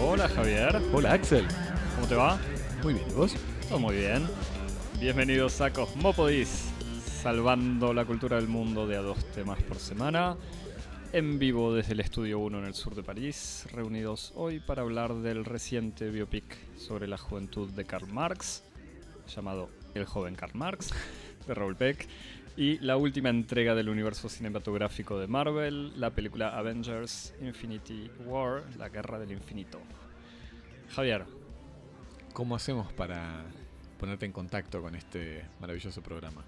Hola Javier, Hola Axel. ¿cómo te va? Muy bien, ¿y vos? Todo muy bien. Bienvenidos a Cosmópodis, salvando la cultura del mundo de a dos temas por semana. En vivo desde el Estudio 1 en el sur de París, reunidos hoy para hablar del reciente biopic sobre la juventud de Karl Marx, llamado El joven Karl Marx, de Raúl Peck, y la última entrega del universo cinematográfico de Marvel, la película Avengers Infinity War, la guerra del infinito. Javier, ¿Cómo hacemos para ponerte en contacto con este maravilloso programa?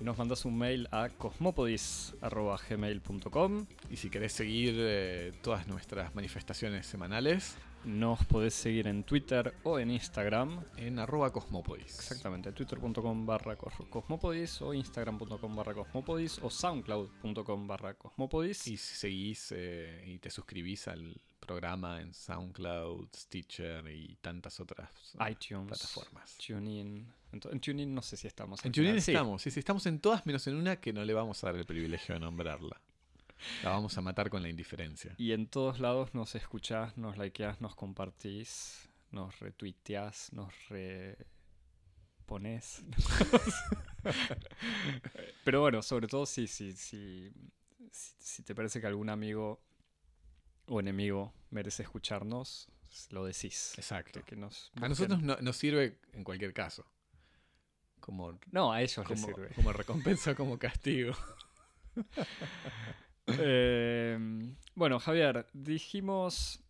nos mandas un mail a cosmopodis.gmail.com Y si querés seguir eh, todas nuestras manifestaciones semanales, Nos podés seguir en Twitter o en Instagram. en arroba cosmopodis. Exactamente, twitter.com barra cos- cosmopodis o instagram.com barra cosmopodis o soundcloud.com barra cosmopodis. Y si seguís eh, y te suscribís al programa en SoundCloud, Stitcher y tantas otras iTunes, plataformas. TuneIn. En TuneIn no sé si estamos. En al TuneIn estamos, sí, sí, estamos en todas menos en una que no le vamos a dar el privilegio de nombrarla. La vamos a matar con la indiferencia. Y en todos lados nos escuchás, nos likeás, nos compartís, nos retuiteás, nos reponés. Pero bueno, sobre todo si, si, si, si, te parece que algún amigo o enemigo merece escucharnos, lo decís. Exacto. Que, nos A nosotros no- nos sirve en cualquier caso. Como, No, a ellos les como, sirve. como recompensa como castigo. Eh, bueno, Javier, dijimos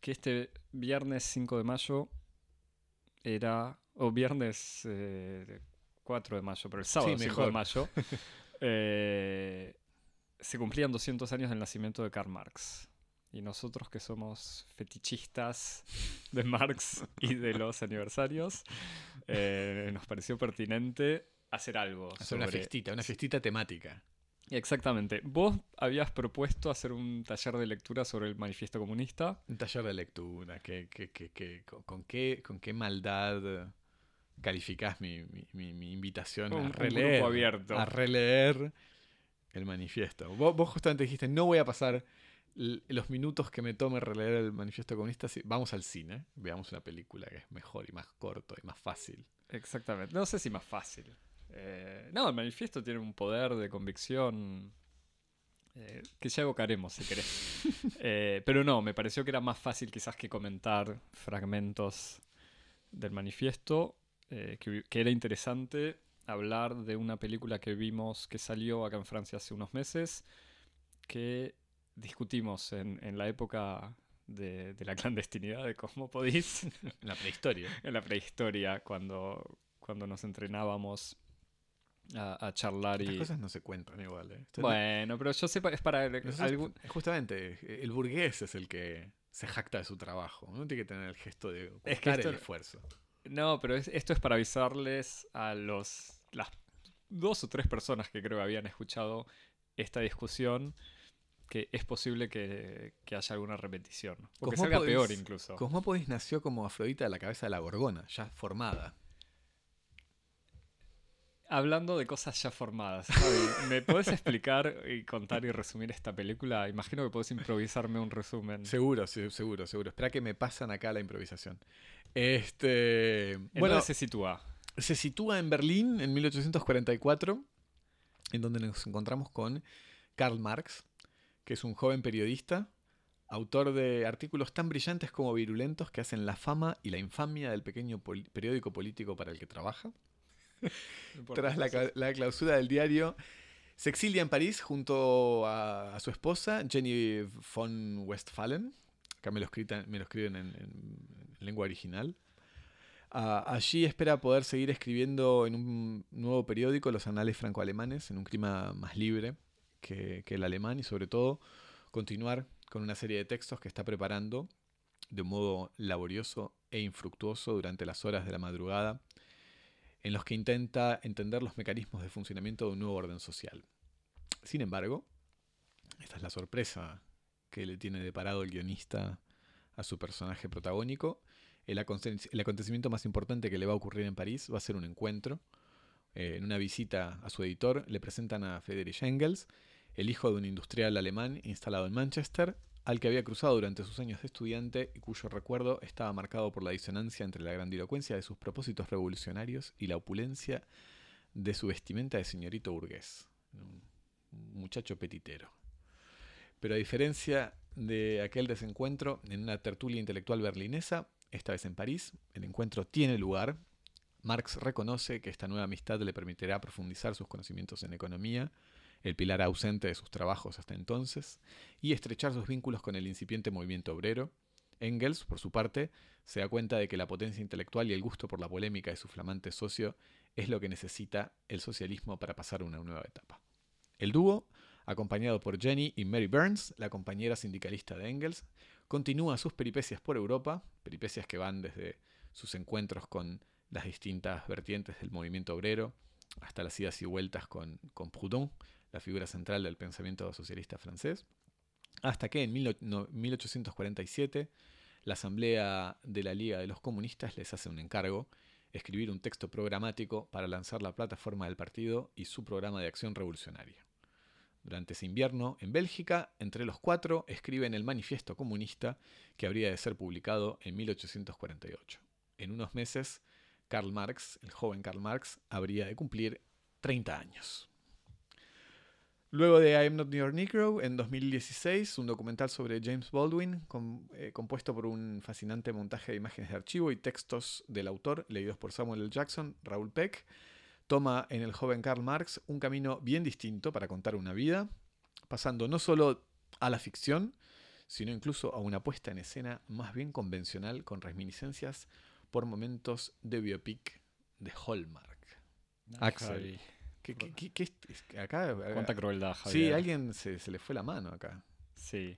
que este viernes 5 de mayo era. O viernes eh, 4 de mayo, pero el sábado Sí, 5 mejor. de mayo. eh, se cumplían 200 años del nacimiento de Karl Marx. Y nosotros que somos fetichistas de Marx y de los aniversarios, eh, nos pareció pertinente hacer algo. Hacer una fiestita, una fiestita temática. Exactamente. Vos habías propuesto hacer un taller de lectura sobre el manifiesto comunista. Un taller de lectura. que que que- con, qué, ¿Con qué maldad calificás mi, mi- invitación Un- a releer? abierto. A releer el manifiesto. Vos, vos justamente dijiste, no voy a pasar los minutos que me tome releer el manifiesto comunista. si- vamos al cine, veamos una película que es mejor y más corto y más fácil. Exactamente. No sé si más fácil. Eh, no, el manifiesto tiene un poder de convicción eh, que ya evocaremos, si querés. Eh, pero no, me pareció que era más fácil quizás que comentar fragmentos del manifiesto, eh, que, era interesante hablar de una película que vimos que salió acá en Francia hace unos meses, que discutimos en, en la época de, de la clandestinidad de Cosmopodis, En la prehistoria. en la prehistoria, cuando, cuando nos entrenábamos a, a charlar Estas y... cosas no se cuentan igual. ¿eh? Bueno, pero yo sé, es para algún... Justamente, el burgués es el que se jacta de su trabajo. Uno tiene que tener el gesto de Es que esto- el esfuerzo. No, pero es- esto es para avisarles a los las dos o tres personas que creo que habían escuchado esta discusión que es posible que, que haya alguna repetición. O que salga peor incluso. Cosmópodis nació como Afrodita de la cabeza de la gorgona, ya formada. Hablando de cosas ya formadas, Javi, ¿me podés explicar y contar y resumir esta película? Imagino que podés improvisarme un resumen. Seguro, sí, seguro, seguro. Espera que me pasan acá la improvisación. Este. ¿En Bueno, dónde se sitúa? se sitúa en Berlín en 1844, en donde nos encontramos con Karl Marx, que es un joven periodista, autor de artículos tan brillantes como virulentos que hacen la fama y la infamia del pequeño periódico político para el que trabaja. Tras la, clausura del diario, se exilia en París junto a, a su esposa, Jenny von Westphalen. Acá me lo, escritan- me lo escriben en, en lengua original. Ah, allí espera poder seguir escribiendo en un nuevo periódico los anales franco-alemanes en un clima más libre que, que el alemán y sobre todo continuar con una serie de textos que está preparando de un modo laborioso e infructuoso durante las horas de la madrugada en los que intenta entender los mecanismos de funcionamiento de un nuevo orden social. Sin embargo, esta es la sorpresa que le tiene deparado el guionista a su personaje protagónico. El, aconte- el acontecimiento más importante que le va a ocurrir en París va a ser un encuentro eh, en una visita a su editor, le presentan a Friedrich Engels, el hijo de un industrial alemán instalado en Manchester, al que había cruzado durante sus años de estudiante y cuyo recuerdo estaba marcado por la disonancia entre la grandilocuencia de sus propósitos revolucionarios y la opulencia de su vestimenta de señorito burgués. Un muchacho petitero. Pero a diferencia de aquel desencuentro en una tertulia intelectual berlinesa, esta vez en París, el encuentro tiene lugar. Marx reconoce que esta nueva amistad le permitirá profundizar sus conocimientos en economía, el pilar ausente de sus trabajos hasta entonces, y estrechar sus vínculos con el incipiente movimiento obrero. Engels, por su parte, se da cuenta de que la potencia intelectual y el gusto por la polémica de su flamante socio es lo que necesita el socialismo para pasar una nueva etapa. El dúo, acompañado por Jenny y Mary Burns, la compañera sindicalista de Engels, continúa sus peripecias por Europa, peripecias que van desde sus encuentros con las distintas vertientes del movimiento obrero, hasta las idas y vueltas con, con Proudhon, la figura central del pensamiento socialista francés, hasta que en 1847 la Asamblea de la Liga de los Comunistas les hace un encargo, escribir un texto programático para lanzar la plataforma del partido y su programa de acción revolucionaria. Durante ese invierno, en Bélgica, entre los cuatro escriben el Manifiesto Comunista que habría de ser publicado en 1848. En unos meses, Karl Marx, el joven Karl Marx, habría de cumplir 30 años. Luego de I Am Not Your Negro, en 2016, un documental sobre James Baldwin, eh, compuesto por un fascinante montaje de imágenes de archivo y textos del autor, leídos por Samuel L. Jackson, Raúl Peck, toma en el joven Karl Marx un camino bien distinto para contar una vida, pasando no solo a la ficción, sino incluso a una puesta en escena más bien convencional con reminiscencias por momentos de biopic de Hallmark. Axel. ¿Qué, qué, acá, Cuánta crueldad, Javier. Sí, alguien se, se, le fue la mano acá. Sí.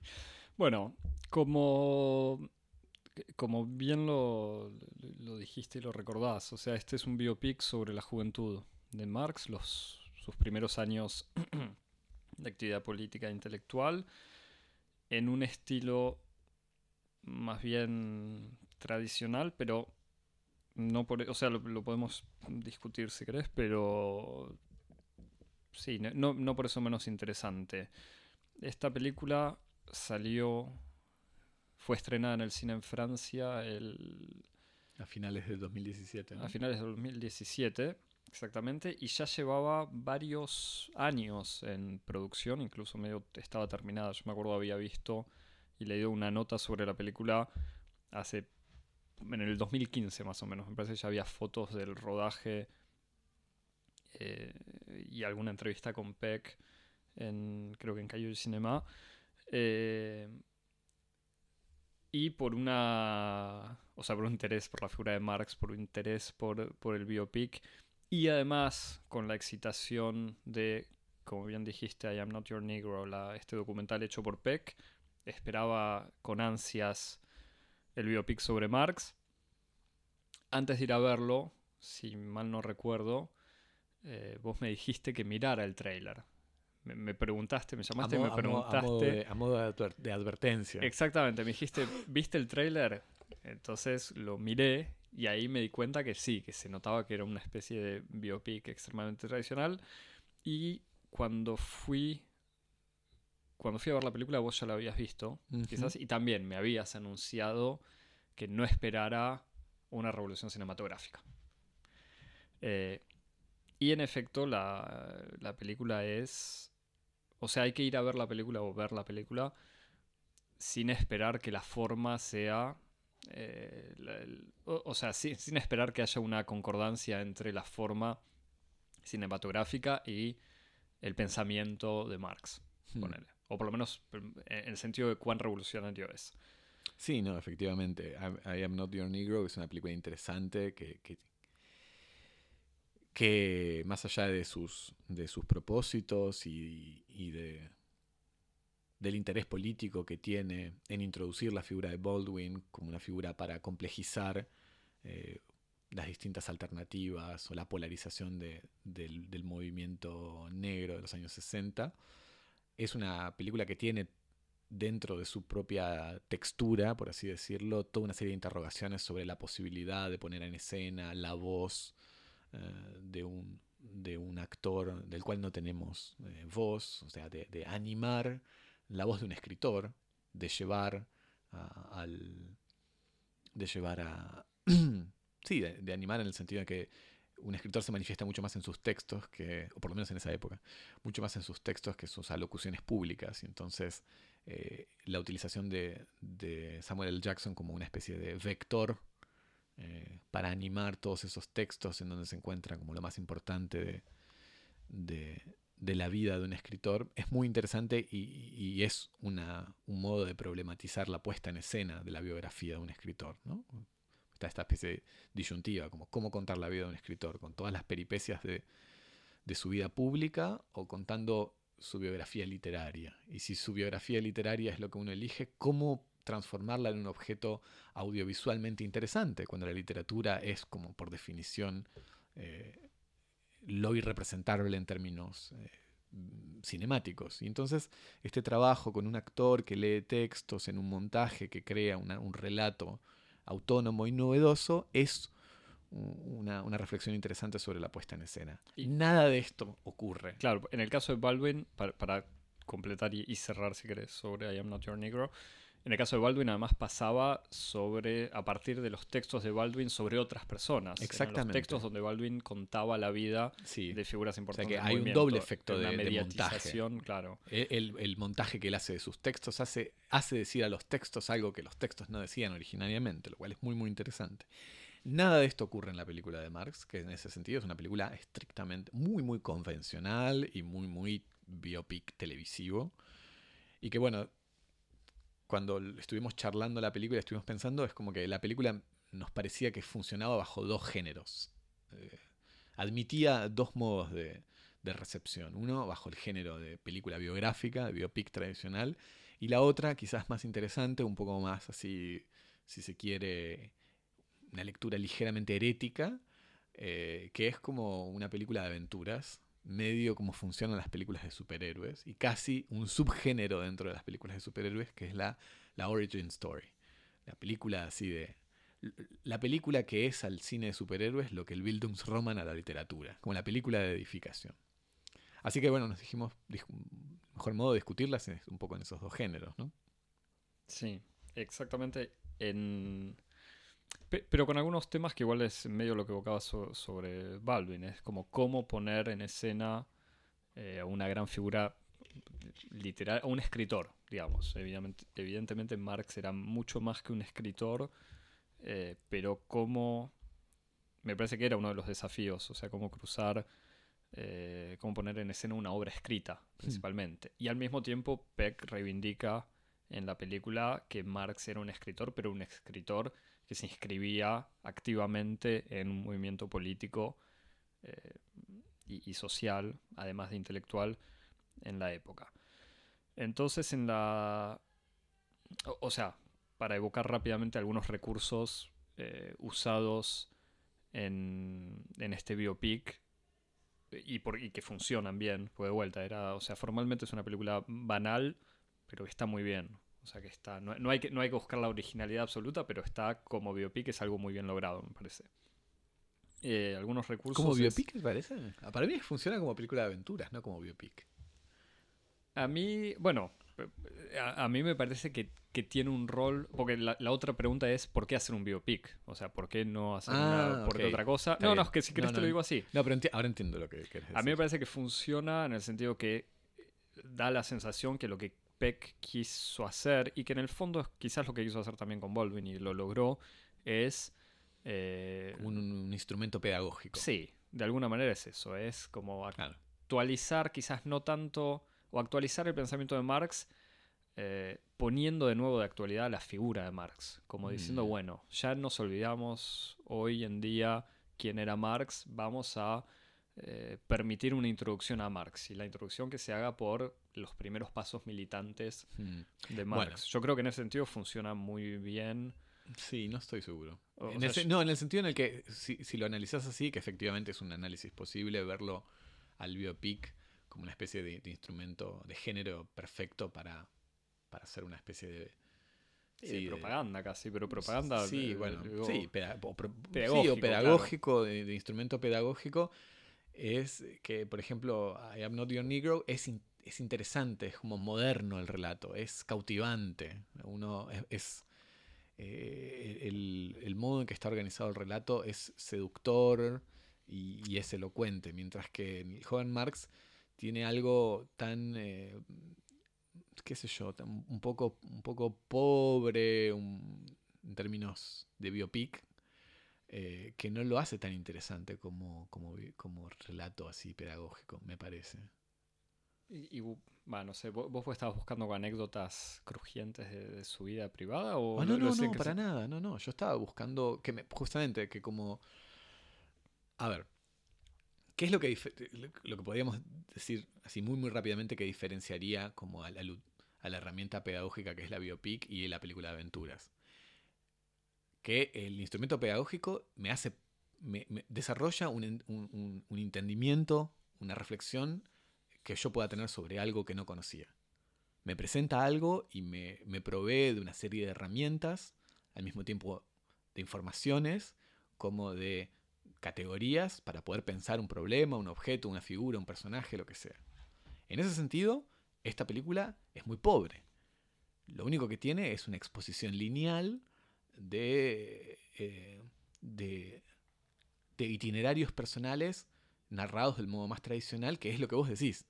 Bueno, como, como bien lo, lo, dijiste y lo recordás, o sea, este es un biopic sobre la juventud de Marx, los, sus primeros años de actividad política e intelectual, en un estilo más bien tradicional, pero no por, o sea, lo, lo, podemos discutir si querés, pero sí, no, no por eso menos interesante. Esta película salió, fue estrenada en el cine en Francia el... A finales del 2017. A finales del 2017, exactamente, y ya llevaba varios años en producción, incluso medio estaba terminada. Yo me acuerdo había visto y leído una nota sobre la película hace en el 2015 más o menos. Me parece que ya había fotos del rodaje eh, y alguna entrevista con Peck, en, creo que en Cayo del Cinema. Eh, y por una. O sea, por un interés por la figura de Marx, por un interés por, por el biopic. Y además con la excitación de, como bien dijiste, I Am Not Your Negro, este documental hecho por Peck. Esperaba con ansias el biopic sobre Marx. Antes de ir a verlo, si mal no recuerdo, eh, vos me dijiste que mirara el trailer. Me, preguntaste, me llamaste y me preguntaste. A modo, de, advertencia. Exactamente, me dijiste, ¿viste el trailer? Entonces lo miré y ahí me di cuenta que sí, que se notaba que era una especie de biopic extremadamente tradicional. Y cuando fui. Cuando fui a ver la película, vos ya la habías visto, quizás, y también me habías anunciado que no esperara una revolución cinematográfica. Eh, y en efecto, la, la, película es. O sea, hay que ir a ver la película o ver la película sin esperar que la forma sea. Eh, o, sea, sin, esperar que haya una concordancia entre la forma cinematográfica y el pensamiento de Marx. Hmm. O por lo menos en el sentido de cuán revolucionario es. Sí, no, efectivamente. I, Am Not Your Negro es una película interesante que, que, más allá de sus, de sus propósitos y, de, del interés político que tiene en introducir la figura de Baldwin como una figura para complejizar eh, las distintas alternativas o la polarización del, del movimiento negro de los años 60, es una película que tiene dentro de su propia textura, por así decirlo, toda una serie de interrogaciones sobre la posibilidad de poner en escena la voz de, un, de un actor del cual no tenemos eh, voz, o sea, de, de, animar la voz de un escritor, de llevar a, al. de llevar a. sí, de, de, animar en el sentido de que un escritor se manifiesta mucho más en sus textos que, o por lo menos en esa época, mucho más en sus textos que sus alocuciones públicas. Y entonces eh, la utilización de, de, Samuel L. Jackson como una especie de vector eh, para animar todos esos textos en donde se encuentra como lo más importante de, de, la vida de un escritor es muy interesante y, y es una, un modo de problematizar la puesta en escena de la biografía de un escritor. ¿no? Está esta especie de disyuntiva, como cómo contar la vida de un escritor, con todas las peripecias de, de su vida pública o contando su biografía literaria. Y si su biografía literaria es lo que uno elige, ¿cómo transformarla en un objeto audiovisualmente interesante, cuando la literatura es, como por definición, eh, lo irrepresentable en términos eh, cinemáticos. Y entonces este trabajo con un actor que lee textos en un montaje que crea una, un relato autónomo y novedoso es una, una, reflexión interesante sobre la puesta en escena. Y nada de esto ocurre. Claro, en el caso de Baldwin, para, para completar y, y, cerrar, si querés, sobre I Am Not Your Negro, en el caso de Baldwin, además pasaba sobre, a partir de los textos de Baldwin sobre otras personas. Exactamente. En los textos donde Baldwin contaba la vida sí. de figuras importantes. O sea que hay un doble efecto de, de montaje. Claro. El, el, el, montaje que él hace de sus textos hace, hace decir a los textos algo que los textos no decían originariamente, lo cual es muy, muy interesante. Nada de esto ocurre en la película de Marx, que en ese sentido es una película estrictamente muy, muy convencional y muy, muy biopic televisivo. Y que, bueno, cuando estuvimos charlando la película, estuvimos pensando, es como que la película nos parecía que funcionaba bajo dos géneros. Eh, admitía dos modos de, recepción. Uno bajo el género de película biográfica, de biopic tradicional, y la otra, quizás más interesante, un poco más así, si se quiere, una lectura ligeramente herética, eh, que es como una película de aventuras, medio como funcionan las películas de superhéroes y casi un subgénero dentro de las películas de superhéroes que es la, la origin story. La película así de... La película que es al cine de superhéroes lo que el Bildungsroman a la literatura, como la película de edificación. Así que bueno, nos dijimos, mejor modo de discutirlas es un poco en esos dos géneros, ¿no? Sí, exactamente. En, pero con algunos temas que igual es medio lo que evocaba so, sobre Baldwin, es como cómo poner en escena eh, a una gran figura literal, a un escritor, digamos. Evidentemente, evidentemente Marx era mucho más que un escritor, eh, pero cómo, me parece que era uno de los desafíos, o sea, cómo cruzar, eh, cómo poner en escena una obra escrita, principalmente. Mm. Y al mismo tiempo Peck reivindica en la película que Marx era un escritor, pero un escritor que se inscribía activamente en un movimiento político eh, y, social, además de intelectual, en la época. Entonces, en la. O, sea, para evocar rápidamente algunos recursos eh, usados en, en, este biopic y, por, que funcionan bien, fue de vuelta. Era, o sea, formalmente es una película banal, pero está muy bien. O sea que está. No, no, hay que, no hay que buscar la originalidad absoluta, pero está como biopic, es algo muy bien logrado, me parece. Eh, algunos recursos. ¿Como biopic, me parece? Para mí funciona como película de aventuras, no como biopic. A mí, bueno, a, a mí me parece que, que, tiene un rol. Porque la, la, otra pregunta es: ¿por qué hacer un biopic? O sea, ¿por qué no hacer ah, una, por okay. otra cosa? Está no, bien. no, es que si querés no, te no. lo digo así. No, pero enti ahora entiendo lo que querés decir. A mí me parece que funciona en el sentido que da la sensación que lo que Peck quiso hacer, y que en el fondo es quizás lo que quiso hacer también con Baldwin y lo logró, es... Eh, un, un, instrumento pedagógico. Sí, de alguna manera es eso, es como actualizar, quizás no tanto, o actualizar el pensamiento de Marx, eh, poniendo de nuevo de actualidad la figura de Marx, como diciendo, mm. bueno, ya nos olvidamos hoy en día quién era Marx, vamos a eh, permitir una introducción a Marx y la introducción que se haga por los primeros pasos militantes Hmm. de Marx. Bueno. Yo creo que en ese sentido funciona muy bien. Sí, no estoy seguro. En sea, no, en el sentido en el que si, si lo analizas así, que efectivamente es un análisis posible, verlo al biopic como una especie de, de instrumento de género perfecto para, para hacer una especie de, Sí, Sí, de de- propaganda casi, pero propaganda. Sí, bueno, digo, sí, peda- o pro- sí, pedagógico, o pedagógico, de, de instrumento pedagógico. es que, por ejemplo, I Am Not Your Negro es, es interesante, es como moderno el relato, es cautivante. Uno es, eh, el, el, modo en que está organizado el relato es seductor y, es elocuente, mientras que el joven Marx tiene algo tan, eh, qué sé yo, un, poco, un poco pobre en términos de biopic, eh, que no lo hace tan interesante como, como, como relato así pedagógico, me parece. Y, no sé, ¿vos, estabas buscando anécdotas crujientes de, su vida privada? O ah, no, no, no, para nada, no, no. Yo estaba buscando que me, justamente que como... A ver, ¿qué es lo que, lo que podríamos decir así muy, muy rápidamente que diferenciaría como a la, a la herramienta pedagógica que es la biopic y la película de aventuras? Que el instrumento pedagógico me hace, me, desarrolla un, un, un entendimiento, una reflexión que yo pueda tener sobre algo que no conocía. Me presenta algo y me, provee de una serie de herramientas, al mismo tiempo de informaciones, como de categorías para poder pensar un problema, un objeto, una figura, un personaje, lo que sea. En ese sentido, esta película es muy pobre. Lo único que tiene es una exposición lineal de, eh, de, de, itinerarios personales narrados del modo más tradicional, que es lo que vos decís.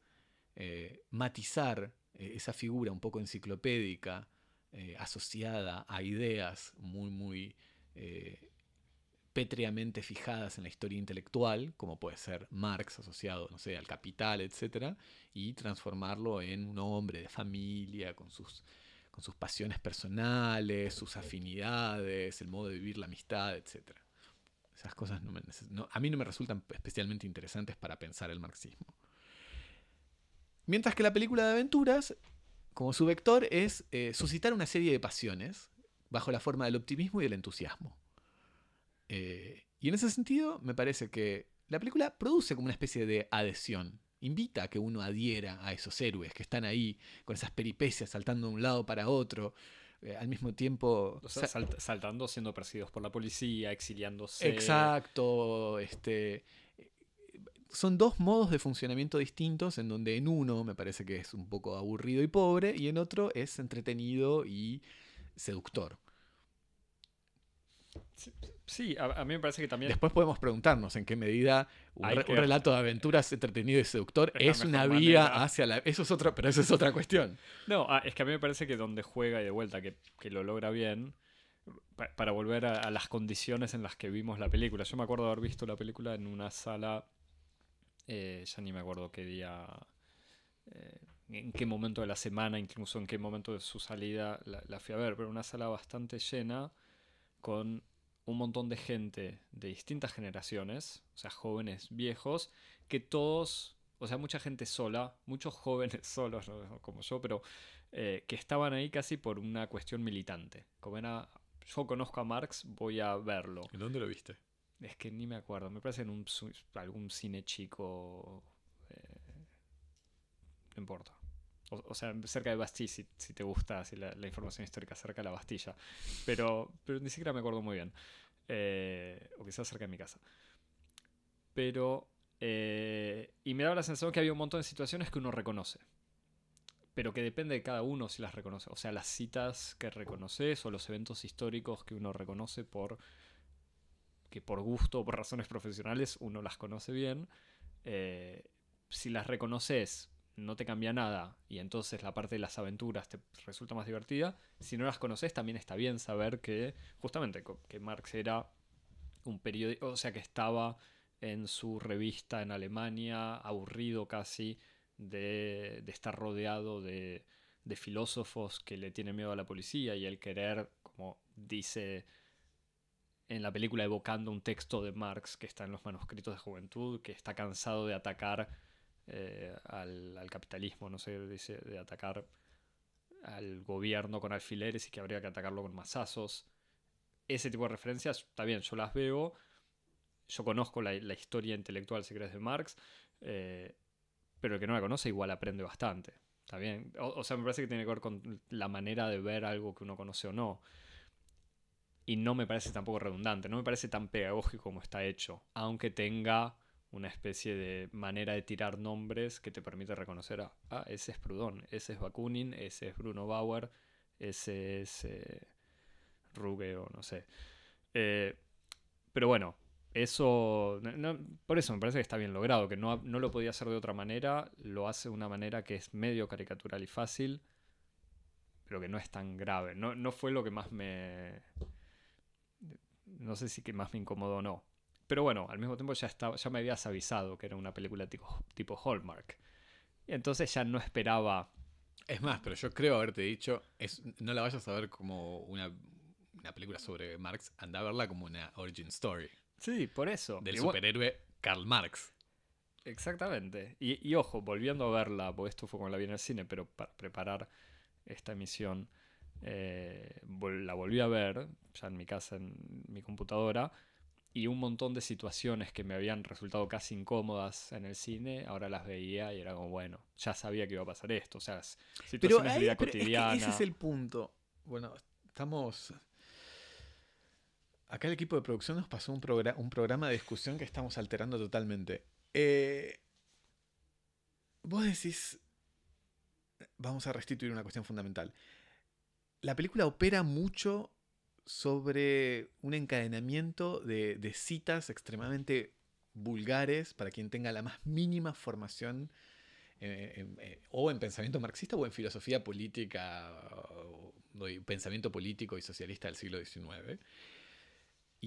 Eh, matizar eh, esa figura un poco enciclopédica, eh, asociada a ideas muy, muy pétreamente fijadas en la historia intelectual, como puede ser Marx asociado, no sé, al capital, etc., y transformarlo en un hombre de familia, con sus, con sus pasiones personales, sus afinidades, el modo de vivir la amistad, etc. Esas cosas a mí no me resultan especialmente interesantes para pensar el marxismo. Mientras que la película de aventuras, como su vector, es eh, suscitar una serie de pasiones bajo la forma del optimismo y del entusiasmo. Eh, y en ese sentido, me parece que la película produce como una especie de adhesión. Invita a que uno adhiera a esos héroes que están ahí con esas peripecias saltando de un lado para otro. Eh, al mismo tiempo. saltando, siendo perseguidos por la policía, exiliándose. Exacto. Este, son dos modos de funcionamiento distintos, en donde en uno me parece que es un poco aburrido y pobre, y en otro es entretenido y seductor. Sí, a, mí me parece que también... Después podemos preguntarnos en qué medida un, relato de aventuras entretenido y seductor es, una vía hacia la... Eso es otra, pero eso es otra cuestión. No, ah, es que a mí me parece que donde juega y de vuelta, que, lo logra bien, para volver a, las condiciones en las que vimos la película. Yo me acuerdo de haber visto la película en una sala eh, ya ni me acuerdo qué día, eh, en qué momento de la semana, incluso en qué momento de su salida la, fui a ver, pero una sala bastante llena con un montón de gente de distintas generaciones, o sea, jóvenes, viejos, que todos, o sea, mucha gente sola, muchos jóvenes solos, como yo, pero eh, que estaban ahí casi por una cuestión militante. Como era, yo conozco a Marx, voy a verlo. ¿En dónde lo viste? Es que ni me acuerdo. Me parece en un, algún cine chico. Eh, no importa. O, sea, cerca de Bastille, si, te gusta si la, información histórica cerca de la Bastilla. Pero, pero ni siquiera me acuerdo muy bien. Eh, o quizás cerca de mi casa. Pero. Eh, y me daba la sensación que había un montón de situaciones que uno reconoce. Pero que depende de cada uno si las reconoce. O sea, las citas que reconoces o los eventos históricos que uno reconoce por que por gusto o por razones profesionales uno las conoce bien, eh, si las reconoces no te cambia nada y entonces la parte de las aventuras te resulta más divertida, si no las conoces también está bien saber que justamente que Marx era un periódico, o sea que estaba en su revista en Alemania, aburrido casi de, estar rodeado de, de filósofos que le tienen miedo a la policía y el querer, como dice en la película evocando un texto de Marx que está en los manuscritos de juventud, que está cansado de atacar eh, al, capitalismo, no sé, dice, de atacar al gobierno con alfileres y que habría que atacarlo con mazazos. Ese tipo de referencias, está bien, yo las veo, yo conozco la, historia intelectual, si querés, de Marx, eh, pero el que no la conoce igual aprende bastante. Está bien. o, sea, me parece que tiene que ver con la manera de ver algo que uno conoce o no y no me parece tampoco redundante, no me parece tan pedagógico como está hecho, aunque tenga una especie de manera de tirar nombres que te permite reconocer a, ah, ese es Proudhon, ese es Bakunin, ese es Bruno Bauer, ese es eh, Ruge o no sé. Eh, pero bueno, eso, por eso me parece que está bien logrado, que no, no, lo podía hacer de otra manera, lo hace de una manera que es medio caricatural y fácil, pero que no es tan grave. No, no fue lo que más me... No sé si que más me incomodó o no. Pero bueno, al mismo tiempo ya, estaba, ya me habías avisado que era una película tipo, tipo Hallmark. Y entonces ya no esperaba... Es más, pero yo creo haberte dicho, es, no la vayas a ver como una, una película sobre Marx, anda a verla como una origin story. Sí, por eso. Del superhéroe Karl Marx. Exactamente. Y, ojo, volviendo a verla, porque esto fue cuando la vi en el cine, pero para preparar esta emisión, eh, la volví a ver, ya en mi casa, en mi computadora, y un montón de situaciones que me habían resultado casi incómodas en el cine, ahora las veía y era como, bueno, ya sabía que iba a pasar esto. O sea, situaciones de vida cotidiana. ese es el punto. Bueno, estamos Acá el equipo de producción nos pasó un, un programa de discusión que estamos alterando totalmente. Eh, vos decís, vamos a restituir una cuestión fundamental. La película opera mucho sobre un encadenamiento de, citas extremadamente vulgares para quien tenga la más mínima formación eh, eh, o en pensamiento marxista o en filosofía política o, pensamiento político y socialista del siglo XIX.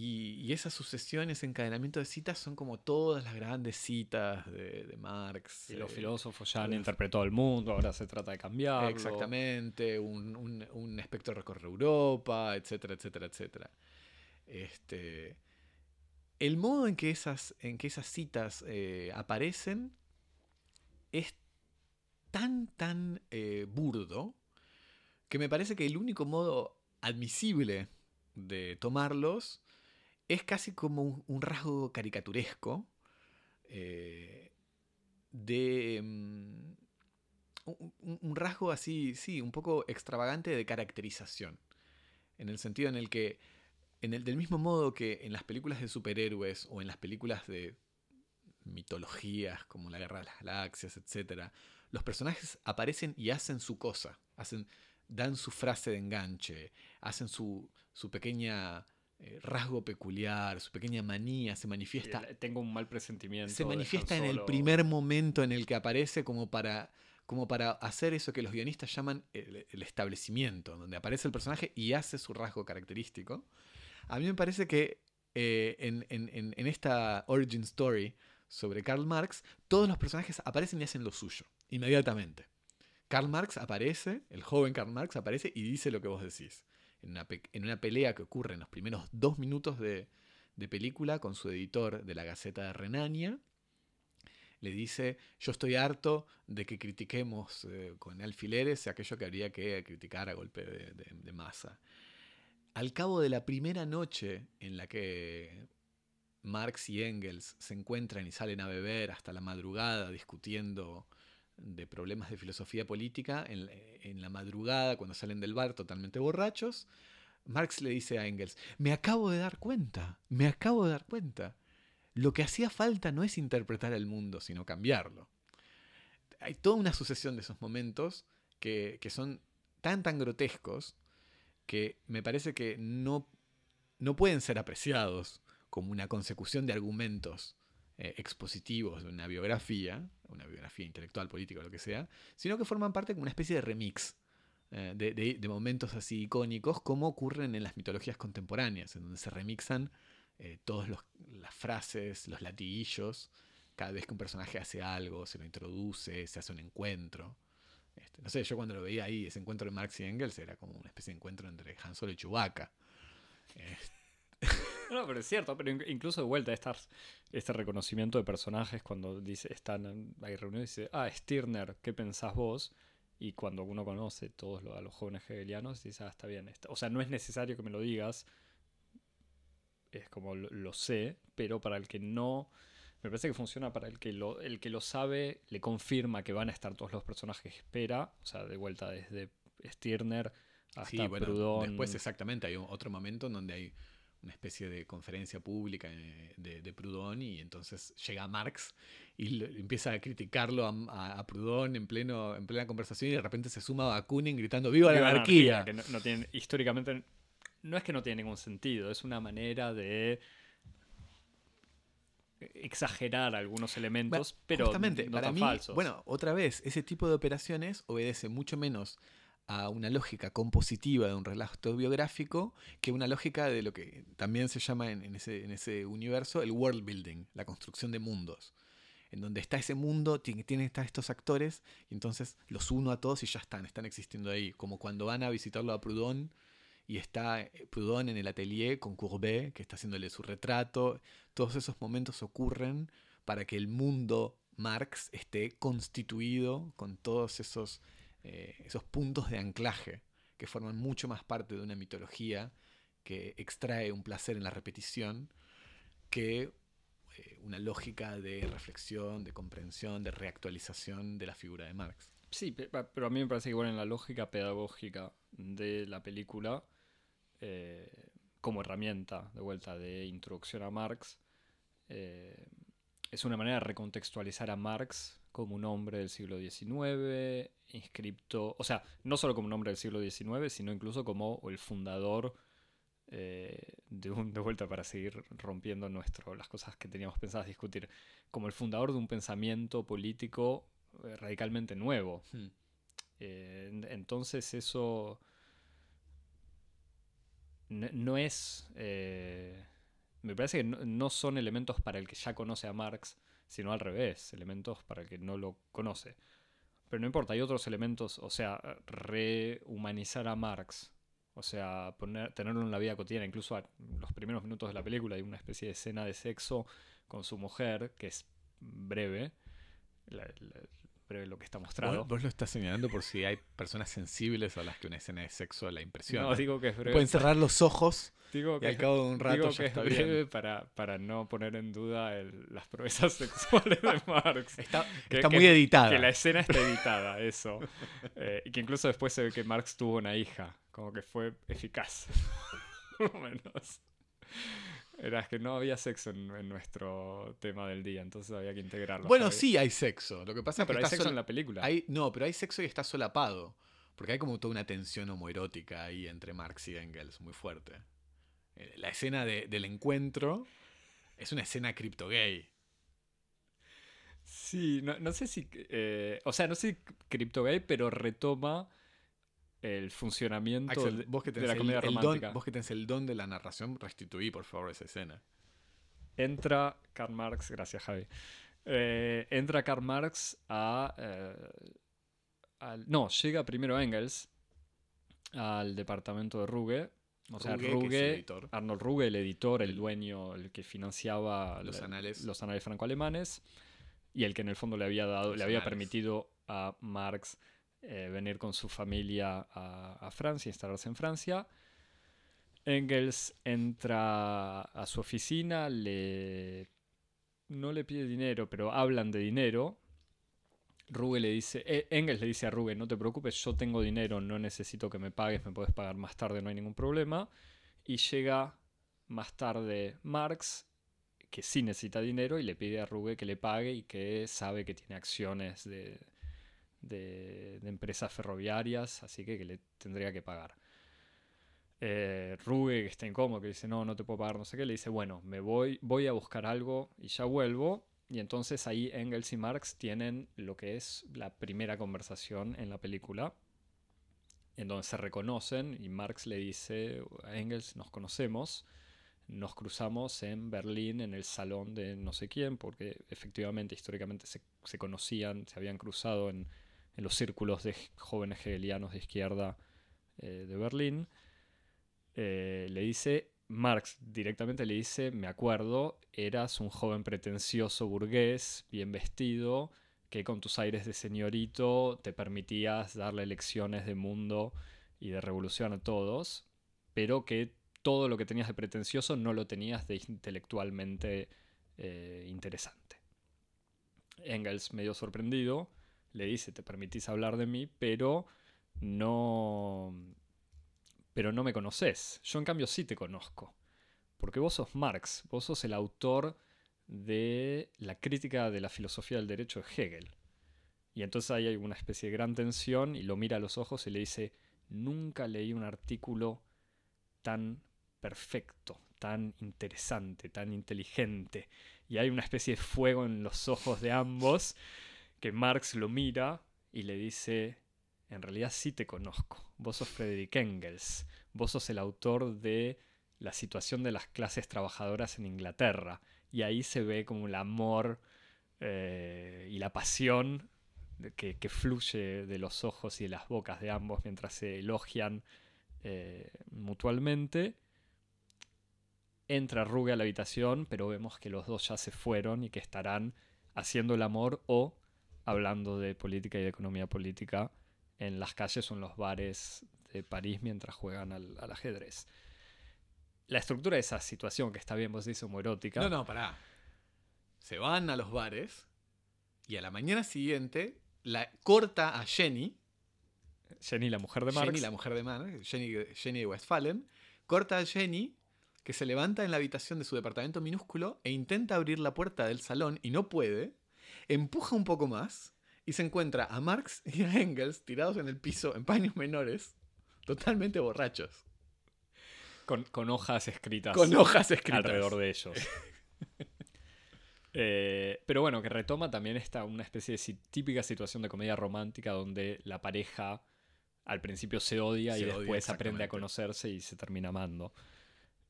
Y, esa sucesión, ese encadenamiento de citas son como todas las grandes citas de, Marx. Y los eh, filósofos ya han interpretado el mundo, ahora se trata de cambiarlo. Exactamente, un, espectro recorre Europa, etcétera, etcétera, etcétera. Este, el modo en que esas, en que esas citas eh, aparecen es tan, tan eh, burdo que me parece que el único modo admisible de tomarlos es casi como un, rasgo caricaturesco eh, de... Mm, un, rasgo así, sí, un poco extravagante de caracterización. En el sentido en el que, en el, del mismo modo que en las películas de superhéroes o en las películas de mitologías como la Guerra de las Galaxias, etc., los personajes aparecen y hacen su cosa, hacen, dan su frase de enganche, hacen su, su pequeña eh, rasgo peculiar, su pequeña manía, se manifiesta. Tengo un mal presentimiento. Se manifiesta en el primer momento en el que aparece como para, como para hacer eso que los guionistas llaman el, establecimiento, donde aparece el personaje y hace su rasgo característico. A mí me parece que eh, en, en esta origin story sobre Karl Marx, todos los personajes aparecen y hacen lo suyo, inmediatamente. Karl Marx aparece, el joven Karl Marx aparece y dice lo que vos decís en una, pelea que ocurre en los primeros dos minutos de, película con su editor de la Gaceta de Renania. Le dice, yo estoy harto de que critiquemos eh, con alfileres aquello que habría que criticar a golpe de, masa. Al cabo de la primera noche en la que Marx y Engels se encuentran y salen a beber hasta la madrugada discutiendo de problemas de filosofía política en, la madrugada cuando salen del bar totalmente borrachos. Marx le dice a Engels, me acabo de dar cuenta, me acabo de dar cuenta. Lo que hacía falta no es interpretar el mundo, sino cambiarlo. Hay toda una sucesión de esos momentos que, que son tan, tan grotescos que me parece que no, no pueden ser apreciados como una consecución de argumentos eh, expositivos de una biografía, una biografía intelectual, política, lo que sea, sino que forman parte como una especie de remix eh, de, momentos así icónicos como ocurren en las mitologías contemporáneas, en donde se remixan eh, todas las frases, los latiguillos, cada vez que un personaje hace algo, se lo introduce, se hace un encuentro. Este, no sé, yo cuando lo veía ahí, ese encuentro de Marx y Engels era como una especie de encuentro entre Han y Chewbacca. Este, no, pero es cierto, pero incluso de vuelta estas, este reconocimiento de personajes cuando dice, están ahí reunidos y dice, ah, Stirner, ¿qué pensás vos? Y cuando uno conoce todos a los jóvenes hegelianos, dice, ah, está bien. O sea, no es necesario que me lo digas, es como lo, sé, pero para el que no, me parece que funciona para el que lo, el que lo sabe, le confirma que van a estar todos los personajes que espera, o sea, de vuelta desde Stirner hasta sí, Después exactamente, hay otro momento en donde hay una especie de conferencia pública eh, de, de, Proudhon y entonces llega Marx y empieza a criticarlo a, Proudhon en, pleno, en plena conversación y de repente se suma Bakunin gritando ¡Viva, la anarquía! que no, tiene, históricamente, no es que no tiene ningún sentido, es una manera de exagerar algunos elementos, pero justamente, para mí, Bueno, otra vez, ese tipo de operaciones obedece mucho menos a una lógica compositiva de un relato biográfico que una lógica de lo que también se llama en, ese, universo el world building, la construcción de mundos. En donde está ese mundo, tiene, tiene estos actores, y entonces los uno a todos y ya están, están existiendo ahí. Como cuando van a visitarlo a Proudhon y está eh, Proudhon en el atelier con Courbet, que está haciéndole su retrato. Todos esos momentos ocurren para que el mundo Marx esté constituido con todos esos eh, esos puntos de anclaje que forman mucho más parte de una mitología que extrae un placer en la repetición que eh, una lógica de reflexión, de comprensión, de reactualización de la figura de Marx. Sí, pero a mí me parece que igual en la lógica pedagógica de la película, eh, como herramienta de vuelta de introducción a Marx, es una manera de recontextualizar a Marx como un hombre del siglo XIX, inscripto, o sea, no solo como un hombre del siglo XIX, sino incluso como el fundador eh, de, un, de vuelta para seguir rompiendo nuestro, las cosas que teníamos pensadas discutir, como el fundador de un pensamiento político eh, radicalmente nuevo. Hmm. Eh, entonces eso no, es... me parece que no son elementos para el que ya conoce a Marx, sino al revés, elementos para el que no lo conoce. Pero no importa, hay otros elementos, o sea, rehumanizar a Marx, o sea, poner, tenerlo en la vida cotidiana, incluso a los primeros minutos de la película hay una especie de escena de sexo con su mujer, que es breve, breve lo que está mostrado. Vos, lo estás señalando por si hay personas sensibles a las que una escena de sexo la impresión. No, digo que es breve. Pueden cerrar los ojos Digo que, y al cabo de un rato que es breve para, para, no poner en duda las proezas sexuales de Marx. Está, muy editada. Que la escena está editada, eso. Eh, y que incluso después se ve que Marx tuvo una hija, como que fue eficaz. Por lo menos. Era que no había sexo en, nuestro tema del día, entonces había que integrarlo. Bueno, sí hay sexo. Lo que pasa pero hay sexo en la película. Hay, no, pero hay sexo y está solapado. Porque hay como toda una tensión homoerótica ahí entre Marx y Engels, muy fuerte. Eh, la escena del encuentro es una escena cripto gay. Sí, no, sé si. Eh, o sea, no sé si cripto gay, pero retoma el funcionamiento de, la comedia romántica. vos que tenés el don de la narración, restituí por favor esa escena. Entra Karl Marx, gracias Javi. Eh, entra Karl Marx a. no, llega primero Engels al departamento de Ruge o sea, Ruge, Arnold Ruge, el editor, el, dueño, el que financiaba los, anales. los anales franco-alemanes y el que en el fondo le había dado, le había permitido a Marx eh, venir con su familia a, a, Francia, instalarse en Francia. Engels entra a su oficina, le no le pide dinero, pero hablan de dinero Ruge le dice, eh, Engels le dice a Ruge, no te preocupes, yo tengo dinero, no necesito que me pagues, me puedes pagar más tarde, no hay ningún problema. Y llega más tarde Marx, que sí necesita dinero, y le pide a Ruge que le pague y que sabe que tiene acciones de, de, empresas ferroviarias, así que, que le tendría que pagar. Eh, Ruge, que está incómodo, que dice, no, no te puedo pagar, no sé qué, le dice, bueno, me voy, voy a buscar algo y ya vuelvo. Y entonces ahí Engels y Marx tienen lo que es la primera conversación en la película, en donde se reconocen y Marx le dice Engels, nos conocemos, nos cruzamos en Berlín en el salón de no sé quién, porque efectivamente históricamente se, conocían, se habían cruzado en, los círculos de jóvenes hegelianos de izquierda eh, de Berlín. Eh, le dice, Marx directamente le dice, me acuerdo, eras un joven pretencioso burgués, bien vestido, que con tus aires de señorito te permitías darle lecciones de mundo y de revolución a todos, pero que todo lo que tenías de pretencioso no lo tenías de intelectualmente eh, interesante. Engels, medio sorprendido, le dice, te permitís hablar de mí, pero no pero no me conoces. Yo en cambio sí te conozco. porque vos sos Marx, vos sos el autor de la crítica de la filosofía del derecho de Hegel. Y entonces hay una especie de gran tensión y lo mira a los ojos y le dice, nunca leí un artículo tan perfecto, tan interesante, tan inteligente. Y hay una especie de fuego en los ojos de ambos que Marx lo mira y le dice, en realidad sí te conozco, vos sos Friedrich Engels, vos sos el autor de la situación de las clases trabajadoras en Inglaterra. Y ahí se ve como el amor eh, y la pasión que, fluye de los ojos y de las bocas de ambos mientras se elogian eh, mutuamente. Entra Ruge a la habitación, pero vemos que los dos ya se fueron y que estarán haciendo el amor o hablando de política y de economía política en las calles o en los bares de París mientras juegan al, ajedrez. La estructura de esa situación, que está bien, vos dices, erótica. No, no, pará. Se van a los bares y a la mañana siguiente la corta a Jenny. Jenny, la mujer de Marx. Jenny, la mujer de Marx. Jenny, Jenny de Westfalen. Corta a Jenny, que se levanta en la habitación de su departamento minúsculo e intenta abrir la puerta del salón y no puede. Empuja un poco más y se encuentra a Marx y a Engels tirados en el piso en paños menores, totalmente borrachos. Con, hojas escritas. Con hojas escritas. Alrededor de ellos. Eh, pero bueno, que retoma también esta una especie de típica situación de comedia romántica donde la pareja al principio se odia y después aprende a conocerse y se termina amando.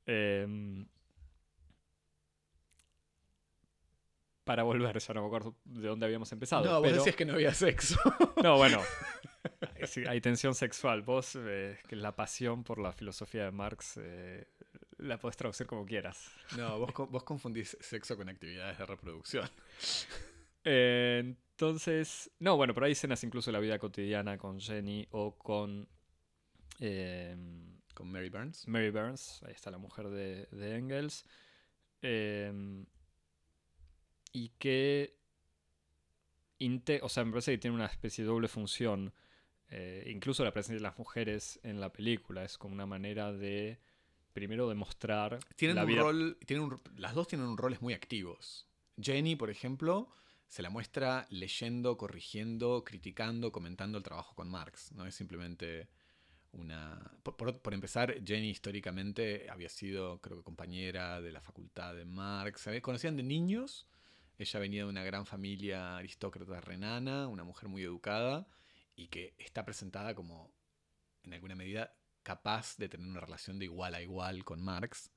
Eh, para volver, ya no me acuerdo de dónde habíamos empezado. No, vos decías que no había sexo. No, bueno, hay tensión sexual. Vos, eh, que la pasión por la filosofía de Marx, eh, la podés traducir como quieras. No, vos, vos confundís sexo con actividades de reproducción. Eh, entonces, no, bueno, pero hay escenas incluso de la vida cotidiana con Jenny o con... con Mary Burns. Mary Burns, ahí está la mujer de, de Engels. Eh, y que... o sea, me parece que tiene una especie de doble función. Eh, incluso la presencia de las mujeres en la película es como una manera de primero demostrar tienen un rol tienen las dos tienen roles muy activos Jenny por ejemplo se la muestra leyendo corrigiendo criticando comentando el trabajo con Marx no es simplemente una por, por, empezar Jenny históricamente había sido creo que compañera de la facultad de Marx conocían de niños ella venía de una gran familia aristócrata renana, una mujer muy educada y que está presentada como, en alguna medida, capaz de tener una relación de igual a igual con Marx.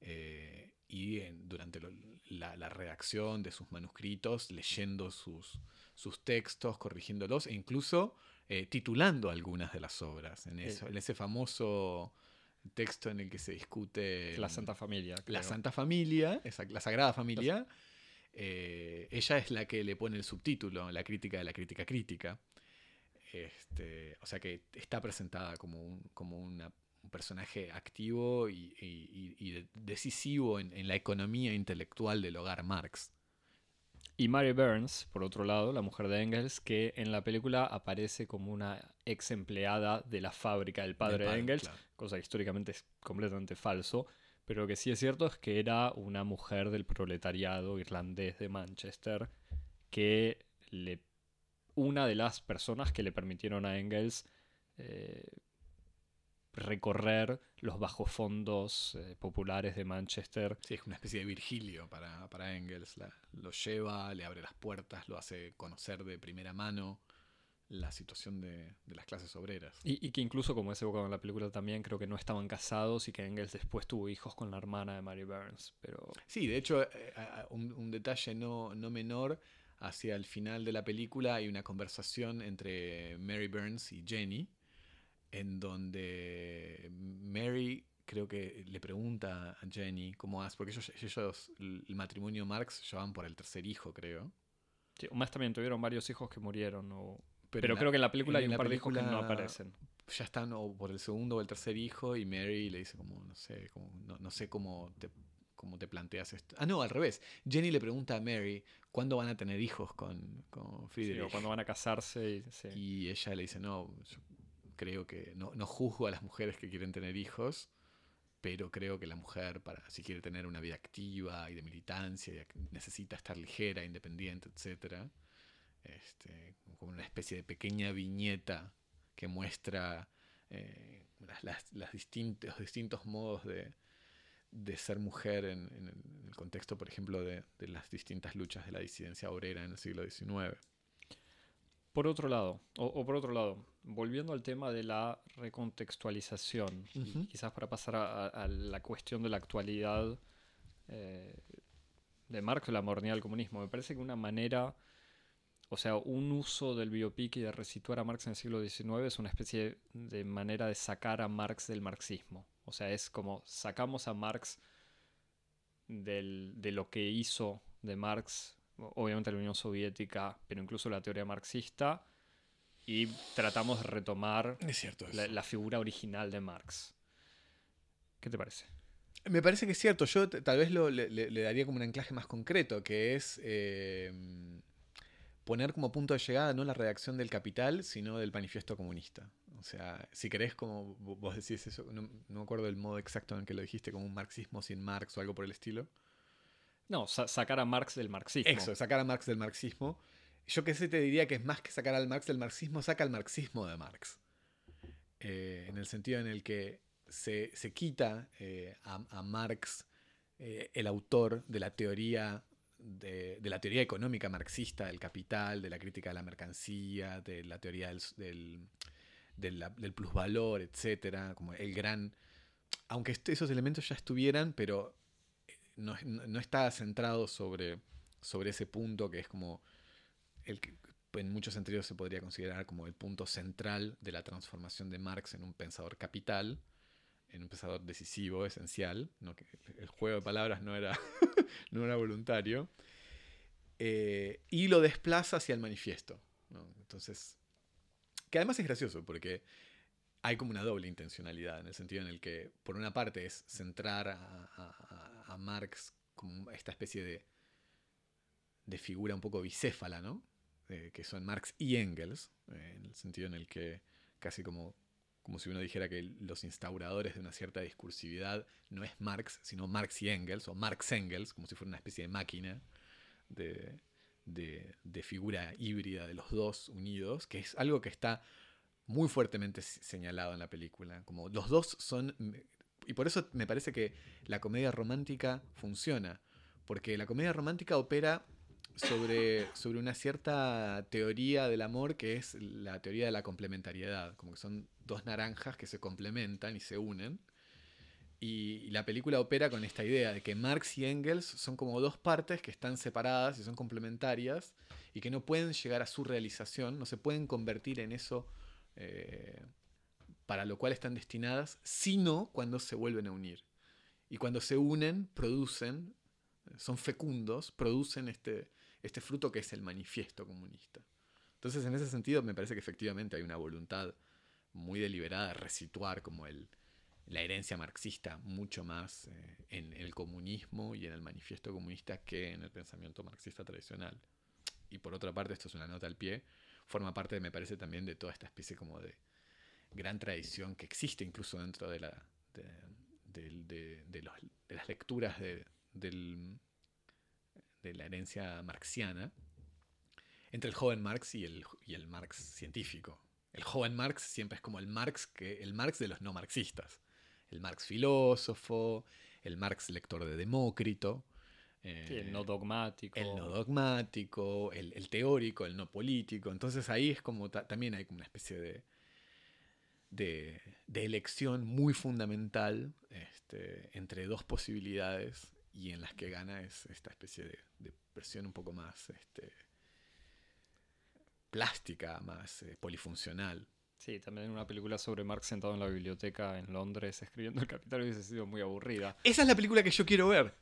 Eh, y durante la, redacción de sus manuscritos, leyendo sus, sus textos, corrigiéndolos e incluso eh, titulando algunas de las obras. En, eso, en ese famoso texto en el que se discute... La Santa Familia. La Santa Familia, la Sagrada Familia. Eh, ella es la que le pone el subtítulo, la crítica de la crítica crítica. Este, o sea que está presentada como un, como un personaje activo y, decisivo en, la economía intelectual del hogar Marx. Y Mary Burns, por otro lado, la mujer de Engels, que en la película aparece como una ex empleada de la fábrica del padre, de Engels, cosa que históricamente es completamente falso. Pero lo que sí es cierto es que era una mujer del proletariado irlandés de Manchester que le, una de las personas que le permitieron a Engels eh, recorrer los bajos fondos eh, populares de Manchester. Sí, es una especie de Virgilio para, para Engels. lo lleva, le abre las puertas, lo hace conocer de primera mano la situación de, las clases obreras. Y, que incluso, como es evocado en la película también, creo que no estaban casados y que Engels después tuvo hijos con la hermana de Mary Burns. Pero... Sí, de hecho, eh, un, detalle no, no, menor, hacia el final de la película hay una conversación entre Mary Burns y Jenny, en donde Mary creo que le pregunta a Jenny cómo hace, porque ellos, ellos el matrimonio Marx llevan por el tercer hijo, creo. Sí, más también tuvieron varios hijos que murieron o pero, creo que en la película hay un par de hijos que no aparecen. Ya están o por el segundo o el tercer hijo y Mary le dice como, no sé, no, sé cómo te, cómo te planteas esto. Ah, no, al revés. Jenny le pregunta a Mary cuándo van a tener hijos con, con Friedrich. o cuándo van a casarse. Y, y, ella le dice, no, yo creo que no, no juzgo a las mujeres que quieren tener hijos. pero creo que la mujer, para, si quiere tener una vida activa y de militancia, necesita estar ligera, independiente, etc. Este, como una especie de pequeña viñeta que muestra eh, las, distintos, los distintos modos de, ser mujer en, el contexto, por ejemplo, de, las distintas luchas de la disidencia obrera en el siglo XIX. Por otro lado, o, por otro lado, volviendo al tema de la recontextualización, quizás para pasar a, la cuestión de la actualidad eh, de Marx, la modernidad del comunismo, me parece que una manera o sea, un uso del biopic y de resituar a Marx en el siglo XIX es una especie de manera de sacar a Marx del marxismo. O sea, es como sacamos a Marx de lo que hizo de Marx, obviamente la Unión Soviética, pero incluso la teoría marxista, y tratamos de retomar la, figura original de Marx. ¿Qué te parece? Me parece que es cierto. Yo tal vez le, daría como un anclaje más concreto, que es... Eh, poner como punto de llegada no la redacción del Capital, sino del Manifiesto Comunista. O sea, si querés, como vos decís eso, no, me acuerdo del modo exacto en que lo dijiste, como un marxismo sin Marx o algo por el estilo. No, sacar a Marx del marxismo. Eso, sacar a Marx del marxismo. Yo que sé te diría que es más que sacar al Marx del marxismo, saca el marxismo de Marx. Eh, en el sentido en el que se, quita eh, a, Marx, eh, el autor de la teoría de, la teoría económica marxista del capital, de la crítica de la mercancía, de la teoría del, del, plusvalor, etc. Como el gran. Aunque esos elementos ya estuvieran, pero eh, no, no, está centrado sobre, sobre ese punto que es como el que en muchos sentidos se podría considerar como el punto central de la transformación de Marx en un pensador capital en un pensador decisivo, esencial, ¿no? que el juego de palabras no era, no era voluntario, eh, y lo desplaza hacia el manifiesto. Entonces, que además es gracioso porque hay como una doble intencionalidad, en el sentido en el que, por una parte, es centrar a, Marx como esta especie de, de figura un poco bicéfala, ¿no? Eh, que son Marx y Engels, eh, en el sentido en el que casi como como si uno dijera que los instauradores de una cierta discursividad no es Marx, sino Marx y Engels, o Marx Engels, como si fuera una especie de máquina de, figura híbrida de los dos unidos, que es algo que está muy fuertemente señalado en la película. Como los dos son. Y por eso me parece que la comedia romántica funciona. Porque la comedia romántica opera sobre, sobre una cierta teoría del amor que es la teoría de la complementariedad, como que son dos naranjas que se complementan y se unen. Y, la película opera con esta idea de que Marx y Engels son como dos partes que están separadas y son complementarias y que no pueden llegar a su realización, no se pueden convertir en eso eh, para lo cual están destinadas, sino cuando se vuelven a unir. Y cuando se unen, producen, son fecundos, producen este, este fruto que es el manifiesto comunista. Entonces, en ese sentido, me parece que efectivamente hay una voluntad muy deliberada de resituar como el, la herencia marxista mucho más eh, en el comunismo y en el manifiesto comunista que en el pensamiento marxista tradicional. Y por otra parte, esto es una nota al pie, forma parte, me parece, también de toda esta especie como de gran tradición que existe incluso dentro de, la, de, las lecturas del, de la herencia marxiana entre el joven Marx y el, y el Marx científico. El joven Marx siempre es como el Marx, que, el Marx de los no marxistas. El Marx filósofo, el Marx lector de Demócrito. el no dogmático. El no dogmático, el, teórico, el no político. Entonces ahí es como también hay como una especie de, de, elección muy fundamental este, entre dos posibilidades y en las que gana es esta especie de, de versión un poco más este, plástica, más eh, polifuncional. Sí, también una película sobre Marx sentado en la biblioteca en Londres escribiendo el Capital hubiese sido muy aburrida. Esa es la película que yo quiero ver.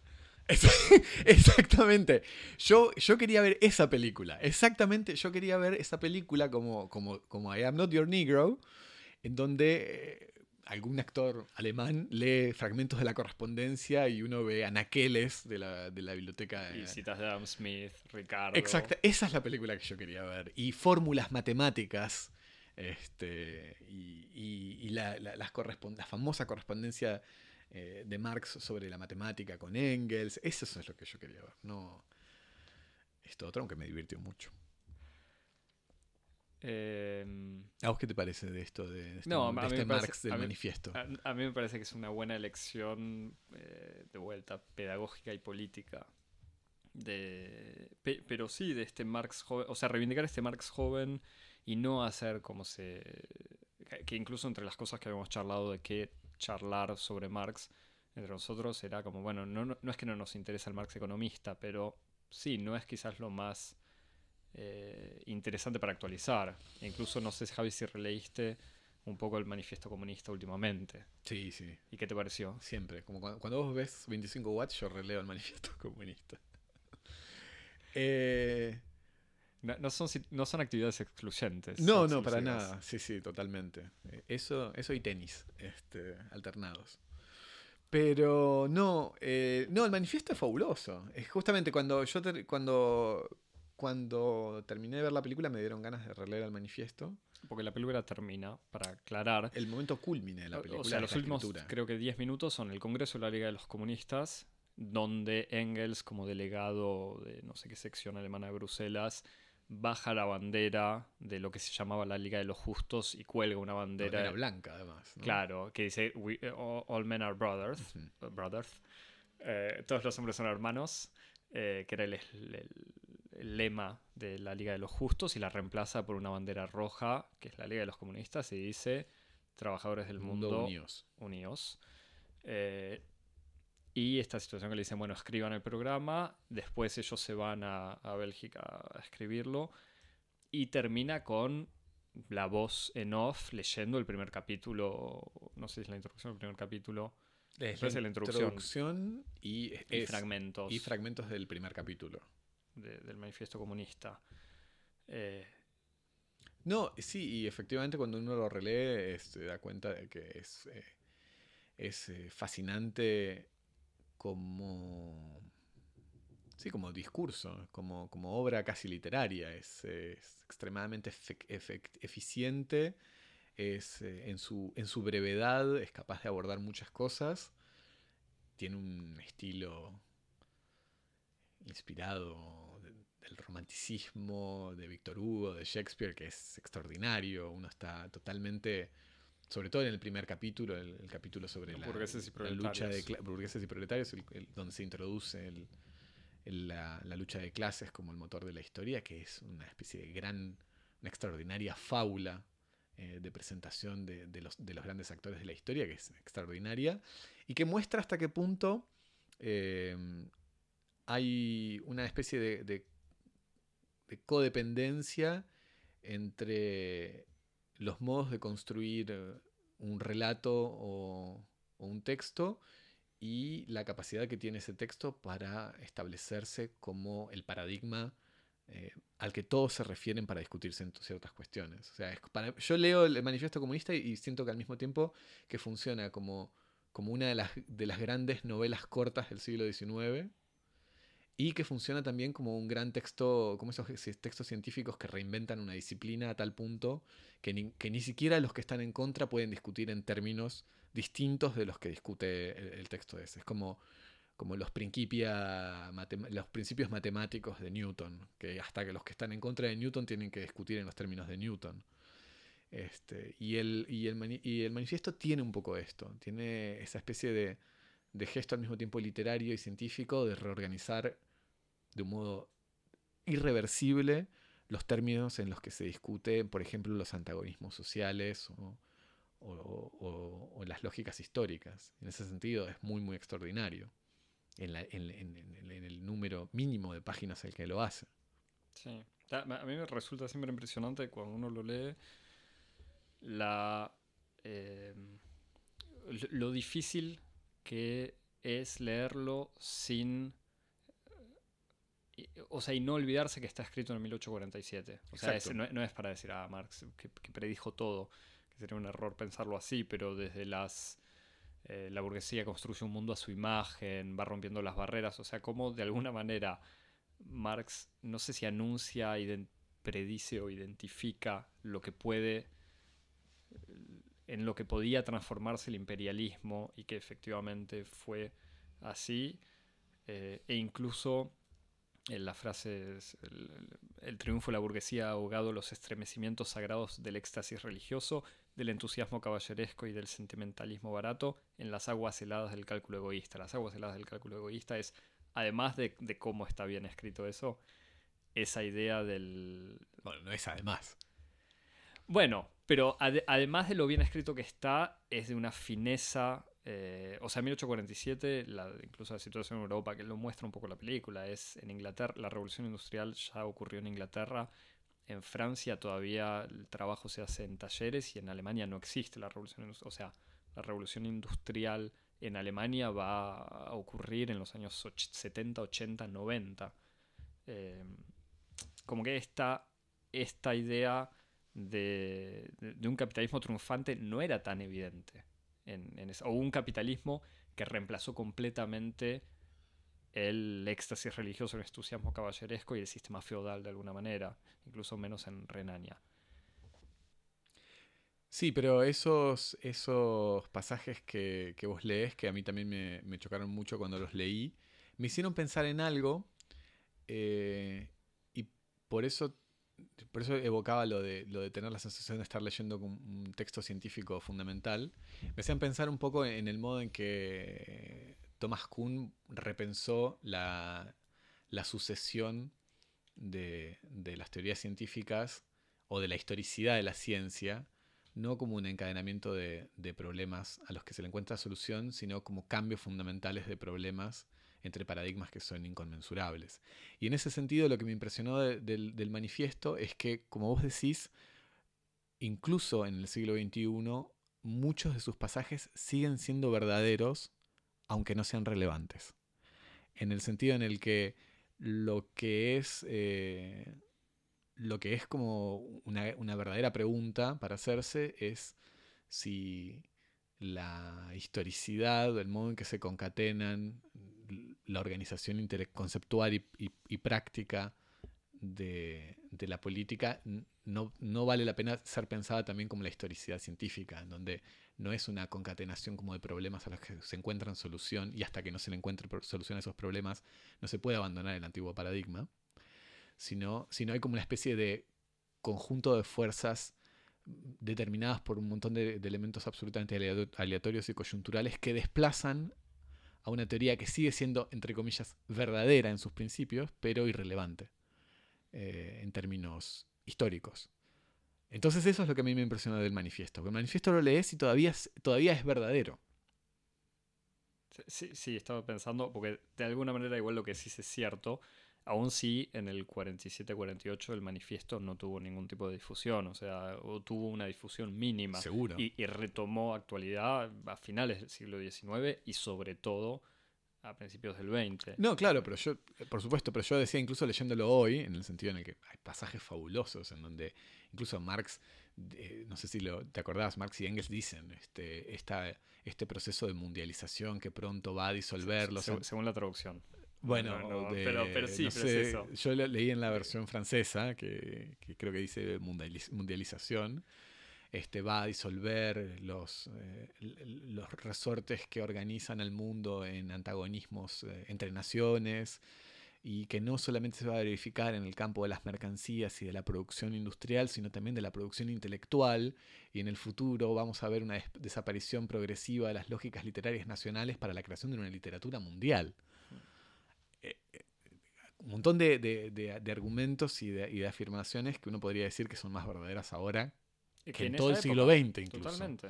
Exactamente. Yo, yo quería ver esa película. Exactamente, yo quería ver esa película como, como, como I Am Not Your Negro, en donde eh, algún actor alemán lee fragmentos de la correspondencia y uno ve anaqueles de la, de la biblioteca. Y citas de Adam Smith, Ricardo. Exacto, esa es la película que yo quería ver. Y fórmulas matemáticas. Este, y, y, la, la, famosa correspondencia eh, de Marx sobre la matemática con Engels. Eso es lo que yo quería ver. No esto otro, aunque me divirtió mucho. Em, ¿A vos qué te parece de esto, de este, No, de este parece- Marx del a mí- manifiesto? a, a mí me parece que es una buena elección eh, de vuelta pedagógica y política. De, pe- pero sí, de este Marx joven, o sea, reivindicar este Marx joven y no hacer como se. que- Que incluso entre las cosas que habíamos charlado de que charlar sobre Marx entre nosotros era como, bueno, no, no, no es que no nos interesa el Marx economista, pero sí, no es quizás lo más eh, interesante para actualizar. E incluso no sé, Javi, si releíste un poco el manifiesto comunista últimamente. Sí, sí, ¿Y qué te pareció? siempre. Como cuando, cuando vos ves 25 watts, yo releo el manifiesto comunista. Eh, No, no son, no son actividades excluyentes. no, no, para nada. Sí, sí, totalmente. Eh, Eso, eso y tenis, este, alternados. Pero no, eh, no, el manifiesto es fabuloso. Es justamente cuando yo cuando, cuando terminé de ver la película me dieron ganas de releer el manifiesto. Porque la película termina, para aclarar. El momento culmine de la película. o sea, los últimos, escritura. creo que 10 minutos son el Congreso de la Liga de los Comunistas, donde Engels, como delegado de no sé qué sección alemana de Bruselas, baja la bandera de lo que se llamaba la Liga de los Justos y cuelga una bandera. Bandera blanca, además. ¿no? Claro, que dice "We- all, all men are brothers. Brothers. Eh, todos los hombres son hermanos, eh, que era el lema de la Liga de los Justos, y la reemplaza por una bandera roja, que es la Liga de los Comunistas, y dice trabajadores del mundo, Mundo unidos. unidos. Eh, y esta situación que le dicen, bueno, escriban el programa, después ellos se van a, a Bélgica a escribirlo, y termina con la voz en off leyendo el primer capítulo, no sé si es la introducción del primer capítulo, Es la introducción. introducción y, fragmentos y fragmentos del primer capítulo. De- del manifiesto comunista. Eh, No, sí, y efectivamente cuando uno lo relee se da cuenta de que es, eh, es eh, fascinante como, sí, como discurso, como, como obra casi literaria. Es, es extremadamente eficiente, es, en, su, en su brevedad es capaz de abordar muchas cosas. Tiene un estilo inspirado de- del romanticismo de Víctor Hugo, de Shakespeare, que es extraordinario. Uno está totalmente, sobre todo en el primer capítulo, el, el capítulo sobre la, Burgueses y la lucha de burgueses y proletarios, el- el- donde se introduce la, la lucha de clases como el motor de la historia, que es una especie de gran, una extraordinaria fábula eh, de presentación de, de los, de los grandes actores de la historia, que es extraordinaria, y que muestra hasta qué punto eh, hay una especie de, de- de codependencia entre los modos de construir eh, un relato o, un texto y la capacidad que tiene ese texto para establecerse como el paradigma eh, al que todos se refieren para discutirse ciertas cuestiones. O sea, es para- yo leo el manifiesto comunista y, y siento que al mismo tiempo que funciona como, como una de las, de las grandes novelas cortas del siglo XIX y que funciona también como un gran texto, como esos textos científicos que reinventan una disciplina a tal punto que ni, que ni siquiera los que están en contra pueden discutir en términos distintos de los que discute el, texto ese. Es como, como los, principia, los principios matemáticos de Newton, que hasta que los que están en contra de Newton tienen que discutir en los términos de Newton. Este, y, el, y, el y el manifiesto tiene un poco esto, tiene esa especie de, de gesto al mismo tiempo literario y científico de reorganizar de un modo irreversible los términos en los que se discute, por ejemplo, los antagonismos sociales o, las lógicas históricas. En ese sentido es muy, muy extraordinario en, el número mínimo de páginas el que lo hace. Sí. A mí me resulta siempre impresionante cuando uno lo lee la eh, lo- difícil que es leerlo sin o sea, y no olvidarse que está escrito en 1847. O sea, es- no, no es para decir, ah, Marx, que, que predijo todo, que sería un error pensarlo así, pero desde las... eh, la burguesía construye un mundo a su imagen, va rompiendo las barreras, o sea, como de alguna manera Marx, no sé si anuncia, predice o identifica lo que puede en lo que podía transformarse el imperialismo y que efectivamente fue así, eh, e incluso la frase el, triunfo de la burguesía ahogado los estremecimientos sagrados del éxtasis religioso, del entusiasmo caballeresco y del sentimentalismo barato en las aguas heladas del cálculo egoísta. Las aguas heladas del cálculo egoísta es, además de, cómo está bien escrito eso, esa idea del... Bueno, no es además. Bueno, pero además de lo bien escrito que está, es de una fineza eh, o sea, 1847, la, incluso la situación en Europa, que lo muestra un poco la película, es en Inglaterra, la revolución industrial ya ocurrió en Inglaterra, en Francia todavía el trabajo se hace en talleres y en Alemania no existe la revolución industrial. O sea, la revolución industrial en Alemania va a ocurrir en los años 70, 80, 90. como que esta, esta idea de, de un capitalismo triunfante no era tan evidente o un capitalismo que reemplazó completamente el éxtasis religioso, el entusiasmo caballeresco y el sistema feudal de alguna manera, incluso menos en Renania. Sí, pero esos, esos pasajes que, vos lees, que a mí también me, chocaron mucho cuando los leí, me hicieron pensar en algo eh, y por eso por eso evocaba lo de, lo de tener la sensación de estar leyendo un texto científico fundamental. Me hacían pensar un poco en el modo en que Thomas Kuhn repensó la, sucesión de, las teorías científicas o de la historicidad de la ciencia, no como un encadenamiento de, de problemas a los que se le encuentra solución, sino como cambios fundamentales de problemas entre paradigmas que son inconmensurables. Y en ese sentido lo que me impresionó del, manifiesto es que, como vos decís, incluso en el siglo XXI, muchos de sus pasajes siguen siendo verdaderos, aunque no sean relevantes. En el sentido en el que lo que es, eh, lo que es como una, una verdadera pregunta para hacerse es si la historicidad, el modo en que se concatenan la organización conceptual y, práctica de, la política no, no, vale la pena ser pensada también como la historicidad científica, en donde no es una concatenación como de problemas a los que se encuentran solución y hasta que no se le encuentre solución a esos problemas no se puede abandonar el antiguo paradigma, sino, sino hay como una especie de conjunto de fuerzas determinadas por un montón de elementos absolutamente aleatorios y coyunturales que desplazan a una teoría que sigue siendo, entre comillas, verdadera en sus principios, pero irrelevante eh, en términos históricos. Entonces eso es lo que a mí me impresionó del manifiesto. el manifiesto lo lees y todavía es, todavía es verdadero. Sí, sí, estaba pensando, porque de alguna manera igual lo que sí es cierto, Aún si en el 47-48 el manifiesto no tuvo ningún tipo de difusión, o sea, o tuvo una difusión mínima. Seguro. Y, retomó actualidad a finales del siglo XIX y sobre todo a principios del XX. No, claro, pero yo, por supuesto, pero yo decía incluso leyéndolo hoy, en el sentido en el que hay pasajes fabulosos en donde incluso Marx, eh, no sé si lo, te acordás, Marx y Engels dicen este, esta, este proceso de mundialización que pronto va a disolverlos. según la traducción. Bueno, pero, sí, Yo leí en la versión francesa, que, creo que dice mundialización, este, va a disolver los, eh, los resortes que organizan el mundo en antagonismos eh, entre naciones y que no solamente se va a verificar en el campo de las mercancías y de la producción industrial, sino también de la producción intelectual, y en el futuro vamos a ver una desaparición progresiva de las lógicas literarias nacionales para la creación de una literatura mundial un montón de, argumentos y, de, afirmaciones que uno podría decir que son más verdaderas ahora que, en, todo el siglo XX incluso. Totalmente.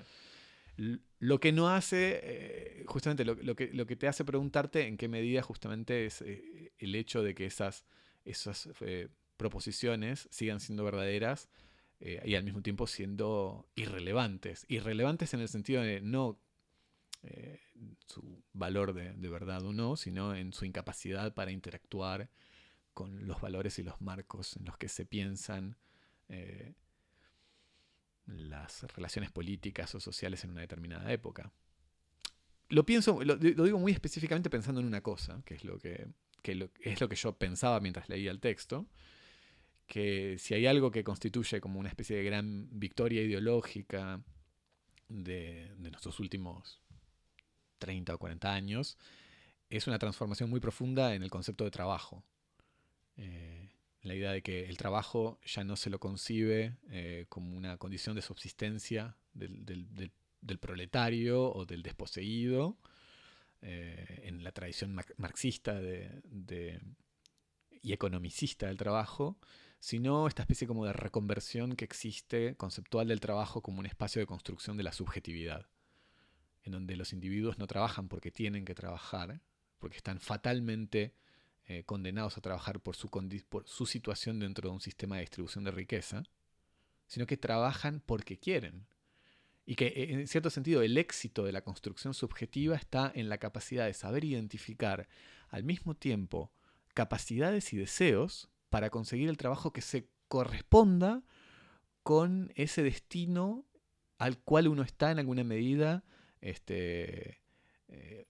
Lo que no hace, eh, justamente lo, que, lo que te hace preguntarte en qué medida justamente es eh, el hecho de que esas, esas eh, proposiciones sigan siendo verdaderas y al mismo tiempo siendo irrelevantes. Irrelevantes en el sentido de no su valor de, verdad o no, sino en su incapacidad para interactuar con los valores y los marcos en los que se piensan eh, las relaciones políticas o sociales en una determinada época. Lo pienso, lo, digo muy específicamente pensando en una cosa, que es lo que, es lo que yo pensaba mientras leía el texto, que si hay algo que constituye como una especie de gran victoria ideológica de, nuestros últimos 30 o 40 años, es una transformación muy profunda en el concepto de trabajo. Eh, la idea de que el trabajo ya no se lo concibe eh, como una condición de subsistencia del, proletario o del desposeído, eh, en la tradición marxista y economicista del trabajo, sino esta especie como de reconversión que existe conceptual del trabajo como un espacio de construcción de la subjetividad, en donde los individuos no trabajan porque tienen que trabajar, porque están fatalmente eh, condenados a trabajar por su, por su situación dentro de un sistema de distribución de riqueza, sino que trabajan porque quieren. Y que eh, en cierto sentido el éxito de la construcción subjetiva está en la capacidad de saber identificar al mismo tiempo capacidades y deseos para conseguir el trabajo que se corresponda con ese destino al cual uno está en alguna medida este, eh,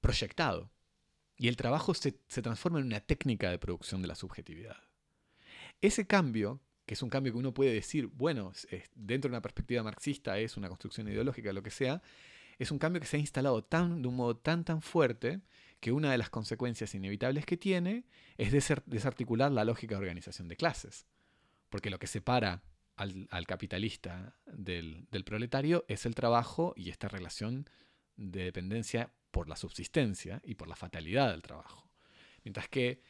proyectado. Y el trabajo se, transforma en una técnica de producción de la subjetividad. Ese cambio, que es un cambio que uno puede decir, bueno, dentro de una perspectiva marxista es una construcción ideológica, lo que sea, es un cambio que se ha instalado tan, de un modo tan tan fuerte que una de las consecuencias inevitables que tiene es desarticular la lógica de organización de clases. Porque lo que separa al, capitalista del, proletario es el trabajo y esta relación de dependencia por la subsistencia y por la fatalidad del trabajo. Mientras que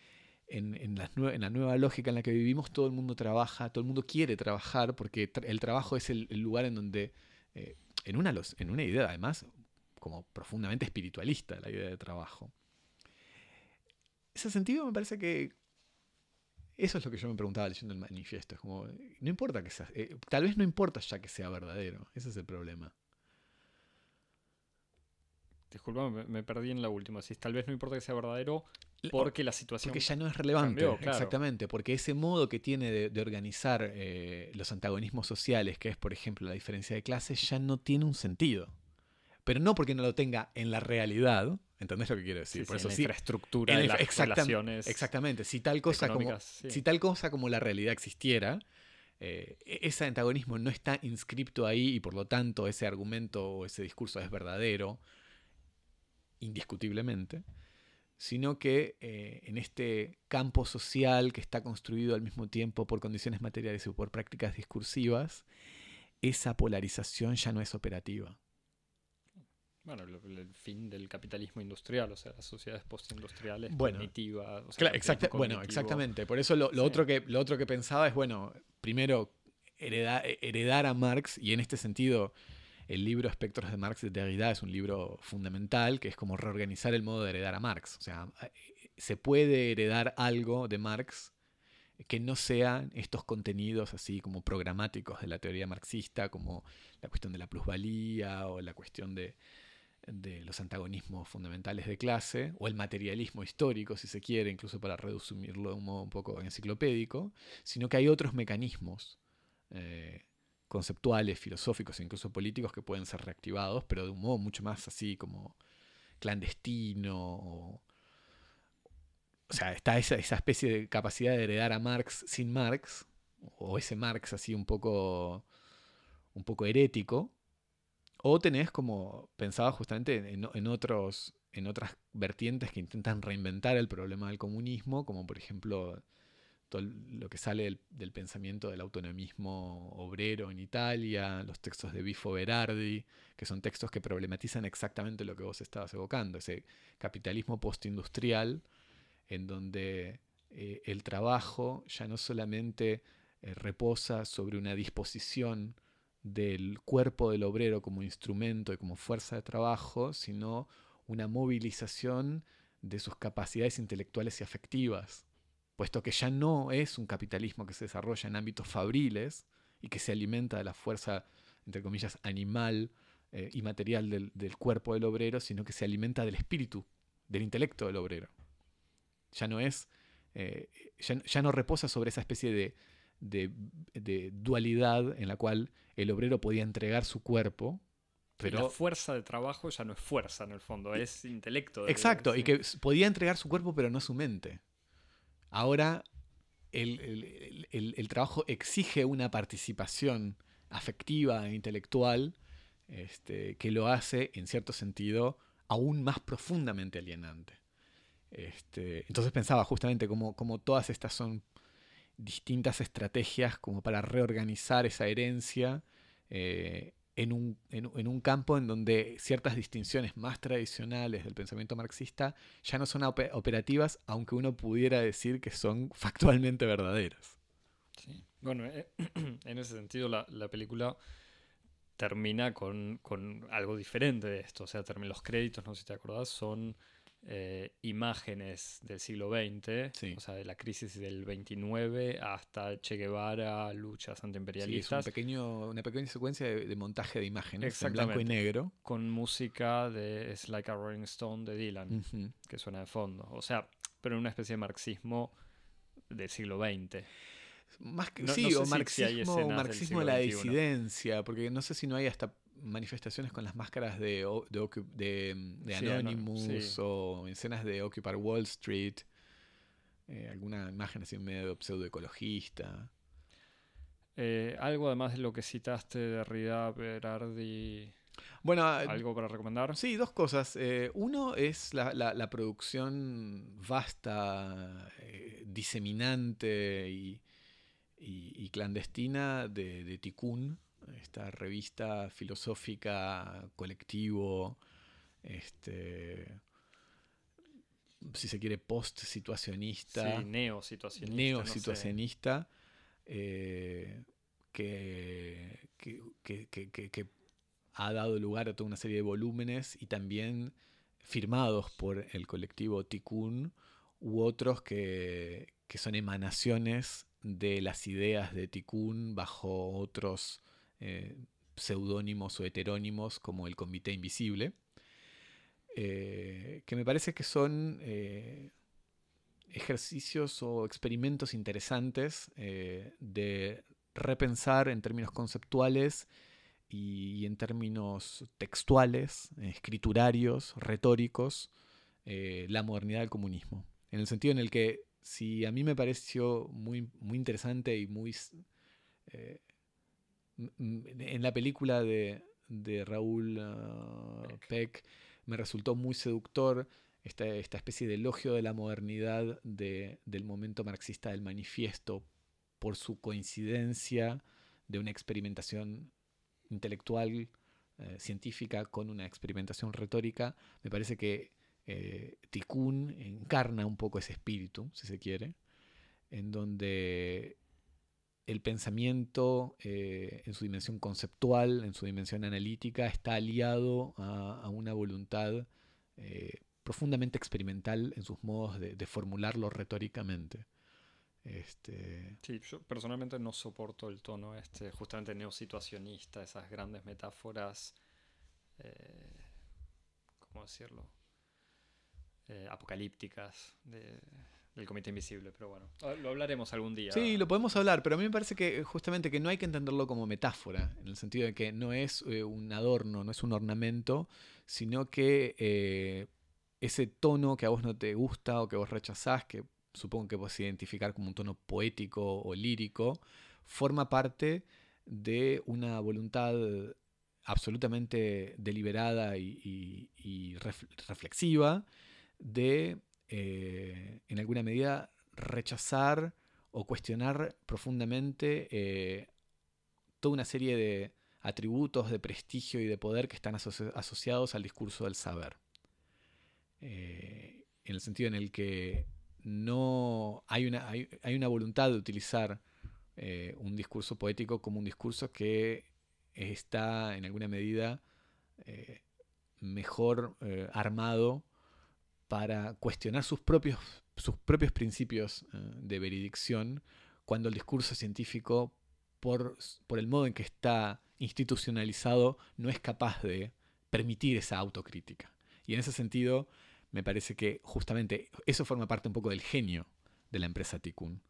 en, la nueva lógica en la que vivimos, todo el mundo trabaja, todo el mundo quiere trabajar, porque el trabajo es el, lugar en donde, eh, en, una, en una idea además como profundamente espiritualista, la idea de trabajo ese sentido me parece que eso es lo que yo me preguntaba leyendo el manifiesto. Es como, no importa que sea, eh, tal vez no importa ya que sea verdadero. Ese es el problema. Disculpa, me, perdí en la última. Si tal vez no importa que sea verdadero porque la situación. Porque ya no es relevante. Exactamente. Porque ese modo que tiene de, organizar eh, los antagonismos sociales, que es, por ejemplo, la diferencia de clases, ya no tiene un sentido. Pero no porque no lo tenga en la realidad, ¿Entendés lo que quiero decir? Por eso, la infraestructura de las relaciones Exactamente. Si tal, cosa como, si tal cosa como la realidad existiera, eh, e-, ese antagonismo no está inscripto ahí y por lo tanto ese argumento o ese discurso es verdadero, indiscutiblemente, sino que eh, en este campo social que está construido al mismo tiempo por condiciones materiales y por prácticas discursivas, esa polarización ya no es operativa bueno, el, fin del capitalismo industrial, o sea, las sociedades postindustriales, bueno, cognitivas. bueno, exactamente. Por eso lo, otro que, lo otro que pensaba es, bueno, primero, heredar, a Marx, y en este sentido, el libro Espectros de Marx de Derrida es un libro fundamental, que es como reorganizar el modo de heredar a Marx. O sea, se puede heredar algo de Marx que no sean estos contenidos así como programáticos de la teoría marxista, como la cuestión de la plusvalía o la cuestión de, de los antagonismos fundamentales de clase, o el materialismo histórico, si se quiere, incluso para resumirlo de un modo un poco enciclopédico, sino que hay otros mecanismos eh, conceptuales, filosóficos e incluso políticos que pueden ser reactivados, pero de un modo mucho más así como clandestino. O, sea, está esa, esa especie de capacidad de heredar a Marx sin Marx, o ese Marx así un poco, un poco herético, o tenés como pensaba justamente en, otros, en otras vertientes que intentan reinventar el problema del comunismo, como por ejemplo todo lo que sale del, pensamiento del autonomismo obrero en Italia, los textos de Bifo Berardi, que son textos que problematizan exactamente lo que vos estabas evocando, ese capitalismo postindustrial en donde eh, el trabajo ya no solamente eh, reposa sobre una disposición del cuerpo del obrero como instrumento y como fuerza de trabajo, sino una movilización de sus capacidades intelectuales y afectivas, puesto que ya no es un capitalismo que se desarrolla en ámbitos fabriles y que se alimenta de la fuerza, entre comillas, animal eh, y material del, cuerpo del obrero, sino que se alimenta del espíritu, del intelecto del obrero. Ya no es, eh, ya no reposa sobre esa especie de, de, dualidad en la cual el obrero podía entregar su cuerpo. Pero... la fuerza de trabajo ya no es fuerza en el fondo, es intelecto. Exacto, y que podía entregar su cuerpo pero no su mente. Ahora el, trabajo exige una participación afectiva e intelectual este, que lo hace, en cierto sentido, aún más profundamente alienante. Este, entonces pensaba justamente como, como todas estas son distintas estrategias como para reorganizar esa herencia eh, en, un, en, un, campo en donde ciertas distinciones más tradicionales del pensamiento marxista ya no son operativas, aunque uno pudiera decir que son factualmente verdaderas. Bueno, eh, en ese sentido la, la película termina con, con, algo diferente de esto. O sea, los créditos, no sé si te acordás, son eh, imágenes del siglo XX, o sea, de la crisis del 29 hasta Che Guevara, luchas antiimperialistas. Sí, es un pequeño, una pequeña secuencia de, montaje de imágenes en blanco y negro. Con música de It's Like a Rolling Stone de Dylan, que suena de fondo. O sea, pero en una especie de marxismo del siglo XX. Más que, sí, o marxismo, marxismo de la disidencia, porque no sé si no hay hasta manifestaciones con las máscaras de, de, de, Anonymous o escenas de Occupy Wall Street, eh, alguna imagen así medio pseudoecologista. Eh, algo además de lo que citaste de Rida Berardi. Bueno, ah, ¿algo para recomendar? Sí, dos cosas. Eh, uno es la, la, producción vasta, diseminante y, y, clandestina de, de Tikkun, esta revista filosófica colectivo, este, si se quiere, post-situacionista. Sí, neo-situacionista. Neo-situacionista. Eh, que, que, ha dado lugar a toda una serie de volúmenes y también firmados por el colectivo Tikkun u otros que, son emanaciones de las ideas de Tikkun bajo otros eh, pseudónimos o heterónimos como el Comité Invisible, eh, que me parece que son eh, ejercicios o experimentos interesantes de repensar en términos conceptuales y, en términos textuales, escriturarios, retóricos, la modernidad del comunismo. En el sentido en el que si a mí me pareció muy, muy interesante y muy en la película de, Raúl ah, Peck. me resultó muy seductor esta, esta, especie de elogio de la modernidad del momento marxista del manifiesto por su coincidencia de una experimentación intelectual, eh, científica, con una experimentación retórica. Me parece que eh, Tikkun encarna un poco ese espíritu, si se quiere, en donde el pensamiento eh, en su dimensión conceptual, en su dimensión analítica, está aliado a, una voluntad eh, profundamente experimental en sus modos de, formularlo retóricamente. Este... Sí, yo personalmente no soporto el tono este, justamente neosituacionista, esas grandes metáforas, eh, ¿cómo decirlo? apocalípticas el Comité Invisible, pero bueno, ah, lo hablaremos algún día. Sí, lo podemos hablar, pero a mí me parece que justamente que no hay que entenderlo como metáfora, en el sentido de que no es eh, un adorno, no es un ornamento, sino que eh, ese tono que a vos no te gusta o que vos rechazás, que supongo que puedes identificar como un tono poético o lírico, forma parte de una voluntad absolutamente deliberada y, reflexiva de eh, en alguna medida, rechazar o cuestionar profundamente eh, toda una serie de atributos de prestigio y de poder que están asociados al discurso del saber. Eh, en el sentido en el que no hay una, hay, una voluntad de utilizar un discurso poético como un discurso que está en alguna medida mejor armado para cuestionar sus propios, sus propios principios eh, de veridicción cuando el discurso científico, por, por el modo en que está institucionalizado, no es capaz de permitir esa autocrítica. Y en ese sentido, me parece que justamente eso forma parte un poco del genio de la empresa Tikkun.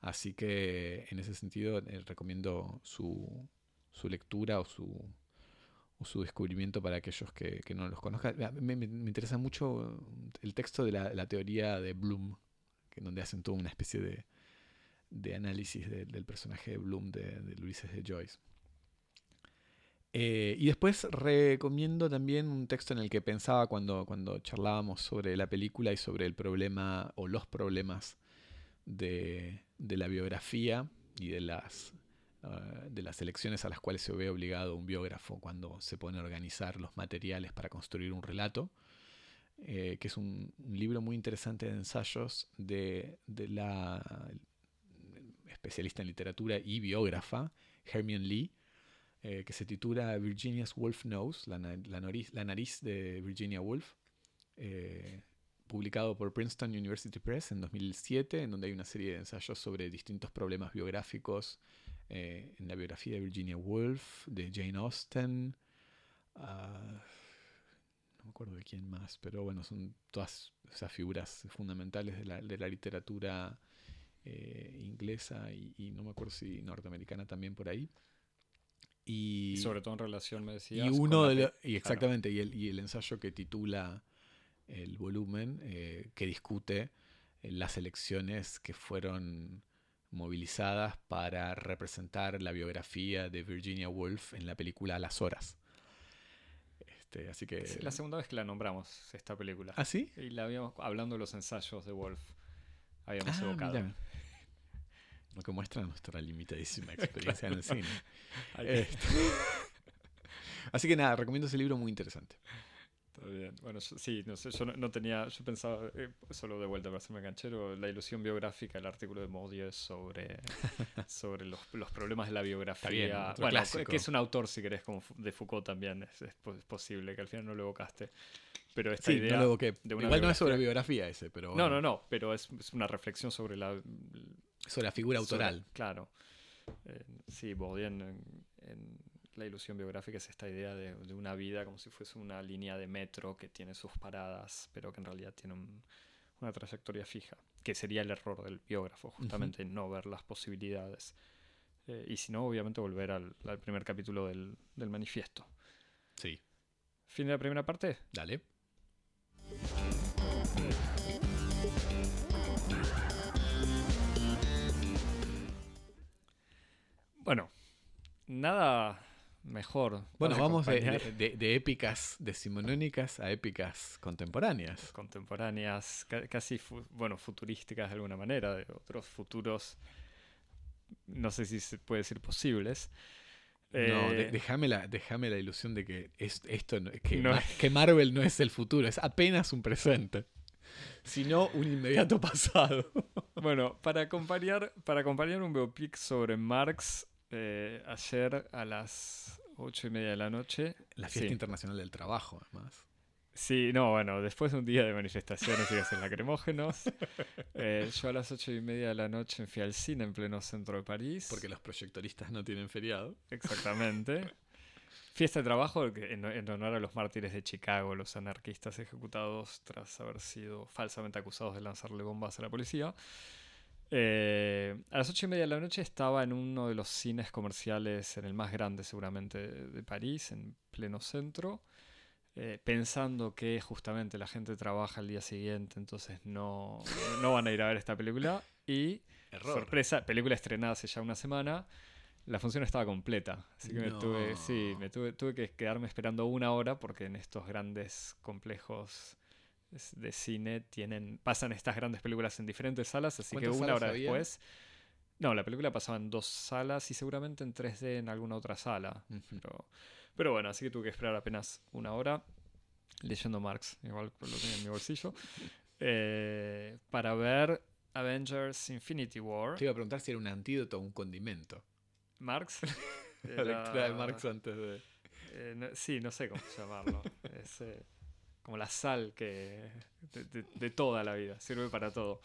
Así que en ese sentido eh, recomiendo su, su lectura o su, o su descubrimiento para aquellos que, no los conozcan. Me, interesa mucho el texto de la, teoría de Bloom, que donde hacen toda una especie de, análisis del personaje de Bloom de, de de Joyce. Eh, y después recomiendo también un texto en el que pensaba cuando, cuando charlábamos sobre la película y sobre el problema o los problemas de la biografía y de las, ah, de las elecciones a las cuales se ve obligado un biógrafo cuando se pone a organizar los materiales para construir un relato. Eh, que es un, libro muy interesante de ensayos de, de la especialista en literatura y biógrafa, Hermione Lee, eh, que se titula Virginia's Wolf Nose, la, la, nariz, la nariz, de Virginia Woolf, eh, publicado por Princeton University Press en 2007, en donde hay una serie de ensayos sobre distintos problemas biográficos eh, en la biografía de Virginia Woolf, de Jane Austen, uh, no me acuerdo de quién más, pero bueno, son todas esas figuras fundamentales de la, de la literatura eh, inglesa y, y, no me acuerdo si norteamericana también por ahí. Y, y sobre todo en relación, me decías. Y uno de y exactamente, claro. y, el, y el ensayo que titula el volumen, eh, que discute eh, las elecciones que fueron movilizadas para representar la biografía de Virginia Woolf en la película Las Horas. Este, así que... Es la segunda vez que la nombramos, esta película. ¿Ah, sí? Y la habíamos, hablando de los ensayos de Woolf, habíamos ah, evocado. Mira. Lo que muestra nuestra limitadísima experiencia en el cine. Este. Así que nada, recomiendo ese libro muy interesante. Está bien. Bueno, yo, sí, no sé, yo no, no, tenía, yo pensaba, eh, solo de vuelta para hacerme canchero, la ilusión biográfica, el artículo de Modius sobre, sobre los, los, problemas de la biografía. Bien, bueno, clásico. que es un autor, si querés, como de Foucault también, es, es posible, que al final no lo evocaste. Pero esta sí, idea no lo evoqué. de una Igual no es sobre biografía ese, pero... No, no, no, pero es, es una reflexión sobre la... Sobre la figura autoral. Sobre, claro. Eh, sí, Bourdieu en, en, la ilusión biográfica es esta idea de, de, una vida como si fuese una línea de metro que tiene sus paradas, pero que en realidad tiene un, una trayectoria fija, que sería el error del biógrafo, justamente uh -huh. no ver las posibilidades. Eh, y si no, obviamente volver al, al primer capítulo del, del, manifiesto. Sí. Fin de la primera parte. Dale. Bueno, nada mejor. Bueno, vamos de, de, de, épicas decimonónicas a épicas contemporáneas. Contemporáneas, casi, bueno, futurísticas de alguna manera, de otros futuros, no sé si se puede decir posibles. No, eh, déjame la, déjame la ilusión de que es, esto que, no, que Marvel no es el futuro, es apenas un presente sino un inmediato pasado. bueno, para acompañar, para acompañar un biopic sobre Marx, eh, ayer a las ocho y media de la noche. La fiesta sí. internacional del trabajo, además. Sí, no, bueno, después de un día de manifestaciones y gases lacrimógenos, eh, yo a las ocho y media de la noche fui al cine en pleno centro de París. Porque los proyectoristas no tienen feriado. Exactamente. Fiesta de trabajo en, en, honor a los mártires de Chicago, los anarquistas ejecutados tras haber sido falsamente acusados de lanzarle bombas a la policía. Eh, a las ocho y media de la noche estaba en uno de los cines comerciales, en el más grande seguramente de, París, en pleno centro, eh, pensando que justamente la gente trabaja el día siguiente, entonces no, no van a ir a ver esta película. Y, Error. sorpresa, película estrenada hace ya una semana la función estaba completa. Así que no. me tuve, sí, me tuve, tuve que quedarme esperando una hora porque en estos grandes complejos de cine tienen pasan estas grandes películas en diferentes salas, así que una hora había? después. No, la película pasaba en dos salas y seguramente en 3D en alguna otra sala. Uh -huh. pero, pero bueno, así que tuve que esperar apenas una hora leyendo Marx, igual lo tenía en mi bolsillo, eh, para ver Avengers Infinity War. Te iba a preguntar si era un antídoto o un condimento. Marx. Era... La lectura de Marx antes de. Eh, no, sí, no sé cómo llamarlo. es eh, como la sal que. De, toda la vida, sirve para todo.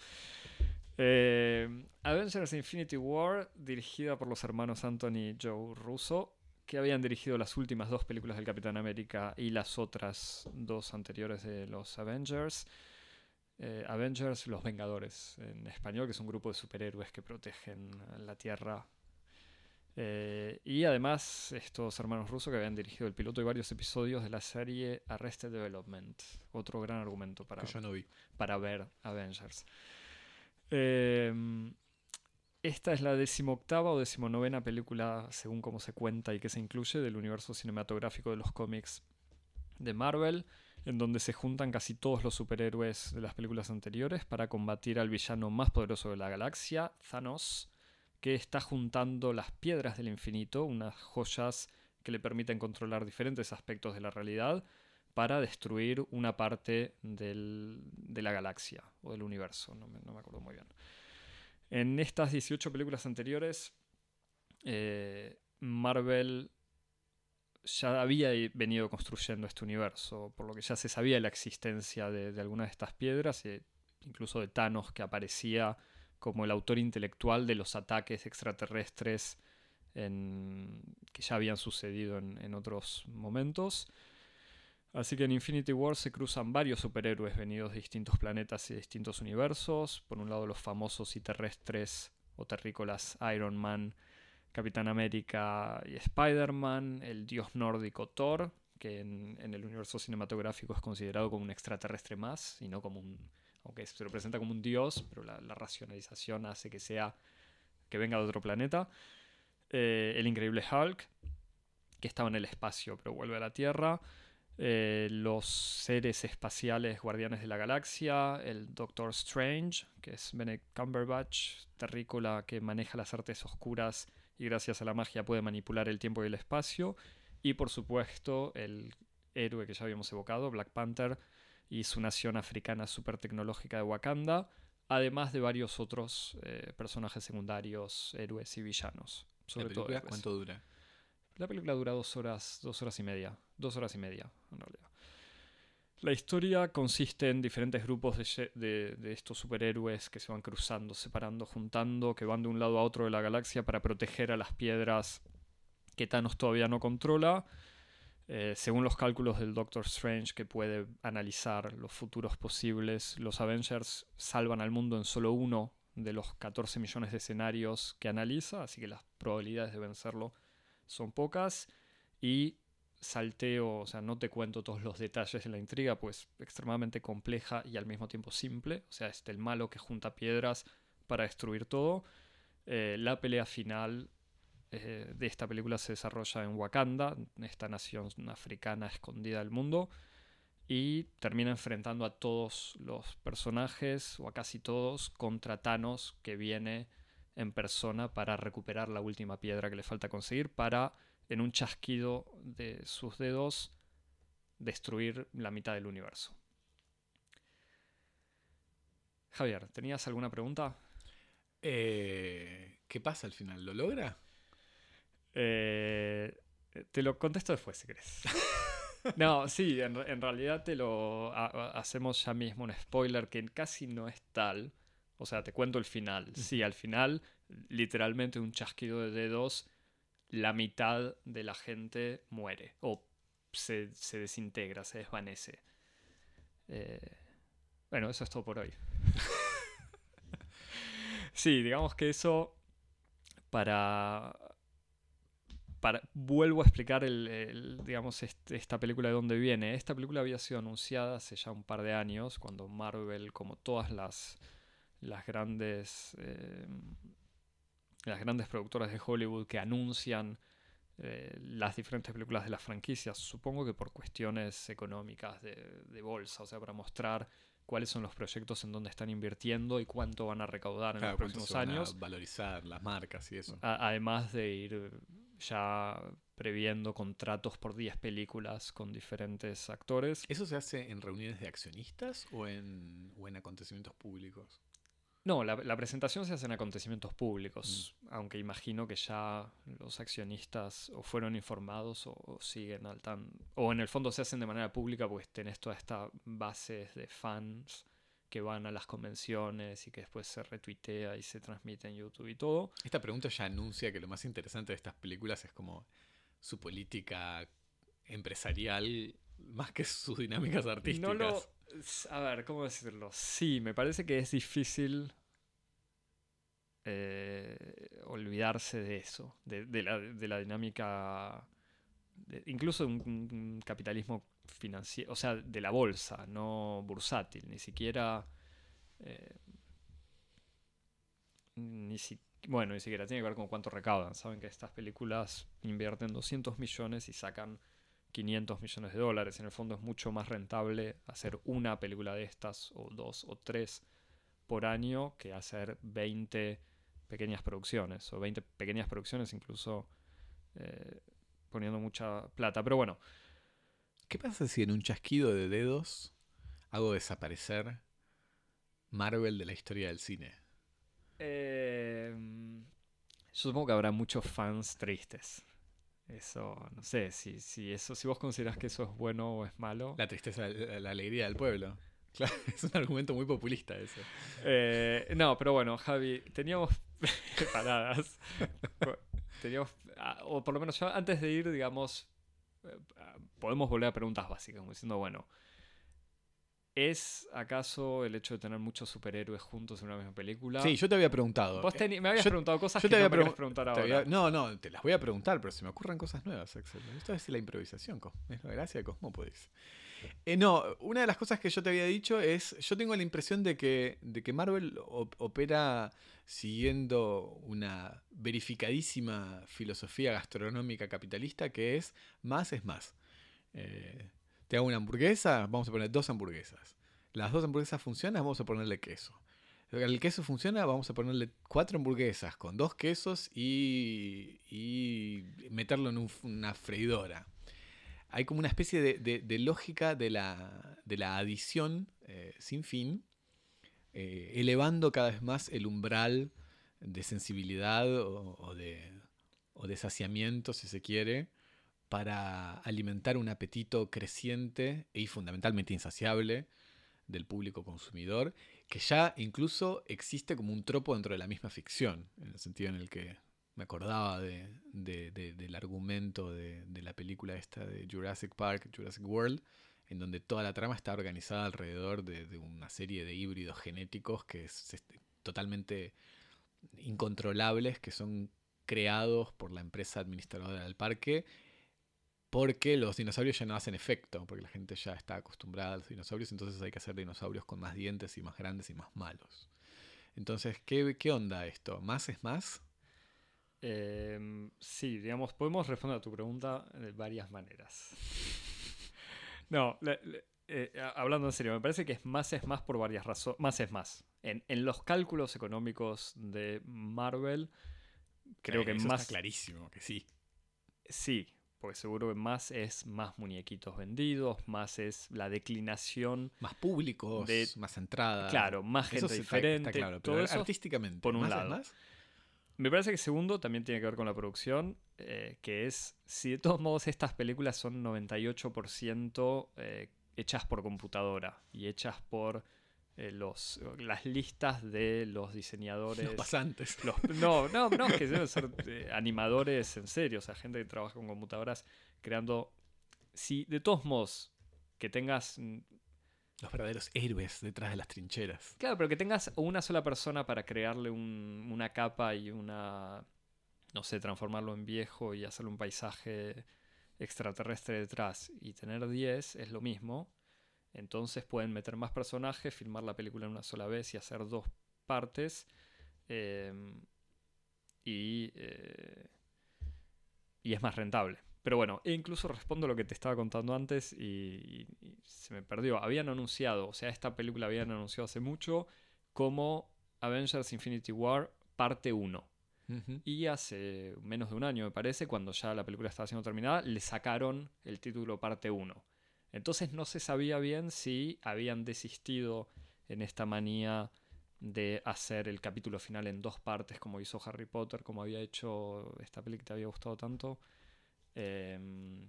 Eh, Avengers Infinity War, dirigida por los hermanos Anthony y Joe Russo, que habían dirigido las últimas dos películas del Capitán América y las otras dos anteriores de los Avengers. Eh, Avengers, los Vengadores en español, que es un grupo de superhéroes que protegen la Tierra eh, y además estos hermanos rusos que habían dirigido el piloto y varios episodios de la serie Arrested Development. Otro gran argumento para, no para ver Avengers. Eh, esta es la decimoctava o decimonovena película, según cómo se cuenta y que se incluye, del universo cinematográfico de los cómics de Marvel, en donde se juntan casi todos los superhéroes de las películas anteriores para combatir al villano más poderoso de la galaxia, Thanos, que está juntando las piedras del infinito, unas joyas que le permiten controlar diferentes aspectos de la realidad para destruir una parte de la galaxia o del universo, no me, acuerdo muy bien. En estas 18 películas anteriores, eh, Marvel ya había venido construyendo este universo, por lo que ya se sabía la existencia de, algunas de estas piedras, e incluso de Thanos que aparecía como el autor intelectual de los ataques extraterrestres que ya habían sucedido en, otros momentos. Así que en Infinity War se cruzan varios superhéroes venidos de distintos planetas y distintos universos. Por un lado los famosos y terrestres o terrícolas Iron Man, Capitán América y Spider-Man, el dios nórdico Thor, que en, el universo cinematográfico es considerado como un extraterrestre más, y no como un. Aunque se lo presenta como un dios, pero la, racionalización hace que sea. que venga de otro planeta. Eh, el increíble Hulk, que estaba en el espacio pero vuelve a la Tierra. Eh, los seres espaciales guardianes de la galaxia, el Doctor Strange, que es Benedict Cumberbatch, terrícola que maneja las artes oscuras y gracias a la magia puede manipular el tiempo y el espacio. Y por supuesto, el héroe que ya habíamos evocado, Black Panther, y su nación africana super tecnológica de Wakanda, además de varios otros eh, personajes secundarios, héroes y villanos. Sobre ¿La película cuánto dura? La película dura dos horas, dos horas y media. Dos horas y media, en realidad. La historia consiste en diferentes grupos de, estos superhéroes que se van cruzando, separando, juntando, que van de un lado a otro de la galaxia para proteger a las piedras que Thanos todavía no controla. Eh, según los cálculos del Doctor Strange, que puede analizar los futuros posibles, los Avengers salvan al mundo en solo uno de los 14 millones de escenarios que analiza, así que las probabilidades de vencerlo son pocas. Y salteo, o sea, no te cuento todos los detalles de la intriga, pues extremadamente compleja y al mismo tiempo simple. O sea, es el malo que junta piedras para destruir todo. Eh, la pelea final eh, de esta película se desarrolla en Wakanda, esta nación africana escondida del mundo, y termina enfrentando a todos los personajes, o a casi todos, contra Thanos, que viene en persona para recuperar la última piedra que le falta conseguir para en un chasquido de sus dedos, destruir la mitad del universo. Javier, ¿tenías alguna pregunta? Eh, ¿Qué pasa al final? ¿Lo logra? Eh, te lo contesto después, si querés. no, sí, en, realidad te lo hacemos ya mismo un spoiler que casi no es tal. O sea, te cuento el final. Sí, al final, literalmente un chasquido de dedos la mitad de la gente muere o se, desintegra, se desvanece. Eh, bueno, eso es todo por hoy. sí, digamos que eso para, vuelvo a explicar el, digamos esta película de dónde viene. Esta película había sido anunciada hace ya un par de años cuando Marvel, como todas las las grandes eh, las grandes productoras de Hollywood que anuncian eh, las diferentes películas de las franquicias, supongo que por cuestiones económicas de, bolsa, o sea, para mostrar cuáles son los proyectos en donde están invirtiendo y cuánto van a recaudar en los próximos años. valorizar las marcas y eso. además de ir ya previendo contratos por 10 películas con diferentes actores. ¿Eso se hace en reuniones de accionistas o en, o en acontecimientos públicos? No, la, presentación se hace en acontecimientos públicos, mm. aunque imagino que ya los accionistas o fueron informados o, siguen al tan... O en el fondo se hacen de manera pública porque tenés toda esta base de fans que van a las convenciones y que después se retuitea y se transmite en YouTube y todo. Esta pregunta ya anuncia que lo más interesante de estas películas es como su política empresarial más que sus dinámicas artísticas. No a ver, ¿cómo decirlo? Sí, me parece que es difícil eh, olvidarse de eso, de, la, dinámica, incluso de un, capitalismo financiero, o sea, de la bolsa, no bursátil, ni siquiera... Eh, ni bueno, ni siquiera tiene que ver con cuánto recaudan. Saben que estas películas invierten 200 millones y sacan 500 millones de dólares. En el fondo es mucho más rentable hacer una película de estas, o dos, o tres por año, que hacer 20 pequeñas producciones, o 20 pequeñas producciones incluso eh, poniendo mucha plata. Pero bueno, ¿Qué pasa si en un chasquido de dedos hago desaparecer Marvel de la historia del cine? eh, yo supongo que habrá muchos fans tristes. Eso, no sé, si, si, eso, si vos considerás que eso es bueno o es malo. La tristeza, la, la alegría del pueblo. Claro, es un argumento muy populista ese. Eh, no, pero bueno, Javi, teníamos preparadas. teníamos, ah, o por lo menos yo, antes de ir, digamos, eh, podemos volver a preguntas básicas, como diciendo, bueno, ¿es acaso el hecho de tener muchos superhéroes juntos en una misma película? Sí, yo te había preguntado. Vos me habías yo- preguntado cosas yo que te no había me querés pregun- preguntar ahora. había- no, no, te las voy a preguntar, pero se me ocurren cosas nuevas, Axel. Esto es la improvisación, es la gracia de Cosmópolis. Eh, no, una de las cosas que yo te había dicho es, yo tengo la impresión de que, de que Marvel op- opera siguiendo una verificadísima filosofía gastronómica capitalista que es más es más. Eh, te hago una hamburguesa, vamos a poner dos hamburguesas. Las dos hamburguesas funcionan, vamos a ponerle queso. El queso funciona, vamos a ponerle cuatro hamburguesas con dos quesos y, y meterlo en un- una freidora. Hay como una especie de, de- de lógica de la, de la adición eh, sin fin, eh, elevando cada vez más el umbral de sensibilidad o, o de, o de saciamiento, si se quiere, para alimentar un apetito creciente y fundamentalmente insaciable del público consumidor, que ya incluso existe como un tropo dentro de la misma ficción, en el sentido en el que me acordaba de, de- de- del argumento de, la película esta de Jurassic Park, Jurassic World, en donde toda la trama está organizada alrededor de, una serie de híbridos genéticos que es este, totalmente incontrolables, que son creados por la empresa administradora del parque porque los dinosaurios ya no hacen efecto, porque la gente ya está acostumbrada a los dinosaurios, entonces hay que hacer dinosaurios con más dientes y más grandes y más malos. Entonces, ¿qué, qué onda esto? ¿Más es más? Em, sí, digamos, podemos responder a tu pregunta de varias maneras. No, le- le- eh, hablando en serio, me parece que es más es más por varias razones. Más es más. En, en los cálculos económicos de Marvel, creo Eh, que eso más. Está clarísimo que sí. Sí, porque seguro que más es más muñequitos vendidos, más es la declinación. Más públicos, De- más entradas. Claro, más gente diferente. Está claro, todo pero eso artísticamente. por un ¿más es lado. más? Me parece que segundo también tiene que ver con la producción, eh, que es, si de todos modos estas películas son 98% eh, hechas por computadora y hechas por eh, los, las listas de los diseñadores. Los pasantes. los- no, no, no, que deben ser eh, animadores en serio, o sea, gente que trabaja con computadoras creando... Si de todos modos que tengas Los verdaderos héroes detrás de las trincheras. Claro, pero que tengas una sola persona para crearle un- una capa y una. No sé, transformarlo en viejo y hacerle un paisaje extraterrestre detrás y tener 10 es lo mismo. Entonces pueden meter más personajes, filmar la película en una sola vez y hacer dos partes. em, y. eh, y es más rentable. Pero bueno, e incluso respondo lo que te estaba contando antes y, y- y se me perdió. Habían anunciado, o sea, esta película habían anunciado hace mucho como Avengers Infinity War parte 1. Ujú. Y hace menos de un año, me parece, cuando ya la película estaba siendo terminada, le sacaron el título parte 1. Entonces no se sabía bien si habían desistido en esta manía de hacer el capítulo final en dos partes, como hizo Harry Potter, como había hecho esta película que te había gustado tanto. Em,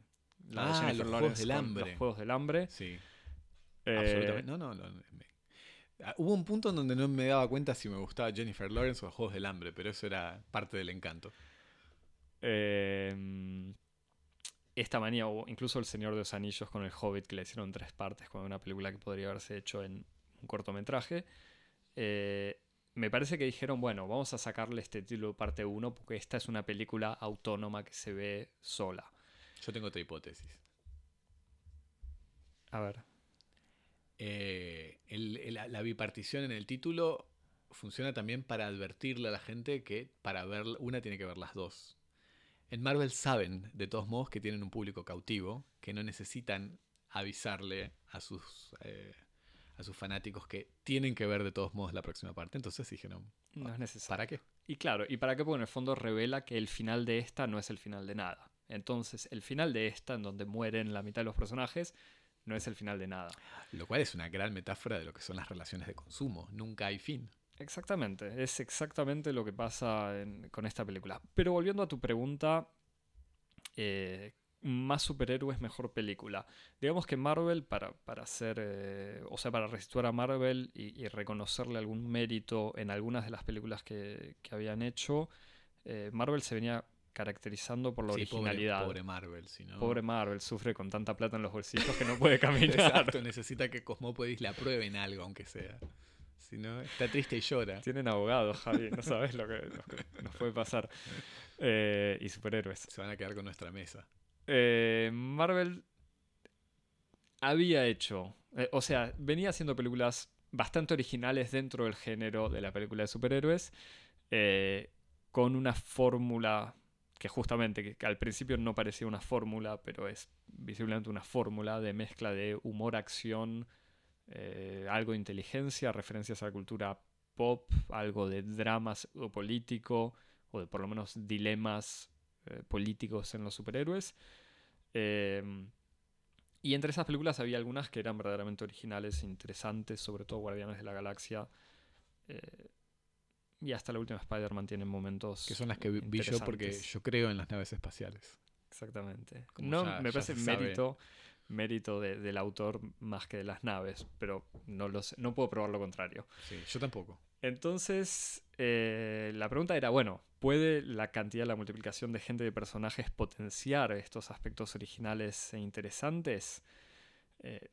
la de Ah, Jennifer los Juegos del Hambre. Los Juegos del Hambre. Sí, Eh, absolutamente. No, no, no. Ah, Hubo un punto en donde no me daba cuenta si me gustaba Jennifer Lawrence o los Juegos del Hambre, pero eso era parte del encanto. Eh, esta manía, o incluso El Señor de los Anillos con el Hobbit, que le hicieron tres partes, con una película que podría haberse hecho en un cortometraje. Eh, me parece que dijeron, bueno, vamos a sacarle este título parte 1 porque esta es una película autónoma que se ve sola. Yo tengo otra hipótesis. A ver. Eh, el- el- la bipartición en el título funciona también para advertirle a la gente que para ver una tiene que ver las dos. En Marvel saben, de todos modos, que tienen un público cautivo, que no necesitan avisarle a sus, eh, a sus fanáticos que tienen que ver de todos modos la próxima parte. Entonces dijeron, No es necesario. ¿para qué? Y claro, ¿y para qué? Porque en el fondo revela que el final de esta no es el final de nada. Entonces, el final de esta, en donde mueren la mitad de los personajes, no es el final de nada. Lo cual es una gran metáfora de lo que son las relaciones de consumo. Nunca hay fin. Exactamente, es exactamente lo que pasa en- con esta película. Pero volviendo a tu pregunta, eh, más superhéroes, mejor película. Digamos que Marvel, para, para hacer, eh, o sea, para restituir a Marvel y, y reconocerle algún mérito en algunas de las películas que, que habían hecho, eh, Marvel se venía caracterizando por la Sí, pobre- originalidad. Pobre, Marvel, si no. Pobre Marvel sufre con tanta plata en los bolsillos que no puede caminar. Exacto, necesita que Cosmópolis le aprueben algo, aunque sea. Si no, está triste y llora. Tienen abogados, Javi, no sabes lo que, lo que nos puede pasar. Eh, y superhéroes. Se van a quedar con nuestra mesa. Eh, Marvel había hecho, eh, o sea, venía haciendo películas bastante originales dentro del género de la película de superhéroes, eh, con una fórmula que justamente, que, que al principio no parecía una fórmula, pero es visiblemente una fórmula de mezcla de humor, acción, eh, algo de inteligencia, referencias a la cultura pop, algo de drama o político, o de por lo menos dilemas eh, políticos en los superhéroes. Eh, y entre esas películas había algunas que eran verdaderamente originales, interesantes, sobre todo Guardianes de la Galaxia. eh, y hasta la última Spider-Man tiene momentos. Que son las que vi yo porque yo creo en las naves espaciales. Exactamente. Como No, ya- me ya parece sabe. Mérito, de- del autor más que de las naves, pero no, lo sé- no puedo probar lo contrario. Sí, yo tampoco. Entonces, eh, la pregunta era, bueno, ¿puede la cantidad, la multiplicación de gente de personajes potenciar estos aspectos originales e interesantes? Eh,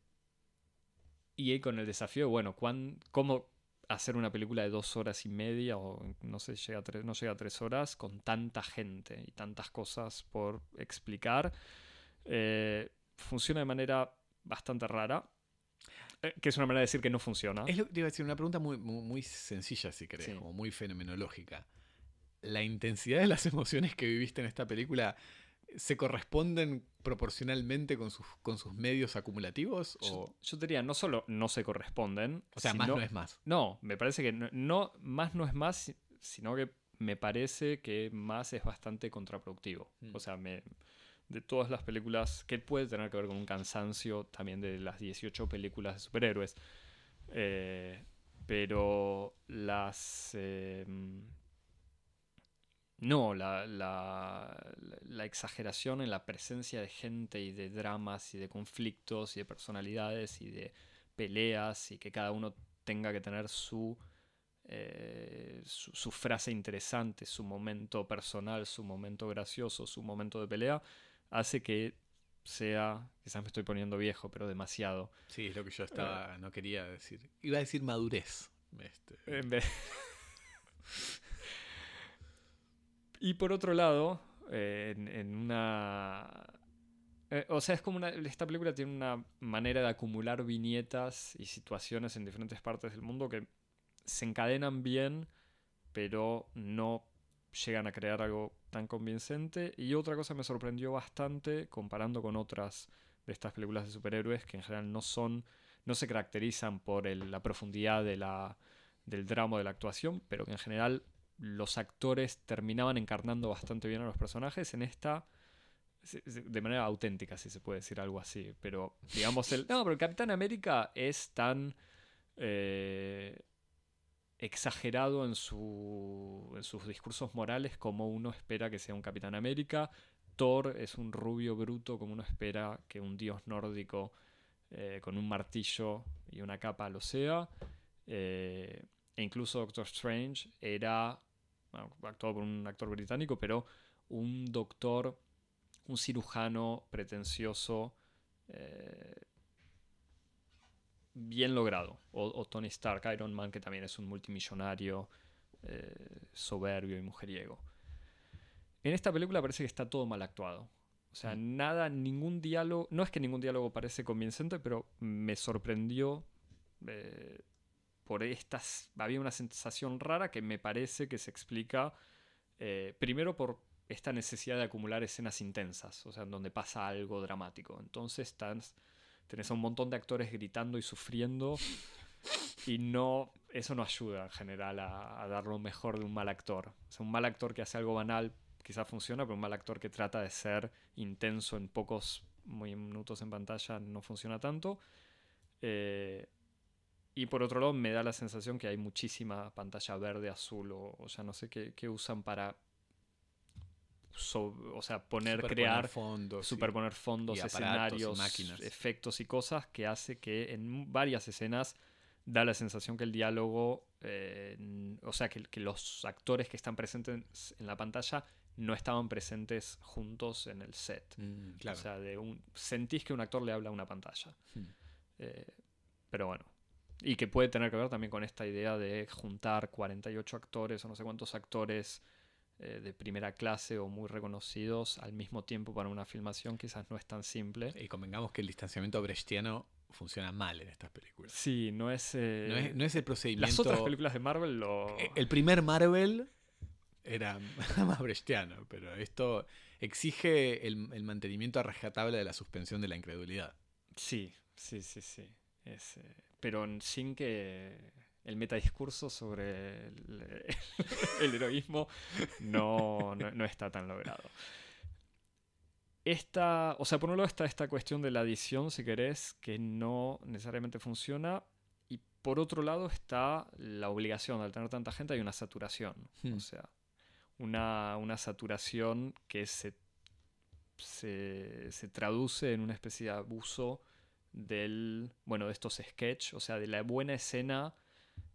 y con el desafío, bueno, ¿cuán- ¿cómo hacer una película de dos horas y media o no sé, llega a tres, no llega a tres horas con tanta gente y tantas cosas por explicar? Eh, funciona de manera bastante rara, eh, que es una manera de decir que no funciona. Es lo que te iba a decir, una pregunta muy, muy, muy sencilla, si querés, Sí. como muy fenomenológica. ¿La intensidad de las emociones que viviste en esta película se corresponden proporcionalmente con sus, con sus medios acumulativos? Yo, O, yo te diría, no solo no se corresponden. o sea, más no es más. No, me parece que no, no- más no es más, si- sino que me parece que más es bastante contraproductivo. Mm. O sea, me, de todas las películas, que puede tener que ver con un cansancio también de las 18 películas de superhéroes. Eh, pero las... eh, no, la, la- la exageración en la presencia de gente y de dramas y de conflictos y de personalidades y de peleas y que cada uno tenga que tener su, eh, su, su frase interesante, su momento personal, su momento gracioso, su momento de pelea, hace que sea, quizás me estoy poniendo viejo, pero demasiado. Sí, es lo que yo estaba, no quería decir. Iba a decir madurez. Este, En vez- y por otro lado, eh, en, en una... eh, o sea, es como una... Esta película tiene una manera de acumular viñetas y situaciones en diferentes partes del mundo que se encadenan bien, pero no llegan a crear algo tan convincente. Y otra cosa me sorprendió bastante comparando con otras de estas películas de superhéroes que en general no son, no se caracterizan por el- la profundidad de la, del drama o de la actuación, pero que en general los actores terminaban encarnando bastante bien a los personajes. En esta, de manera auténtica, si se puede decir algo así. Pero, digamos, el. No, pero el Capitán América es tan. eh, exagerado en, su, en sus discursos morales como uno espera que sea un Capitán América. Thor es un rubio bruto como uno espera que un dios nórdico eh, con un martillo y una capa lo sea. Eh, e incluso Doctor Strange era bueno, actuado por un actor británico, pero un doctor, un cirujano pretencioso, eh, bien logrado. O, o Tony Stark, Iron Man, que también es un multimillonario, eh, soberbio y mujeriego. En esta película parece que está todo mal actuado. O sea, nada, ningún diálogo. No es que ningún diálogo parece convincente, pero me sorprendió eh, por estas. Había una sensación rara que me parece que se explica eh, primero por esta necesidad de acumular escenas intensas, o sea, en donde pasa algo dramático. Entonces estás, tenés a un montón de actores gritando y sufriendo y no, eso no ayuda en general a, dar lo mejor de un mal actor. O un mal actor que hace algo banal quizás funciona, pero un mal actor que trata de ser intenso en pocos minutos en pantalla no funciona tanto. Eh, y por otro lado, me da la sensación que hay muchísima pantalla verde, azul, o, o sea, no sé qué, qué usan para. So- o sea, poner, Superponer crear, fondos. superponer fondos, y escenarios, máquinas. efectos y cosas que hace que en varias escenas da la sensación que el diálogo, eh, o sea, que, que los actores que están presentes en la pantalla no estaban presentes juntos en el set. Mm, claro. O sea, de un, sentís que un actor le habla a una pantalla. Hmm. Eh, pero bueno. Y que puede tener que ver también con esta idea de juntar 48 actores o no sé cuántos actores eh, de primera clase o muy reconocidos al mismo tiempo para una filmación quizás no es tan simple. Y convengamos que el distanciamiento brechtiano funciona mal en estas películas. Sí, no es... eh, No es, no es el procedimiento. las otras películas de Marvel lo... Eh, El primer Marvel era más brechtiano, pero esto exige el, el mantenimiento a rajatabla de la suspensión de la incredulidad. Sí, sí, sí, sí. Es, eh, pero sin que el metadiscurso sobre el, el heroísmo no, no, no está tan logrado. Esta, o sea, por un lado está esta cuestión de la adición, si querés, que no necesariamente funciona. Y por otro lado está la obligación, al tener tanta gente hay una saturación. Hmm. O sea, una, una saturación que se, se, se traduce en una especie de abuso del, bueno, de estos sketch, o sea, de la buena escena,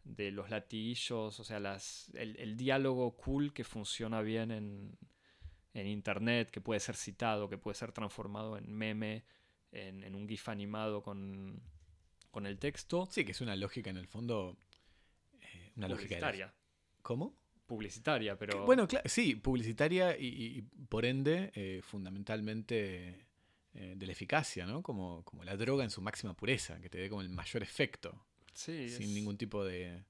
de los latiguillos, o sea, las, el, el diálogo cool que funciona bien en, en internet, que puede ser citado, que puede ser transformado en meme, en, en un GIF animado con, con el texto. Sí, que es una lógica en el fondo. eh, una lógica de la- publicitaria. ¿Cómo? Publicitaria, pero. Que, Bueno, claro, sí, publicitaria y por ende, eh, fundamentalmente eh, de la eficacia, ¿no? Como, como la droga en su máxima pureza, que te dé como el mayor efecto, sí, sin es- ningún tipo de,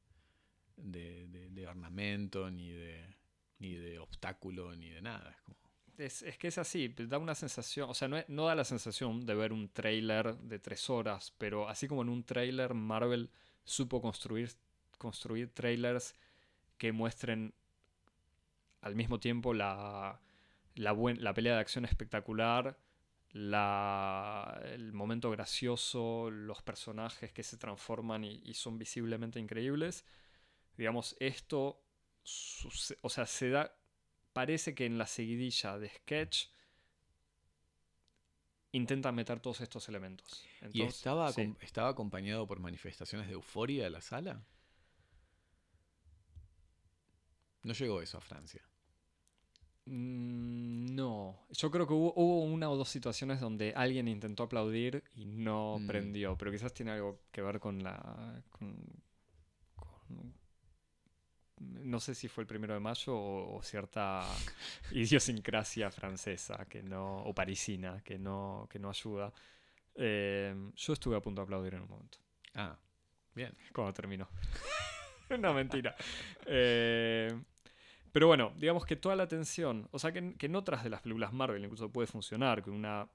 de, de- de ornamento, ni de, ni de obstáculo, ni de nada. Es como- Es, es que es así, da una sensación, o sea, no, no da la sensación de ver un trailer de tres horas, pero así como en un trailer Marvel supo construir, construir trailers que muestren al mismo tiempo la, la, buen- la pelea de acción espectacular, la, el momento gracioso, los personajes que se transforman y, y son visiblemente increíbles. Digamos, esto, o sea, se da, parece que en la seguidilla de sketch intentan meter todos estos elementos. ¿Y estaba, sí. estaba acompañado por manifestaciones de euforia de la sala? No llegó eso a Francia. Mm, No, yo creo que hubo, hubo una o dos situaciones donde alguien intentó aplaudir y no Mm. prendió, pero quizás tiene algo que ver con la... con- con- no sé si fue el primero de mayo o, o cierta idiosincrasia francesa que no, o parisina que no, que no ayuda. Eh, yo estuve a punto de aplaudir en un momento. Ah, bien. cuando terminó. no, mentira. Eh, pero bueno, digamos que toda la tensión, o sea, que, en otras de las películas Marvel incluso puede funcionar, que una,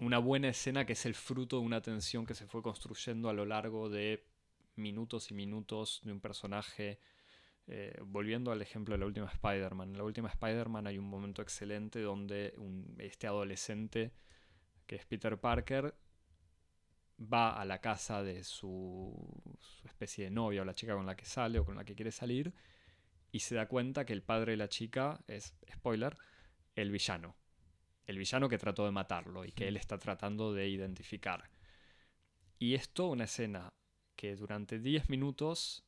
una buena escena que es el fruto de una tensión que se fue construyendo a lo largo de minutos y minutos de un personaje. Eh, volviendo al ejemplo de la última Spider-Man. En la última Spider-Man hay un momento excelente donde este adolescente, que es Peter Parker, va a la casa de su, su especie de novia o la chica con la que sale o con la que quiere salir y se da cuenta que el padre de la chica es, spoiler, el villano. El villano que trató de matarlo y que él está tratando de identificar. Y esto, una escena que durante 10 minutos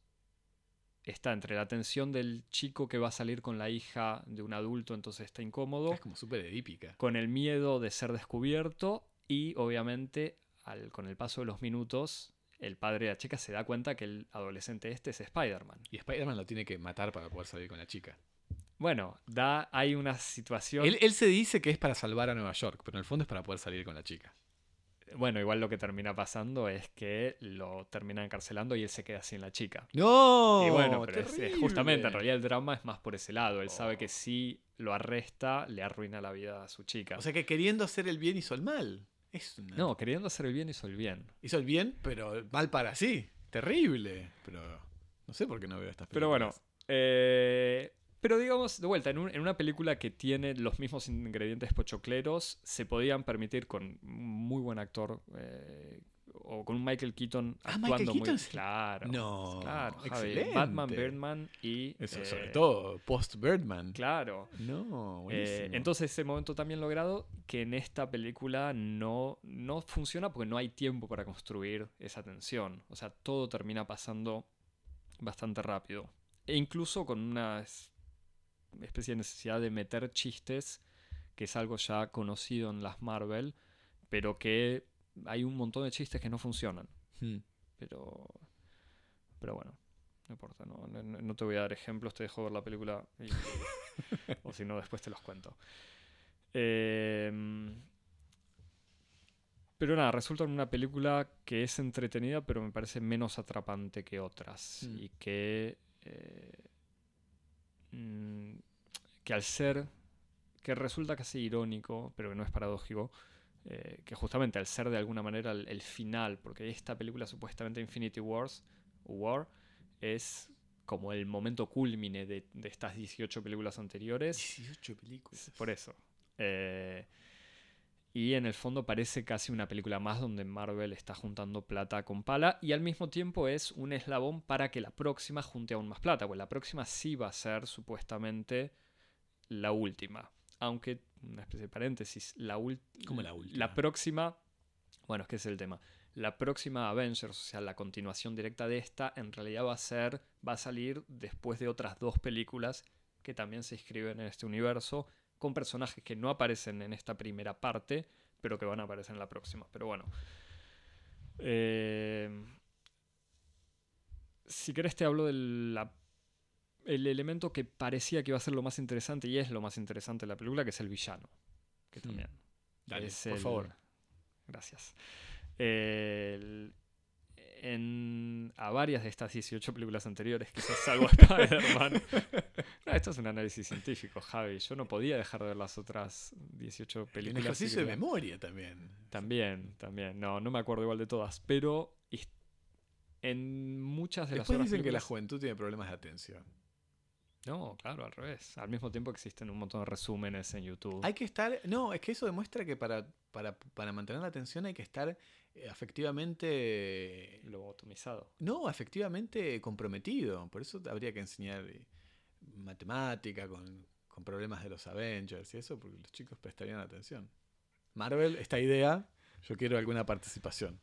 está entre la tensión del chico que va a salir con la hija de un adulto, entonces está incómodo, Es como súper edípica. con el miedo de ser descubierto y obviamente al, con el paso de los minutos el padre de la chica se da cuenta que el adolescente este es Spider-Man. Y Spider-Man lo tiene que matar para poder salir con la chica. Bueno, da, hay una situación... Él, él se dice que es para salvar a Nueva York, pero en el fondo es para poder salir con la chica. bueno, igual lo que termina pasando es que lo terminan encarcelando y él se queda sin la chica. ¡No! y bueno, pero es- justamente, en realidad el drama es más por ese lado. Él sabe Oh. que si lo arresta, le arruina la vida a su chica. O sea que queriendo hacer el bien hizo el mal. Es una- no, queriendo hacer el bien hizo el bien. Hizo el bien, pero mal para sí. Terrible. Pero no sé por qué no veo estas películas. Pero bueno, eh, pero digamos, de vuelta, en, un- en una película que tiene los mismos ingredientes pochocleros, se podían permitir con un muy buen actor eh, o con un Michael Keaton Ah, actuando Michael muy Keaton sí. claro. No, claro, excelente. Batman, Birdman y Eso, eh, sobre todo, post-Birdman. Claro. No, Eh, entonces ese momento también logrado que en esta película no, no funciona porque no hay tiempo para construir esa tensión. O sea, todo termina pasando bastante rápido. E incluso con una es- especie de necesidad de meter chistes, que es algo ya conocido en las Marvel, pero que hay un montón de chistes que no funcionan. Hmm. Pero, pero bueno, no importa, no, no- no te voy a dar ejemplos, te dejo ver la película y- o si no, después te los cuento. Em, pero nada, resulta en una película que es entretenida, pero me parece menos atrapante que otras. Mm. Y que. eh, mm, que al ser. que resulta casi irónico, pero que no es paradójico. Eh, que justamente al ser de alguna manera el, el final, porque esta película supuestamente Infinity Wars, War, es como el momento culmine de, de estas 18 películas anteriores. 18 películas. Por eso. Eh, y en el fondo parece casi una película más donde Marvel está juntando plata con pala y al mismo tiempo es un eslabón para que la próxima junte aún más plata, pues la próxima sí va a ser supuestamente la última. Aunque, una especie de paréntesis, la, ¿Cómo la última? la próxima, bueno, es que es el tema. La próxima Avengers, o sea, la continuación directa de esta, en realidad va a ser, va a salir después de otras dos películas que también se inscriben en este universo, con personajes que no aparecen en esta primera parte, pero que van a aparecer en la próxima. Pero bueno. Eh, si querés te hablo del el elemento que parecía que iba a ser lo más interesante y es lo más interesante de la película, que es el villano. Que también Dale, es por el- favor. Gracias. El- en, a varias de estas 18 películas anteriores, quizás salvo Spider-Man. No, esto es un análisis científico, Javi. Yo no podía dejar de ver las otras 18 Un películas. ejercicio y de memoria también. También, también. No, no me acuerdo igual de todas, pero en muchas de Después las otras dicen que la juventud tiene problemas de atención. No, claro, al revés. Al mismo tiempo existen un montón de resúmenes en YouTube. Hay que estar. No, es que eso demuestra que para, para, para mantener la atención hay que estar eh, afectivamente. Lobotomizado. No, afectivamente comprometido. Por eso habría que enseñar eh, matemática con, con problemas de los Avengers y eso, porque los chicos prestarían atención. Marvel, esta idea, yo quiero alguna participación.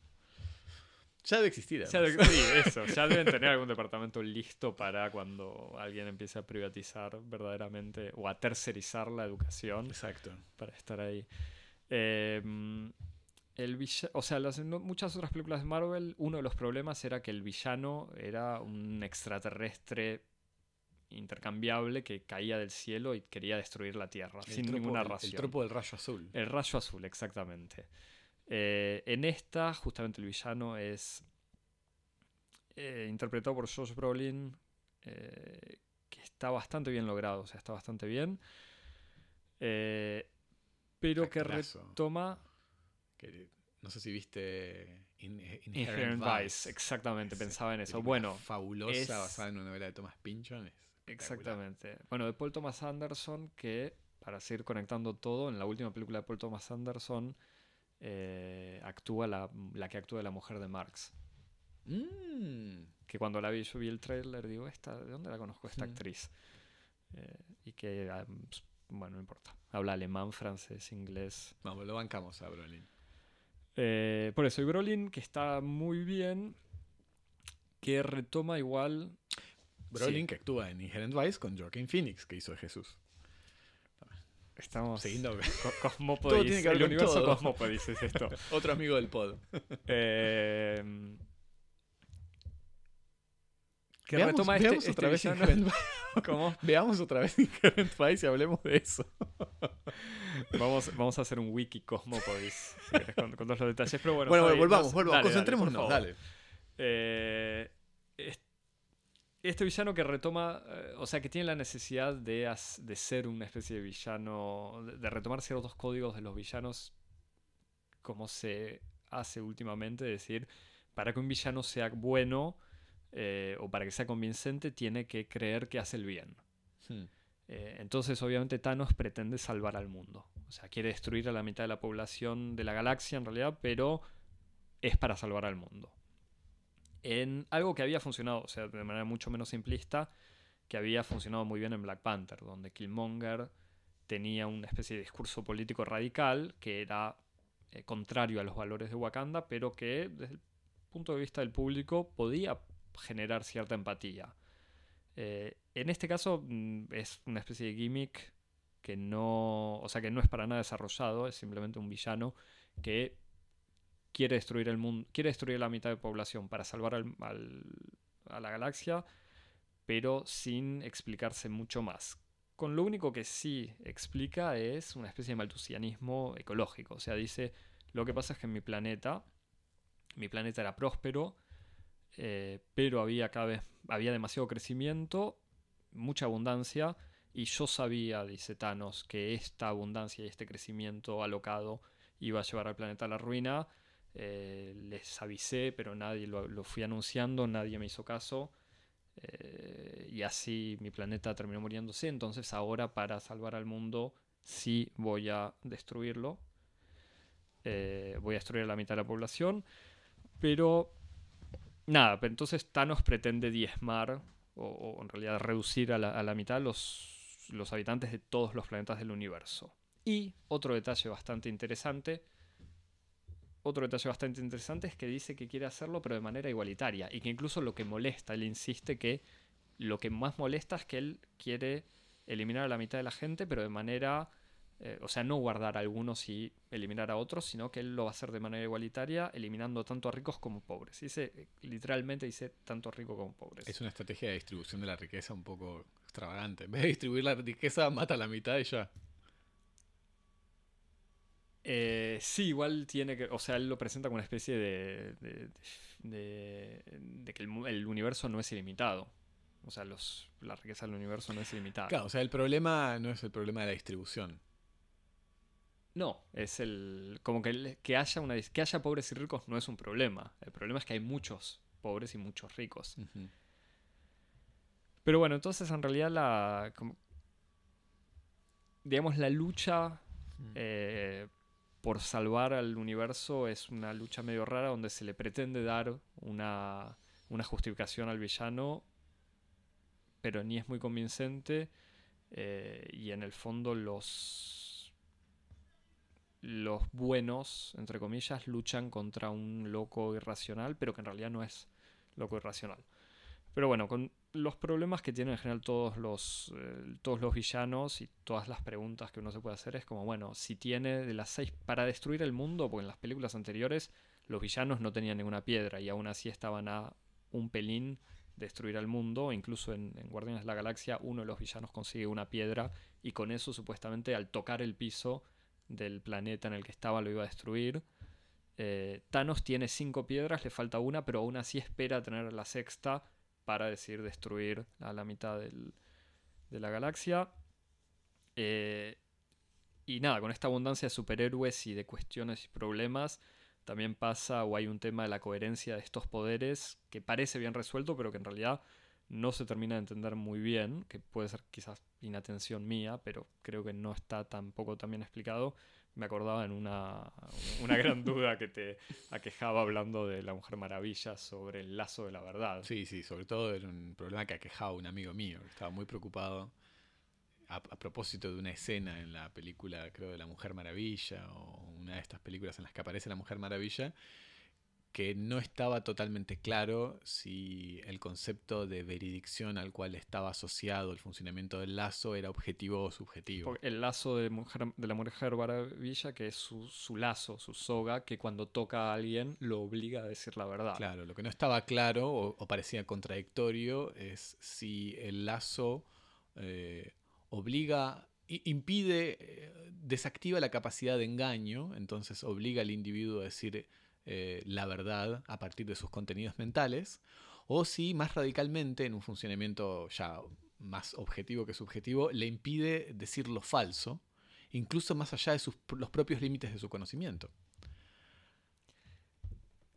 Ya debe existir. Ya sí, eso. Ya deben tener algún departamento listo para cuando alguien empiece a privatizar verdaderamente o a tercerizar la educación Exacto. para estar ahí. Eh, el villa- o sea, las, no- muchas otras películas de Marvel, uno de los problemas era que el villano era un extraterrestre intercambiable que caía del cielo y quería destruir la Tierra El sin tropo ninguna razón. El tropo del rayo azul. El rayo azul, exactamente. Eh, en esta, justamente el villano es eh, interpretado por Josh Brolin, eh, que está bastante bien logrado, o sea, está bastante bien. Pero que retoma Que, no sé si viste In- Inherent, Inherent Vice. Vice, exactamente, pensaba en eso. Bueno, Fabulosa, es- basada en una novela de Thomas Pynchon. Exactamente. Bueno, de Paul Thomas Anderson, que para seguir conectando todo, en la última película de Paul Thomas Anderson eh, actúa la, la que actúa de la mujer de Marx. Mm, Que cuando la vi, yo vi el trailer, digo, esta, ¿de dónde la conozco esta Mm. actriz? Eh, y que, ah, ps, bueno, no importa. Habla alemán, francés, inglés. vamos, lo bancamos a Brolin. Eh, por eso, y Brolin, que está muy bien, que retoma igual Brolin Sí. que actúa en Inherent Vice con Joaquin Phoenix, que hizo Jesús. Estamos. Siguiendo. Co- Cosmópodis. Todo tiene que ver el con universo todo. Cosmópodis es esto. Otro amigo del pod. Eh, que veamos, retoma este, veamos este otra vez villano-. ¿Cómo? Veamos otra vez Inherent Vice y hablemos de eso. Vamos, vamos a hacer un wiki Cosmopodis, con, con todos los detalles. Pero bueno, Bueno, Fabi, volvamos, volvamos. dale, dale, Concentrémonos, favor. dale. Eh, este villano que retoma, eh, o sea, que tiene la necesidad de, as- de ser una especie de villano, de, de retomar ciertos códigos de los villanos, como se hace últimamente, es decir, para que un villano sea bueno eh, o para que sea convincente, tiene que creer que hace el bien. Hmm. Eh, entonces, obviamente, Thanos pretende salvar al mundo. O sea, quiere destruir a la mitad de la población de la galaxia, en realidad, pero es para salvar al mundo. En algo que había funcionado, o sea, de manera mucho menos simplista, que había funcionado muy bien en Black Panther, donde Killmonger tenía una especie de discurso político radical que era eh, contrario a los valores de Wakanda, pero que desde el punto de vista del público podía generar cierta empatía. Eh, en este caso mm, es una especie de gimmick que no, o sea, que no es para nada desarrollado, es simplemente un villano que quiere destruir el mundo, quiere destruir la mitad de población para salvar al- a la galaxia, pero sin explicarse mucho más. Con lo único que sí explica es una especie de maltusianismo ecológico. O sea, dice, lo que pasa es que mi planeta, mi planeta era próspero, eh, pero había cada vez, había demasiado crecimiento, mucha abundancia, y yo sabía, dice Thanos, que esta abundancia y este crecimiento alocado iba a llevar al planeta a la ruina. Eh, les avisé, pero nadie lo, fui anunciando, nadie me hizo caso. eh, y así mi planeta terminó muriéndose. Entonces ahora para salvar al mundo sí voy a destruirlo. Eh, voy a destruir a la mitad de la población. Pero nada, pero entonces Thanos pretende diezmar o, o en realidad reducir a la, a la mitad los, los habitantes de todos los planetas del universo. Y otro detalle bastante interesante otro detalle bastante interesante es que dice que quiere hacerlo pero de manera igualitaria y que incluso lo que molesta, él insiste que lo que más molesta es que él quiere eliminar a la mitad de la gente pero de manera, eh, o sea, no guardar a algunos y eliminar a otros, sino que él lo va a hacer de manera igualitaria, eliminando tanto a ricos como pobres. Dice, literalmente dice tanto rico como pobres. Es una estrategia de distribución de la riqueza un poco extravagante. En vez de distribuir la riqueza, mata a la mitad y ya. Eh, sí, igual tiene que. O sea, él lo presenta como una especie de. de, de- de que el, universo no es ilimitado. O sea, los, la riqueza del universo no es ilimitada. Claro, o sea, el problema no es el problema de la distribución. No, es el. Como que, que, haya una, que haya pobres y ricos no es un problema. El problema es que hay muchos pobres y muchos ricos. Pero bueno, entonces en realidad la. como- digamos, la lucha eh, por salvar al universo es una lucha medio rara donde se le pretende dar una, una justificación al villano, pero ni es muy convincente. eh, y en el fondo los, los buenos, entre comillas, luchan contra un loco irracional, pero que en realidad no es loco irracional. Pero bueno, con los problemas que tienen en general todos los, eh, todos los villanos y todas las preguntas que uno se puede hacer es como, bueno, si tiene de las seis para destruir el mundo, porque en las películas anteriores los villanos no tenían ninguna piedra y aún así estaban a un pelín de destruir al mundo, incluso en, en Guardianes de la Galaxia uno de los villanos consigue una piedra y con eso supuestamente al tocar el piso del planeta en el que estaba lo iba a destruir. Eh, Thanos tiene cinco piedras, le falta una, pero aún así espera tener la sexta para decir destruir a la mitad de la galaxia. Eh, y nada, con esta abundancia de superhéroes y de cuestiones y problemas, también pasa o hay un tema de la coherencia de estos poderes que parece bien resuelto, pero que en realidad no se termina de entender muy bien, que puede ser quizás inatención mía, pero creo que no está tampoco tan bien explicado. Me acordaba en una, una gran duda que te aquejaba hablando de la Mujer Maravilla sobre el lazo de la verdad. Sí, sí, sobre todo era un problema que aquejaba a un amigo mío, que estaba muy preocupado a, a propósito de una escena en la película, creo, de La Mujer Maravilla, o una de estas películas en las que aparece la Mujer Maravilla, que no estaba totalmente claro si el concepto de veridicción al cual estaba asociado el funcionamiento del lazo era objetivo o subjetivo. Porque El lazo de, mujer, de la Mujer Maravilla, que es su, su lazo, su soga, que cuando toca a alguien lo obliga a decir la verdad. Claro, lo que no estaba claro o, o parecía contradictorio es si el lazo eh, obliga impide, eh, desactiva la capacidad de engaño, entonces obliga al individuo a decir eh, la verdad a partir de sus contenidos mentales, o si más radicalmente, en un funcionamiento ya más objetivo que subjetivo, le impide decir lo falso, incluso más allá de los propios límites de su conocimiento.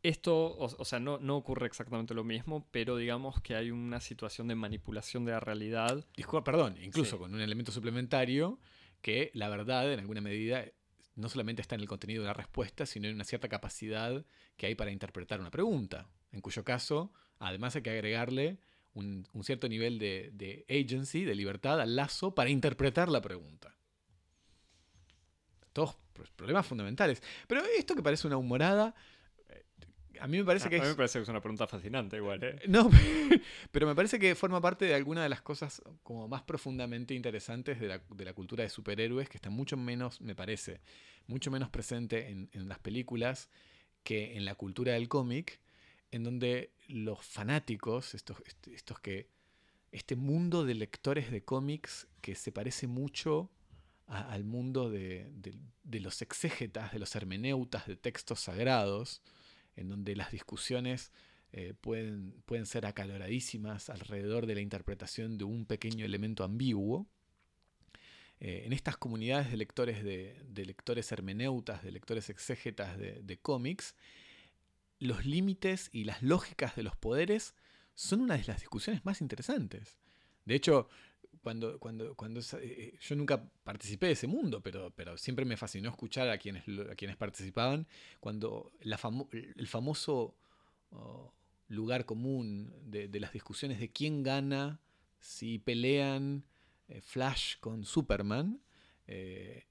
Esto, o, sea, no, no, ocurre exactamente lo mismo, pero digamos que hay una situación de manipulación de la realidad. Disculpa, perdón, incluso con un elemento suplementario que la verdad, en alguna medida, no solamente está en el contenido de la respuesta, sino en una cierta capacidad que hay para interpretar una pregunta, en cuyo caso, además hay que agregarle un, cierto nivel de, de agency, de libertad al lazo para interpretar la pregunta. Todos problemas fundamentales. Pero esto que parece una humorada a mí me parece que a mí me parece que es una pregunta fascinante igual, ¿eh? No, pero me parece que forma parte de alguna de las cosas como más profundamente interesantes de la, cultura de superhéroes, que está mucho menos, me parece, mucho menos presente en, las películas que en la cultura del cómic, en donde los fanáticos, estos, estos que... Este mundo de lectores de cómics que se parece mucho al mundo de, de los exégetas, de los hermeneutas de textos sagrados, en donde las discusiones eh, pueden, pueden ser acaloradísimas alrededor de la interpretación de un pequeño elemento ambiguo. Eh, en estas comunidades de lectores, de, lectores hermeneutas, de lectores exégetas de, cómics, los límites y las lógicas de los poderes son una de las discusiones más interesantes. De hecho, cuando, cuando, cuando eh, yo nunca participé de ese mundo, pero, pero siempre me fascinó escuchar a quienes, a quienes participaban, cuando el famoso oh, lugar común de, las discusiones de quién gana si pelean eh, Flash con Superman, eh,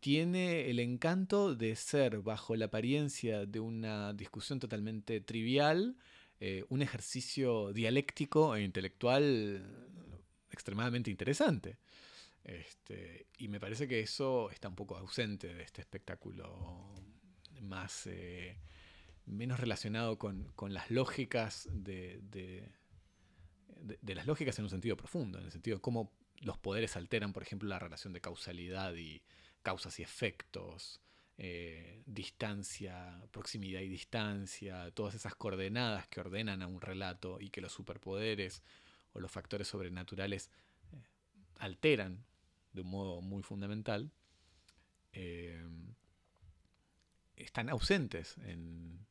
tiene el encanto de ser, bajo la apariencia de una discusión totalmente trivial, un ejercicio dialéctico e intelectual extremadamente interesante. Este, y me parece que eso está un poco ausente de este espectáculo más eh, menos relacionado con, las lógicas de, de, las lógicas en un sentido profundo, en el sentido de cómo los poderes alteran, por ejemplo, la relación de causalidad y causas y efectos, eh, distancia, proximidad y distancia, todas esas coordenadas que ordenan a un relato y que los superpoderes o los factores sobrenaturales eh, alteran de un modo muy fundamental, eh, están ausentes en,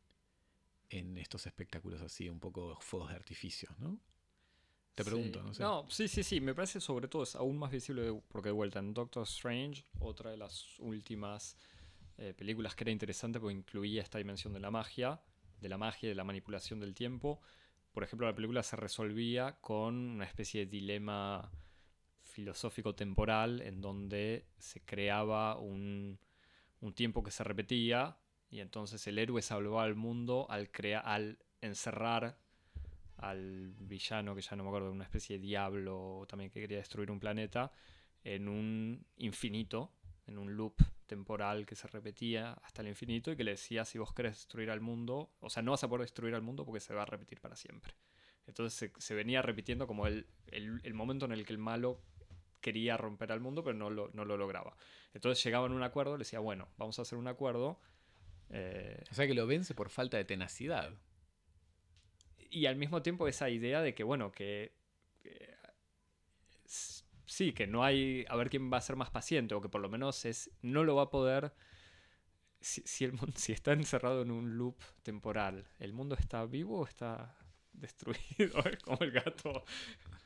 en, estos espectáculos así, un poco fuegos de artificio, ¿no? Te pregunto, no sé. No, sí, sí, sí, me parece sobre todo es aún más visible porque de vuelta en Doctor Strange, otra de las últimas eh, películas que era interesante porque incluía esta dimensión de la magia, de la magia, de la manipulación del tiempo, por ejemplo, la película se resolvía con una especie de dilema filosófico temporal en donde se creaba un, tiempo que se repetía y entonces el héroe salvaba al mundo al, al encerrar al villano, que ya no me acuerdo, una especie de diablo también que quería destruir un planeta, en un infinito, en un loop temporal que se repetía hasta el infinito y que le decía si vos querés destruir al mundo, o sea, no vas a poder destruir al mundo porque se va a repetir para siempre. Entonces se, venía repitiendo como el, el, momento en el que el malo quería romper al mundo, pero no lo, no lo lograba. Entonces llegaban a un acuerdo, le decía, bueno, vamos a hacer un acuerdo. Eh, o sea que lo vence por falta de tenacidad. Y al mismo tiempo esa idea de que, bueno, que sí, que no hay a ver quién va a ser más paciente o que por lo menos es no lo va a poder si, el, si está encerrado en un loop temporal, ¿el mundo está vivo o está destruido? Es como el gato.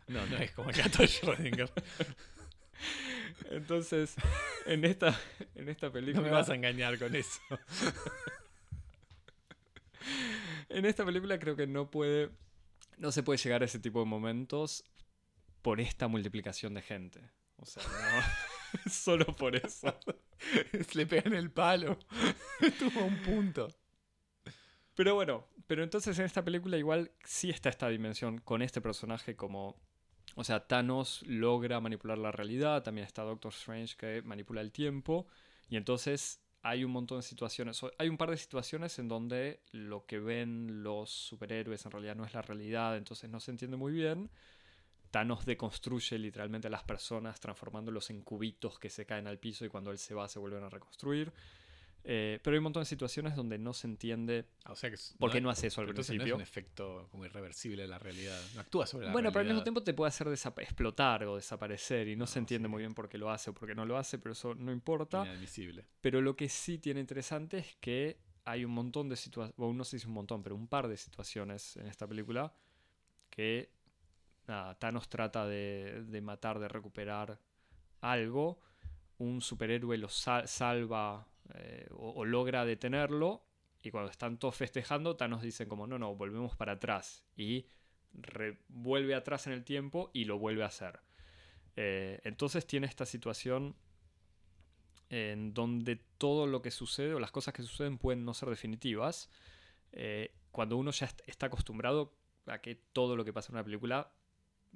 No, no es como el gato de Schrödinger. Entonces, en esta, en esta película. No me vas a engañar con eso. en esta película creo que no puede. No se puede llegar a ese tipo de momentos por esta multiplicación de gente. O sea, no, solo por eso. Le pegan el palo. Estuvo un punto. Pero bueno, pero entonces en esta película igual sí está esta dimensión con este personaje como... O sea, Thanos logra manipular la realidad, también está Doctor Strange que manipula el tiempo, y entonces hay un montón de situaciones, hay un par de situaciones en donde lo que ven los superhéroes en realidad no es la realidad, entonces no se entiende muy bien, Thanos deconstruye literalmente a las personas transformándolos en cubitos que se caen al piso y cuando él se va se vuelven a reconstruir. Eh, pero hay un montón de situaciones donde no se entiende Ah, o sea que por qué no hace eso al entonces no es principio. un efecto como irreversible de la realidad. No actúa sobre la Bueno, pero al mismo realidad. tiempo te puede hacer explotar o desaparecer y no, se No, entiende sí. muy bien por qué lo hace o por qué no lo hace, pero eso no importa. Inadmisible. Pero lo que sí tiene interesante es que hay un montón de situaciones, o no sé si un montón, pero un par de situaciones en esta película que nada, Thanos trata de, matar, de recuperar algo, un superhéroe lo sal- salva eh, o, logra detenerlo y cuando están todos festejando, Thanos dicen como no, no, volvemos para atrás y vuelve atrás en el tiempo y lo vuelve a hacer. Eh, entonces tiene esta situación en donde todo lo que sucede o las cosas que suceden pueden no ser definitivas. Eh, cuando uno ya est- está acostumbrado a que todo lo que pasa en una película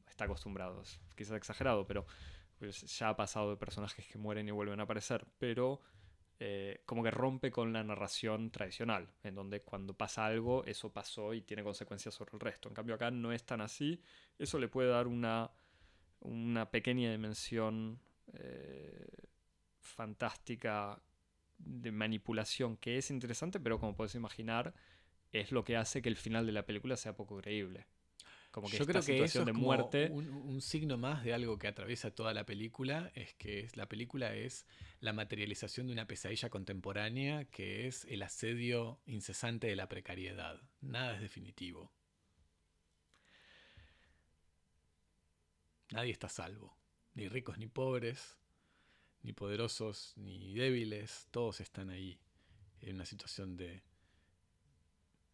está acostumbrado, quizás exagerado, pero pues, ya ha pasado de personajes que mueren y vuelven a aparecer, pero eh, como que rompe con la narración tradicional, en donde cuando pasa algo, eso pasó y tiene consecuencias sobre el resto. En cambio acá no es tan así, eso le puede dar una, una pequeña dimensión eh, fantástica de manipulación que es interesante, pero como puedes imaginar, es lo que hace que el final de la película sea poco creíble. Como que Yo esta creo que eso es de muerte. un, un signo más de algo que atraviesa toda la película, es que es- la película es la materialización de una pesadilla contemporánea que es el asedio incesante de la precariedad. Nada es definitivo. Nadie está a salvo. Ni ricos ni pobres, ni poderosos ni débiles, todos están ahí en una situación de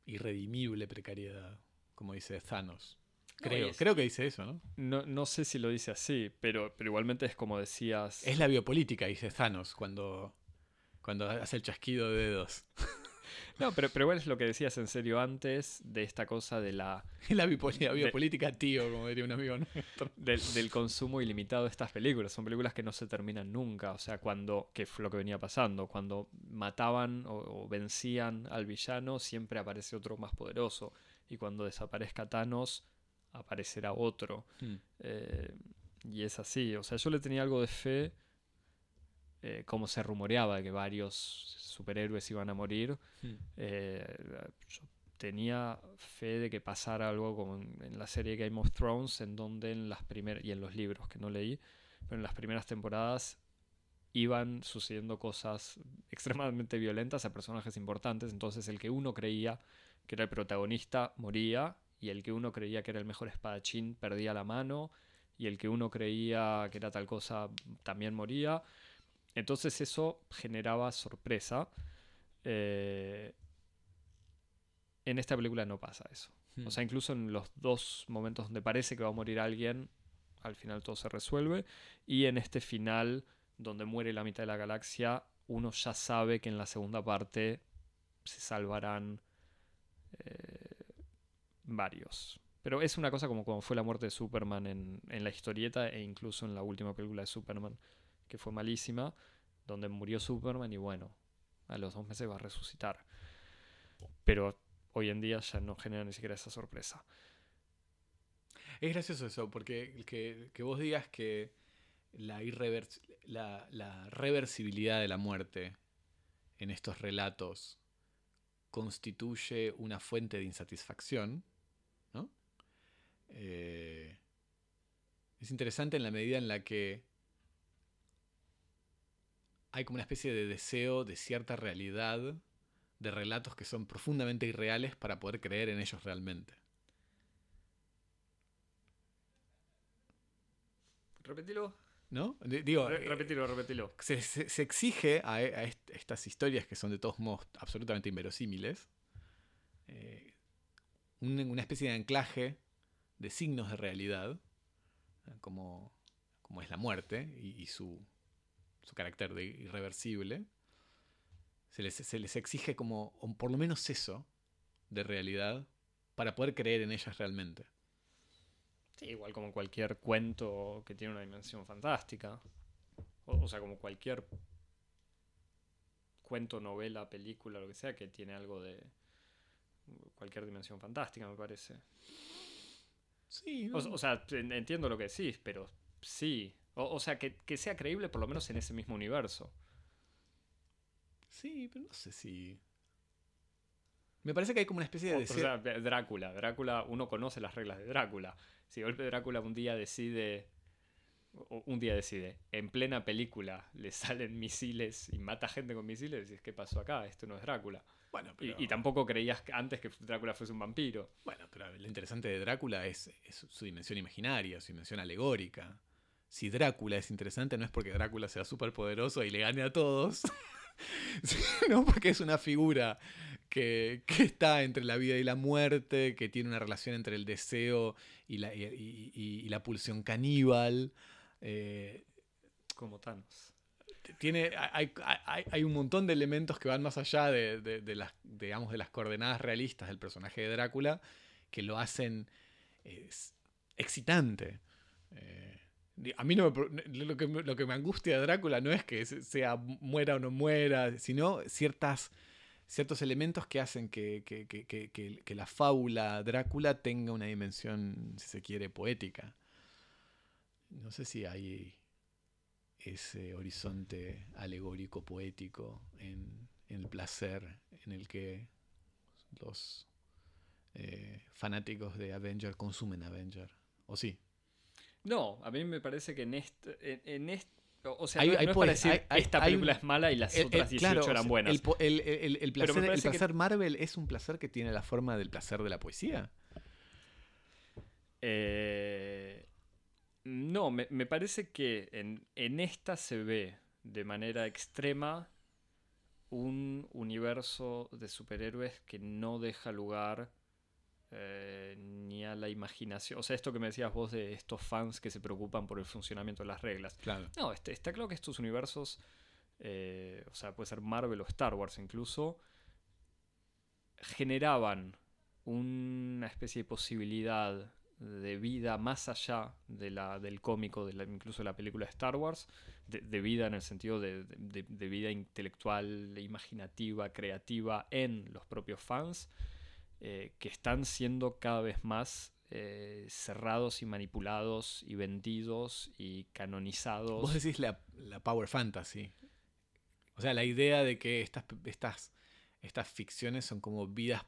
irredimible precariedad, como dice Thanos. Creo, es- creo que dice eso, ¿no? No, no sé si lo dice así, pero, pero igualmente es como decías. Es la biopolítica, dice Thanos, cuando, cuando hace el chasquido de dedos. No, pero, pero igual es lo que decías en serio antes de esta cosa de la, Es la biopol- la biopolítica, tío, como diría un amigo nuestro. del, del consumo ilimitado de estas películas. Son películas que no se terminan nunca. O sea, cuando. que fue lo que venía pasando. Cuando mataban o, o vencían al villano, siempre aparece otro más poderoso. Y cuando desaparezca Thanos, aparecerá otro. Eh, y es así. O sea, yo le tenía algo de fe. eh, como se rumoreaba que varios superhéroes iban a morir. Eh, yo tenía fe de que pasara algo como en, en la serie Game of Thrones, en donde en las primeras, y en los libros que no leí, pero en las primeras temporadas iban sucediendo cosas extremadamente violentas a personajes importantes, entonces el que uno creía que era el protagonista moría, y el que uno creía que era el mejor espadachín perdía la mano, y el que uno creía que era tal cosa también moría. Entonces eso generaba sorpresa. Eh, en esta película no pasa eso. O sea, incluso en los dos momentos donde parece que va a morir alguien, al final todo se resuelve. Y en este final, donde muere la mitad de la galaxia, uno ya sabe que en la segunda parte se salvarán eh, varios. Pero es una cosa como cuando fue la muerte de Superman en, en la historieta e incluso en la última película de Superman, que fue malísima, donde murió Superman y bueno, a los dos meses va a resucitar. Pero hoy en día ya no genera ni siquiera esa sorpresa. Es gracioso eso, porque que, que vos digas que la, irrevers- la, reversibilidad de la muerte en estos relatos constituye una fuente de insatisfacción. Eh, es interesante en la medida en la que hay como una especie de deseo de cierta realidad de relatos que son profundamente irreales para poder creer en ellos realmente. Repetilo. ¿No? Digo, Re- eh, repetilo, repetilo. se, se- se exige a, a est- estas historias que son de todos modos absolutamente inverosímiles eh, un- una especie de anclaje de signos de realidad, como, como es la muerte y, su, su carácter de irreversible. Se les, se les exige como, por lo menos eso, de realidad, para poder creer en ellas realmente. Sí, igual como cualquier cuento que tiene una dimensión fantástica. O sea, como cualquier cuento, novela, película, lo que sea, que tiene algo de cualquier dimensión fantástica, me parece. Sí, O, no, o sea, en- entiendo lo que decís, pero sí. O, o sea, que, que sea creíble por lo menos en ese mismo universo. sí, pero no sé si... Me parece que hay como una especie de... O, deseo- sea, Drácula. Drácula, uno conoce las reglas de Drácula. Si golpe Drácula un día decide. o Un día decide, en plena película le salen misiles y mata gente con misiles, decís, ¿qué pasó acá? Esto no es Drácula. Bueno, Y, pero, y tampoco creías antes que Drácula fuese un vampiro. bueno, pero lo interesante de Drácula es, es su dimensión imaginaria, su dimensión alegórica. Si Drácula es interesante no es porque Drácula sea súper poderoso y le gane a todos, sino porque es una figura que, que está entre la vida y la muerte, que tiene una relación entre el deseo y la, y la pulsión caníbal. eh, Como Thanos. Tiene, hay, hay- hay un montón de elementos que van más allá de, de- las, digamos, de las coordenadas realistas del personaje de Drácula que lo hacen excitante. Eh, a mí no me lo, que, lo que me angustia de Drácula no es que se- sea muera o no muera, sino ciertas, ciertos elementos que hacen que- que- que- que la fábula Drácula tenga una dimensión, si se quiere, poética. No sé si hay ese horizonte alegórico poético en, en el placer en el que los eh, fanáticos de Avenger consumen Avenger. ¿O sí? No, a mí me parece que en este. En, o sea, Hay- no, hay no es para decir hay- hay- esta película es mala y las El- otras 18 claro, eran buenas. El, que- placer Marvel es un placer que tiene la forma del placer de la poesía. Eh, no, me, me parece que en, en esta se ve de manera extrema un universo de superhéroes que no deja lugar eh, ni a la imaginación. O sea, esto que me decías vos de estos fans que se preocupan por el funcionamiento de las reglas. Claro. No, este- está claro que estos universos, eh, o sea, puede ser Marvel o Star Wars incluso, generaban una especie de posibilidad de vida más allá de la, del cómico, de incluso de la película Star Wars, de, vida en el sentido de, de- de vida intelectual, imaginativa, creativa en los propios fans, eh, que están siendo cada vez más eh, cerrados y manipulados y vendidos y canonizados. Vos decís la, la Power Fantasy. O sea, la idea de que estas, estas, estas ficciones son como vidas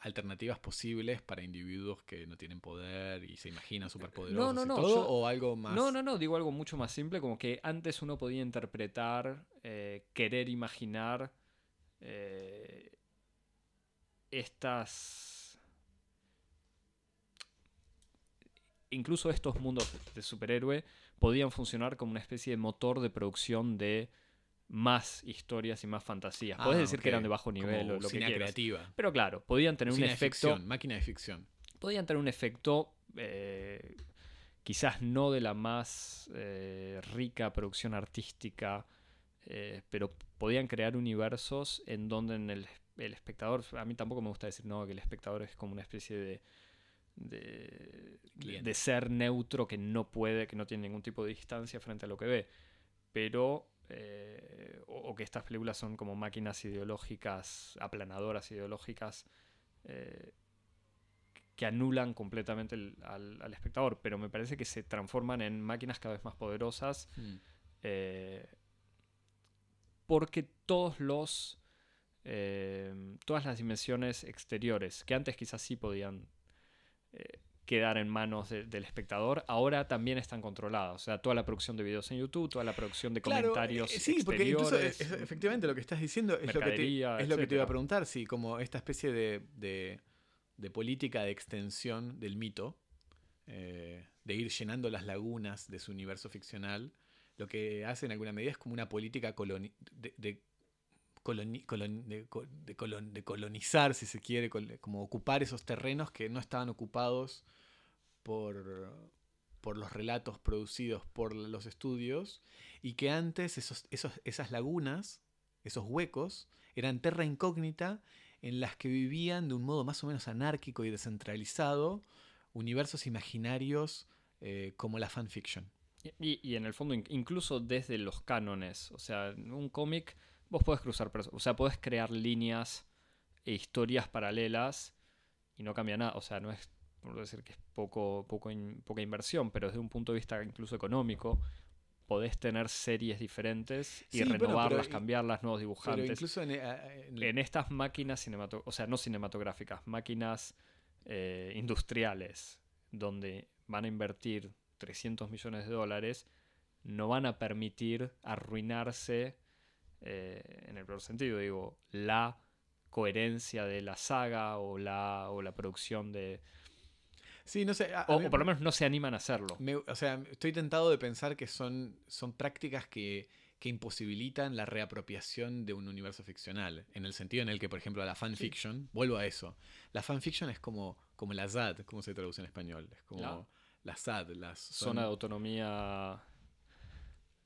alternativas posibles para individuos que no tienen poder y se imaginan superpoderosos no, y no, todo, yo- o algo más. No, no, no, digo algo mucho más simple, como que antes uno podía interpretar, eh, querer imaginar eh, estas... Incluso estos mundos de superhéroe podían funcionar como una especie de motor de producción de más historias y más fantasías. Ah, Puedes decir ok. que eran de bajo nivel Como o lo que cine quieras. creativa. Pero claro, podían tener un de efecto ficción, máquina de ficción. podían tener un efecto eh, quizás no de la más eh, rica producción artística, eh, pero podían crear universos en donde en el, el espectador, a mí tampoco me gusta decir no, que el espectador es como una especie de, de, de ser neutro que no puede, que no tiene ningún tipo de distancia frente a lo que ve, pero... eh, o, o que estas películas son como máquinas ideológicas, aplanadoras ideológicas, eh, que anulan completamente el- al, al espectador, pero me parece que se transforman en máquinas cada vez más poderosas eh, porque todos los todas las dimensiones exteriores que antes quizás sí podían eh, quedar en manos de- del espectador ahora también están controladas. O sea toda la producción de videos en YouTube toda la producción de Claro, comentarios eh, sí, porque incluso es- efectivamente lo que estás diciendo es lo que te, es lo que te iba a preguntar, si como esta especie de, de- de política de extensión del mito, eh, de ir llenando las lagunas de su universo ficcional, lo que hace en alguna medida es como una política coloni- de, de coloni- colon- de co- de colon- de colonizar, si se quiere, como ocupar esos terrenos que no estaban ocupados por, por los relatos producidos por los estudios y que antes esos, esos, esas lagunas, esos huecos, eran terra incógnita en las que vivían de un modo más o menos anárquico y descentralizado universos imaginarios eh, como la fanfiction. Y, y en el fondo, in- incluso desde los cánones, o sea, en un cómic, vos podés cruzar, o sea, podés crear líneas e historias paralelas y no cambia nada, o sea, no es por decir que es poco, poco in- poca inversión, pero desde un punto de vista incluso económico, podés tener series diferentes y Sí, pero renovarlas, i- cambiarlas, nuevos Pero dibujantes. incluso en, eh, en estas máquinas cinematográficas, o sea, no cinematográficas, máquinas eh, industriales, donde van a invertir 300 millones de dólares, no van a permitir arruinarse, eh, en el peor sentido, digo, la coherencia de la saga o la, o la producción de... Sí, no sé. a- a O, mí- o por lo menos no se animan a hacerlo. me- o sea, estoy tentado de pensar que son, son prácticas que, que imposibilitan la reapropiación de un universo ficcional. En el sentido en el que, por ejemplo, la fanfiction, vuelvo a eso. La fanfiction es como, como la ZAD, ¿cómo se traduce en español? Es como La- la, SAD, las son- Zona de autonomía...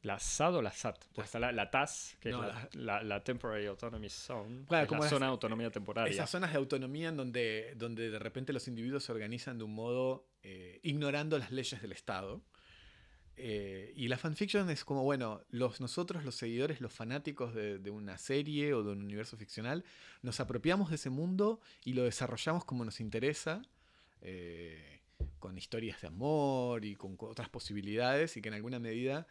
¿La SAD o la SAT? Pues está la, la TAS, que No, es la, la- la Temporary Autonomy Zone, Claro, que es como la zona de autonomía temporaria. Esas zonas de autonomía en donde, donde de repente los individuos se organizan de un modo eh, ignorando las leyes del Estado. Eh, y la fanfiction es como, bueno, los, nosotros, los seguidores, los fanáticos de, de una serie o de un universo ficcional, nos apropiamos de ese mundo y lo desarrollamos como nos interesa, eh, con historias de amor y con co- otras posibilidades, y que en alguna medida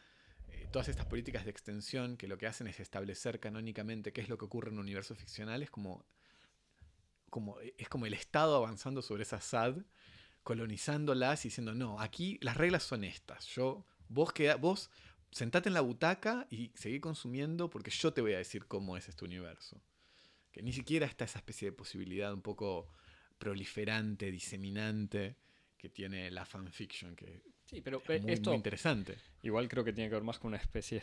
eh, todas estas políticas de extensión que lo que hacen es establecer canónicamente qué es lo que ocurre en un universo ficcional, es como, como, es como el Estado avanzando sobre esa SAD, colonizándolas y diciendo, no, aquí las reglas son estas. Yo, vos, queda, vos sentate en la butaca y seguí consumiendo porque yo te voy a decir cómo es este universo. Que ni siquiera está esa especie de posibilidad un poco proliferante, diseminante que tiene la fanfiction, que Sí, pero es muy, esto muy interesante. igual creo que tiene que ver más con una especie...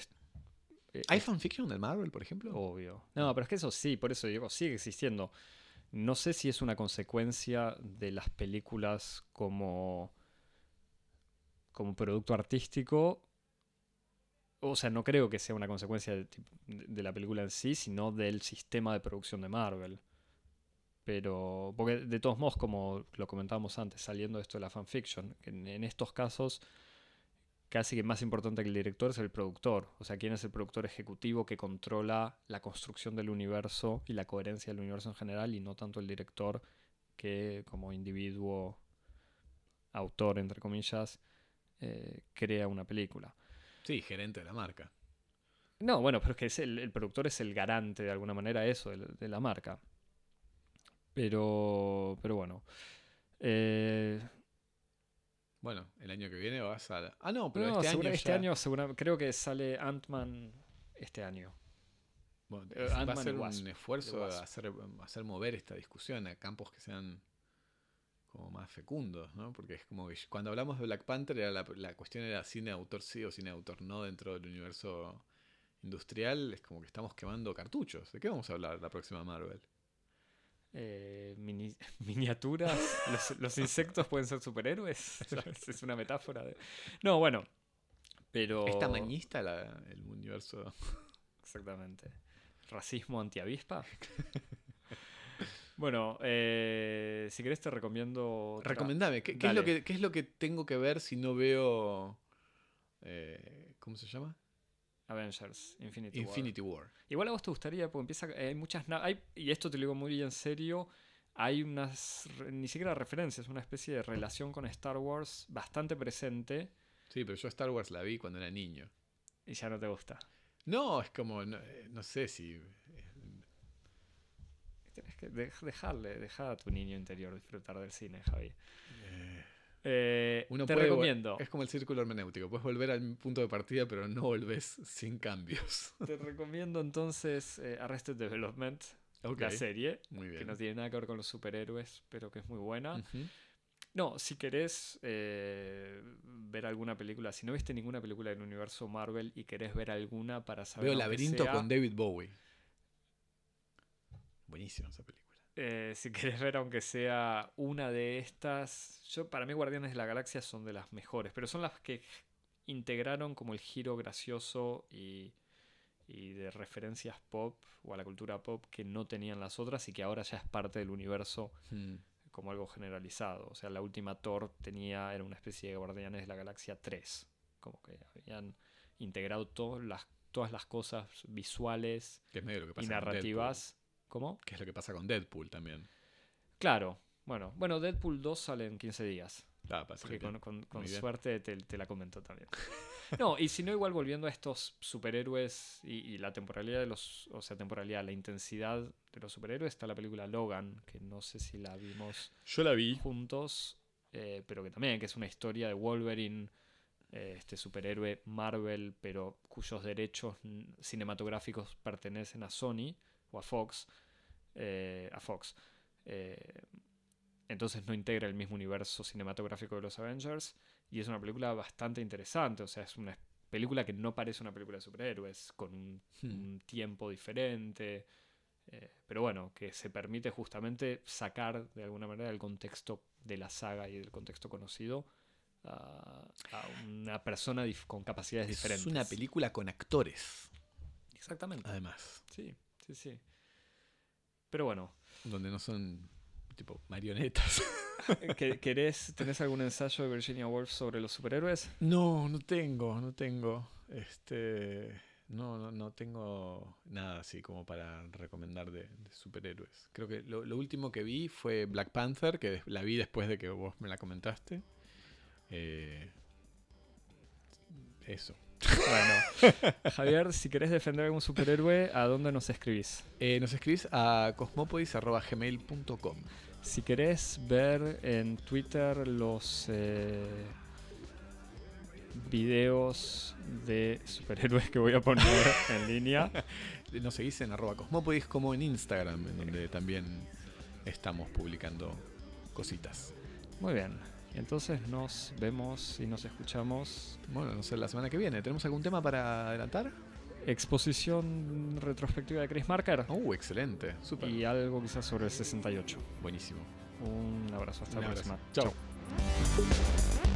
eh, ¿Hay fanfiction del Marvel, por ejemplo? obvio. No, pero es que eso sí, por eso digo, sigue existiendo. No sé si es una consecuencia de las películas como, como producto artístico. O sea, no creo que sea una consecuencia de, de- de la película en sí, sino del sistema de producción de Marvel. Pero, porque de todos modos, como lo comentábamos antes, saliendo de esto de la fanfiction, en, en estos casos casi que más importante que el director es el productor. O sea, quién es el productor ejecutivo que controla la construcción del universo y la coherencia del universo en general y no tanto el director que como individuo, autor, entre comillas, eh, crea una película. Sí, gerente de la marca. No, bueno, pero es que es el, el productor es el garante de alguna manera eso, de, de la marca. Pero, pero bueno. Eh, Bueno, el año que viene vas a... Ah, no, pero no, este, segura- año, este año segura- creo que sale Ant-Man este año. Bueno, Eh, es- va a ser un esfuerzo de a hacer, a hacer mover esta discusión a campos que sean como más fecundos, ¿no? Porque es como que cuando hablamos de Black Panther era la, la cuestión era cine autor sí o cine autor no dentro del universo industrial, es como que estamos quemando cartuchos. ¿De qué vamos a hablar la próxima Marvel? Eh, mini- miniaturas. los, los insectos pueden ser superhéroes. es una metáfora. de- No, bueno. Pero. ¿Es tamañista la- el universo? Exactamente. Racismo antiavispa. bueno, eh, si querés te recomiendo. otra- Recomendame, ¿qué, qué es lo que, qué es lo que tengo que ver si no veo... eh, ¿Cómo se llama? Avengers, Infinity, War. Infinity War. Igual a vos te gustaría, porque empieza. Hay muchas. Hay, y esto te lo digo muy en serio. Hay unas. Ni siquiera referencias, una especie de relación con Star Wars bastante presente. Sí, pero yo Star Wars la vi cuando era niño. Y ya no te gusta. No, es como, no, eh, no sé si... eh, Tenés que dej- dejarle, dejar a tu niño interior disfrutar del cine, Javi. Eh, uno te puede recomiendo. Es como el círculo hermenéutico. Puedes volver al punto de partida, pero no volvés sin cambios. Te recomiendo entonces eh, Arrested Development, la serie, muy que no tiene nada que ver con los superhéroes, pero que es muy buena. No, si querés eh, ver alguna película, si no viste ninguna película del universo Marvel y querés ver alguna para saber. Veo Laberinto sea, con David Bowie. Buenísima esa película. Eh, si querés ver aunque sea una de estas, yo para mí Guardianes de la Galaxia son de las mejores, pero son las que integraron como el giro gracioso y, y de referencias pop o a la cultura pop que no tenían las otras y que ahora ya es parte del universo Hmm. como algo generalizado. O sea, la última Thor tenía, era una especie de Guardianes de la Galaxia 3. Como que habían integrado todas las, todas las cosas visuales Que es medio lo que pasa y narrativas. ¿Cómo? Que es lo que pasa con Deadpool también. Claro. Bueno, bueno, Deadpool 2 sale en 15 días. Ah, pasa Así que que con, suerte te, te la comento también. No, y si no, igual volviendo a estos superhéroes y, y la temporalidad de los. O sea, temporalidad, la intensidad de los superhéroes, está la película Logan, que no sé si la vimos Yo la vi. juntos, eh, pero que también, que es una historia de Wolverine, eh, este superhéroe Marvel, pero cuyos derechos cinematográficos pertenecen a Sony o a Fox. eh, a Fox. Eh, entonces no integra el mismo universo cinematográfico de los Avengers. Y es una película bastante interesante. O sea, es una película que no parece una película de superhéroes, con un Hmm. un tiempo diferente. eh, pero bueno, que se permite justamente sacar de alguna manera el contexto de la saga y del contexto conocido a, a una persona con capacidades diferentes. Es una película con actores, Exactamente. además, Sí, sí, sí. Pero bueno, donde no son tipo marionetas. ¿que- ¿querés, ¿tenés algún ensayo de Virginia Woolf sobre los superhéroes? No, no tengo, no tengo. Este. No, no, no tengo nada así como para recomendar de, de superhéroes. Creo que lo, lo último que vi fue Black Panther, que la vi después de que vos me la comentaste. Eh, eso. Bueno, Javier, si querés defender algún superhéroe, ¿a dónde nos escribís? Eh, nos escribís a cosmopodis.gmail.com. Si querés ver en Twitter los eh, videos de superhéroes que voy a poner en línea, Nos seguís en arroba cosmopodis como en Instagram, en donde también estamos publicando cositas. muy bien. Entonces nos vemos y nos escuchamos. Bueno, no sé, la semana que viene. ¿Tenemos algún tema para adelantar? Exposición retrospectiva de Chris Marker Uh, excelente. Súper. y algo quizás sobre el 68. Buenísimo. Un abrazo, hasta Un la abrazo. próxima. Chao.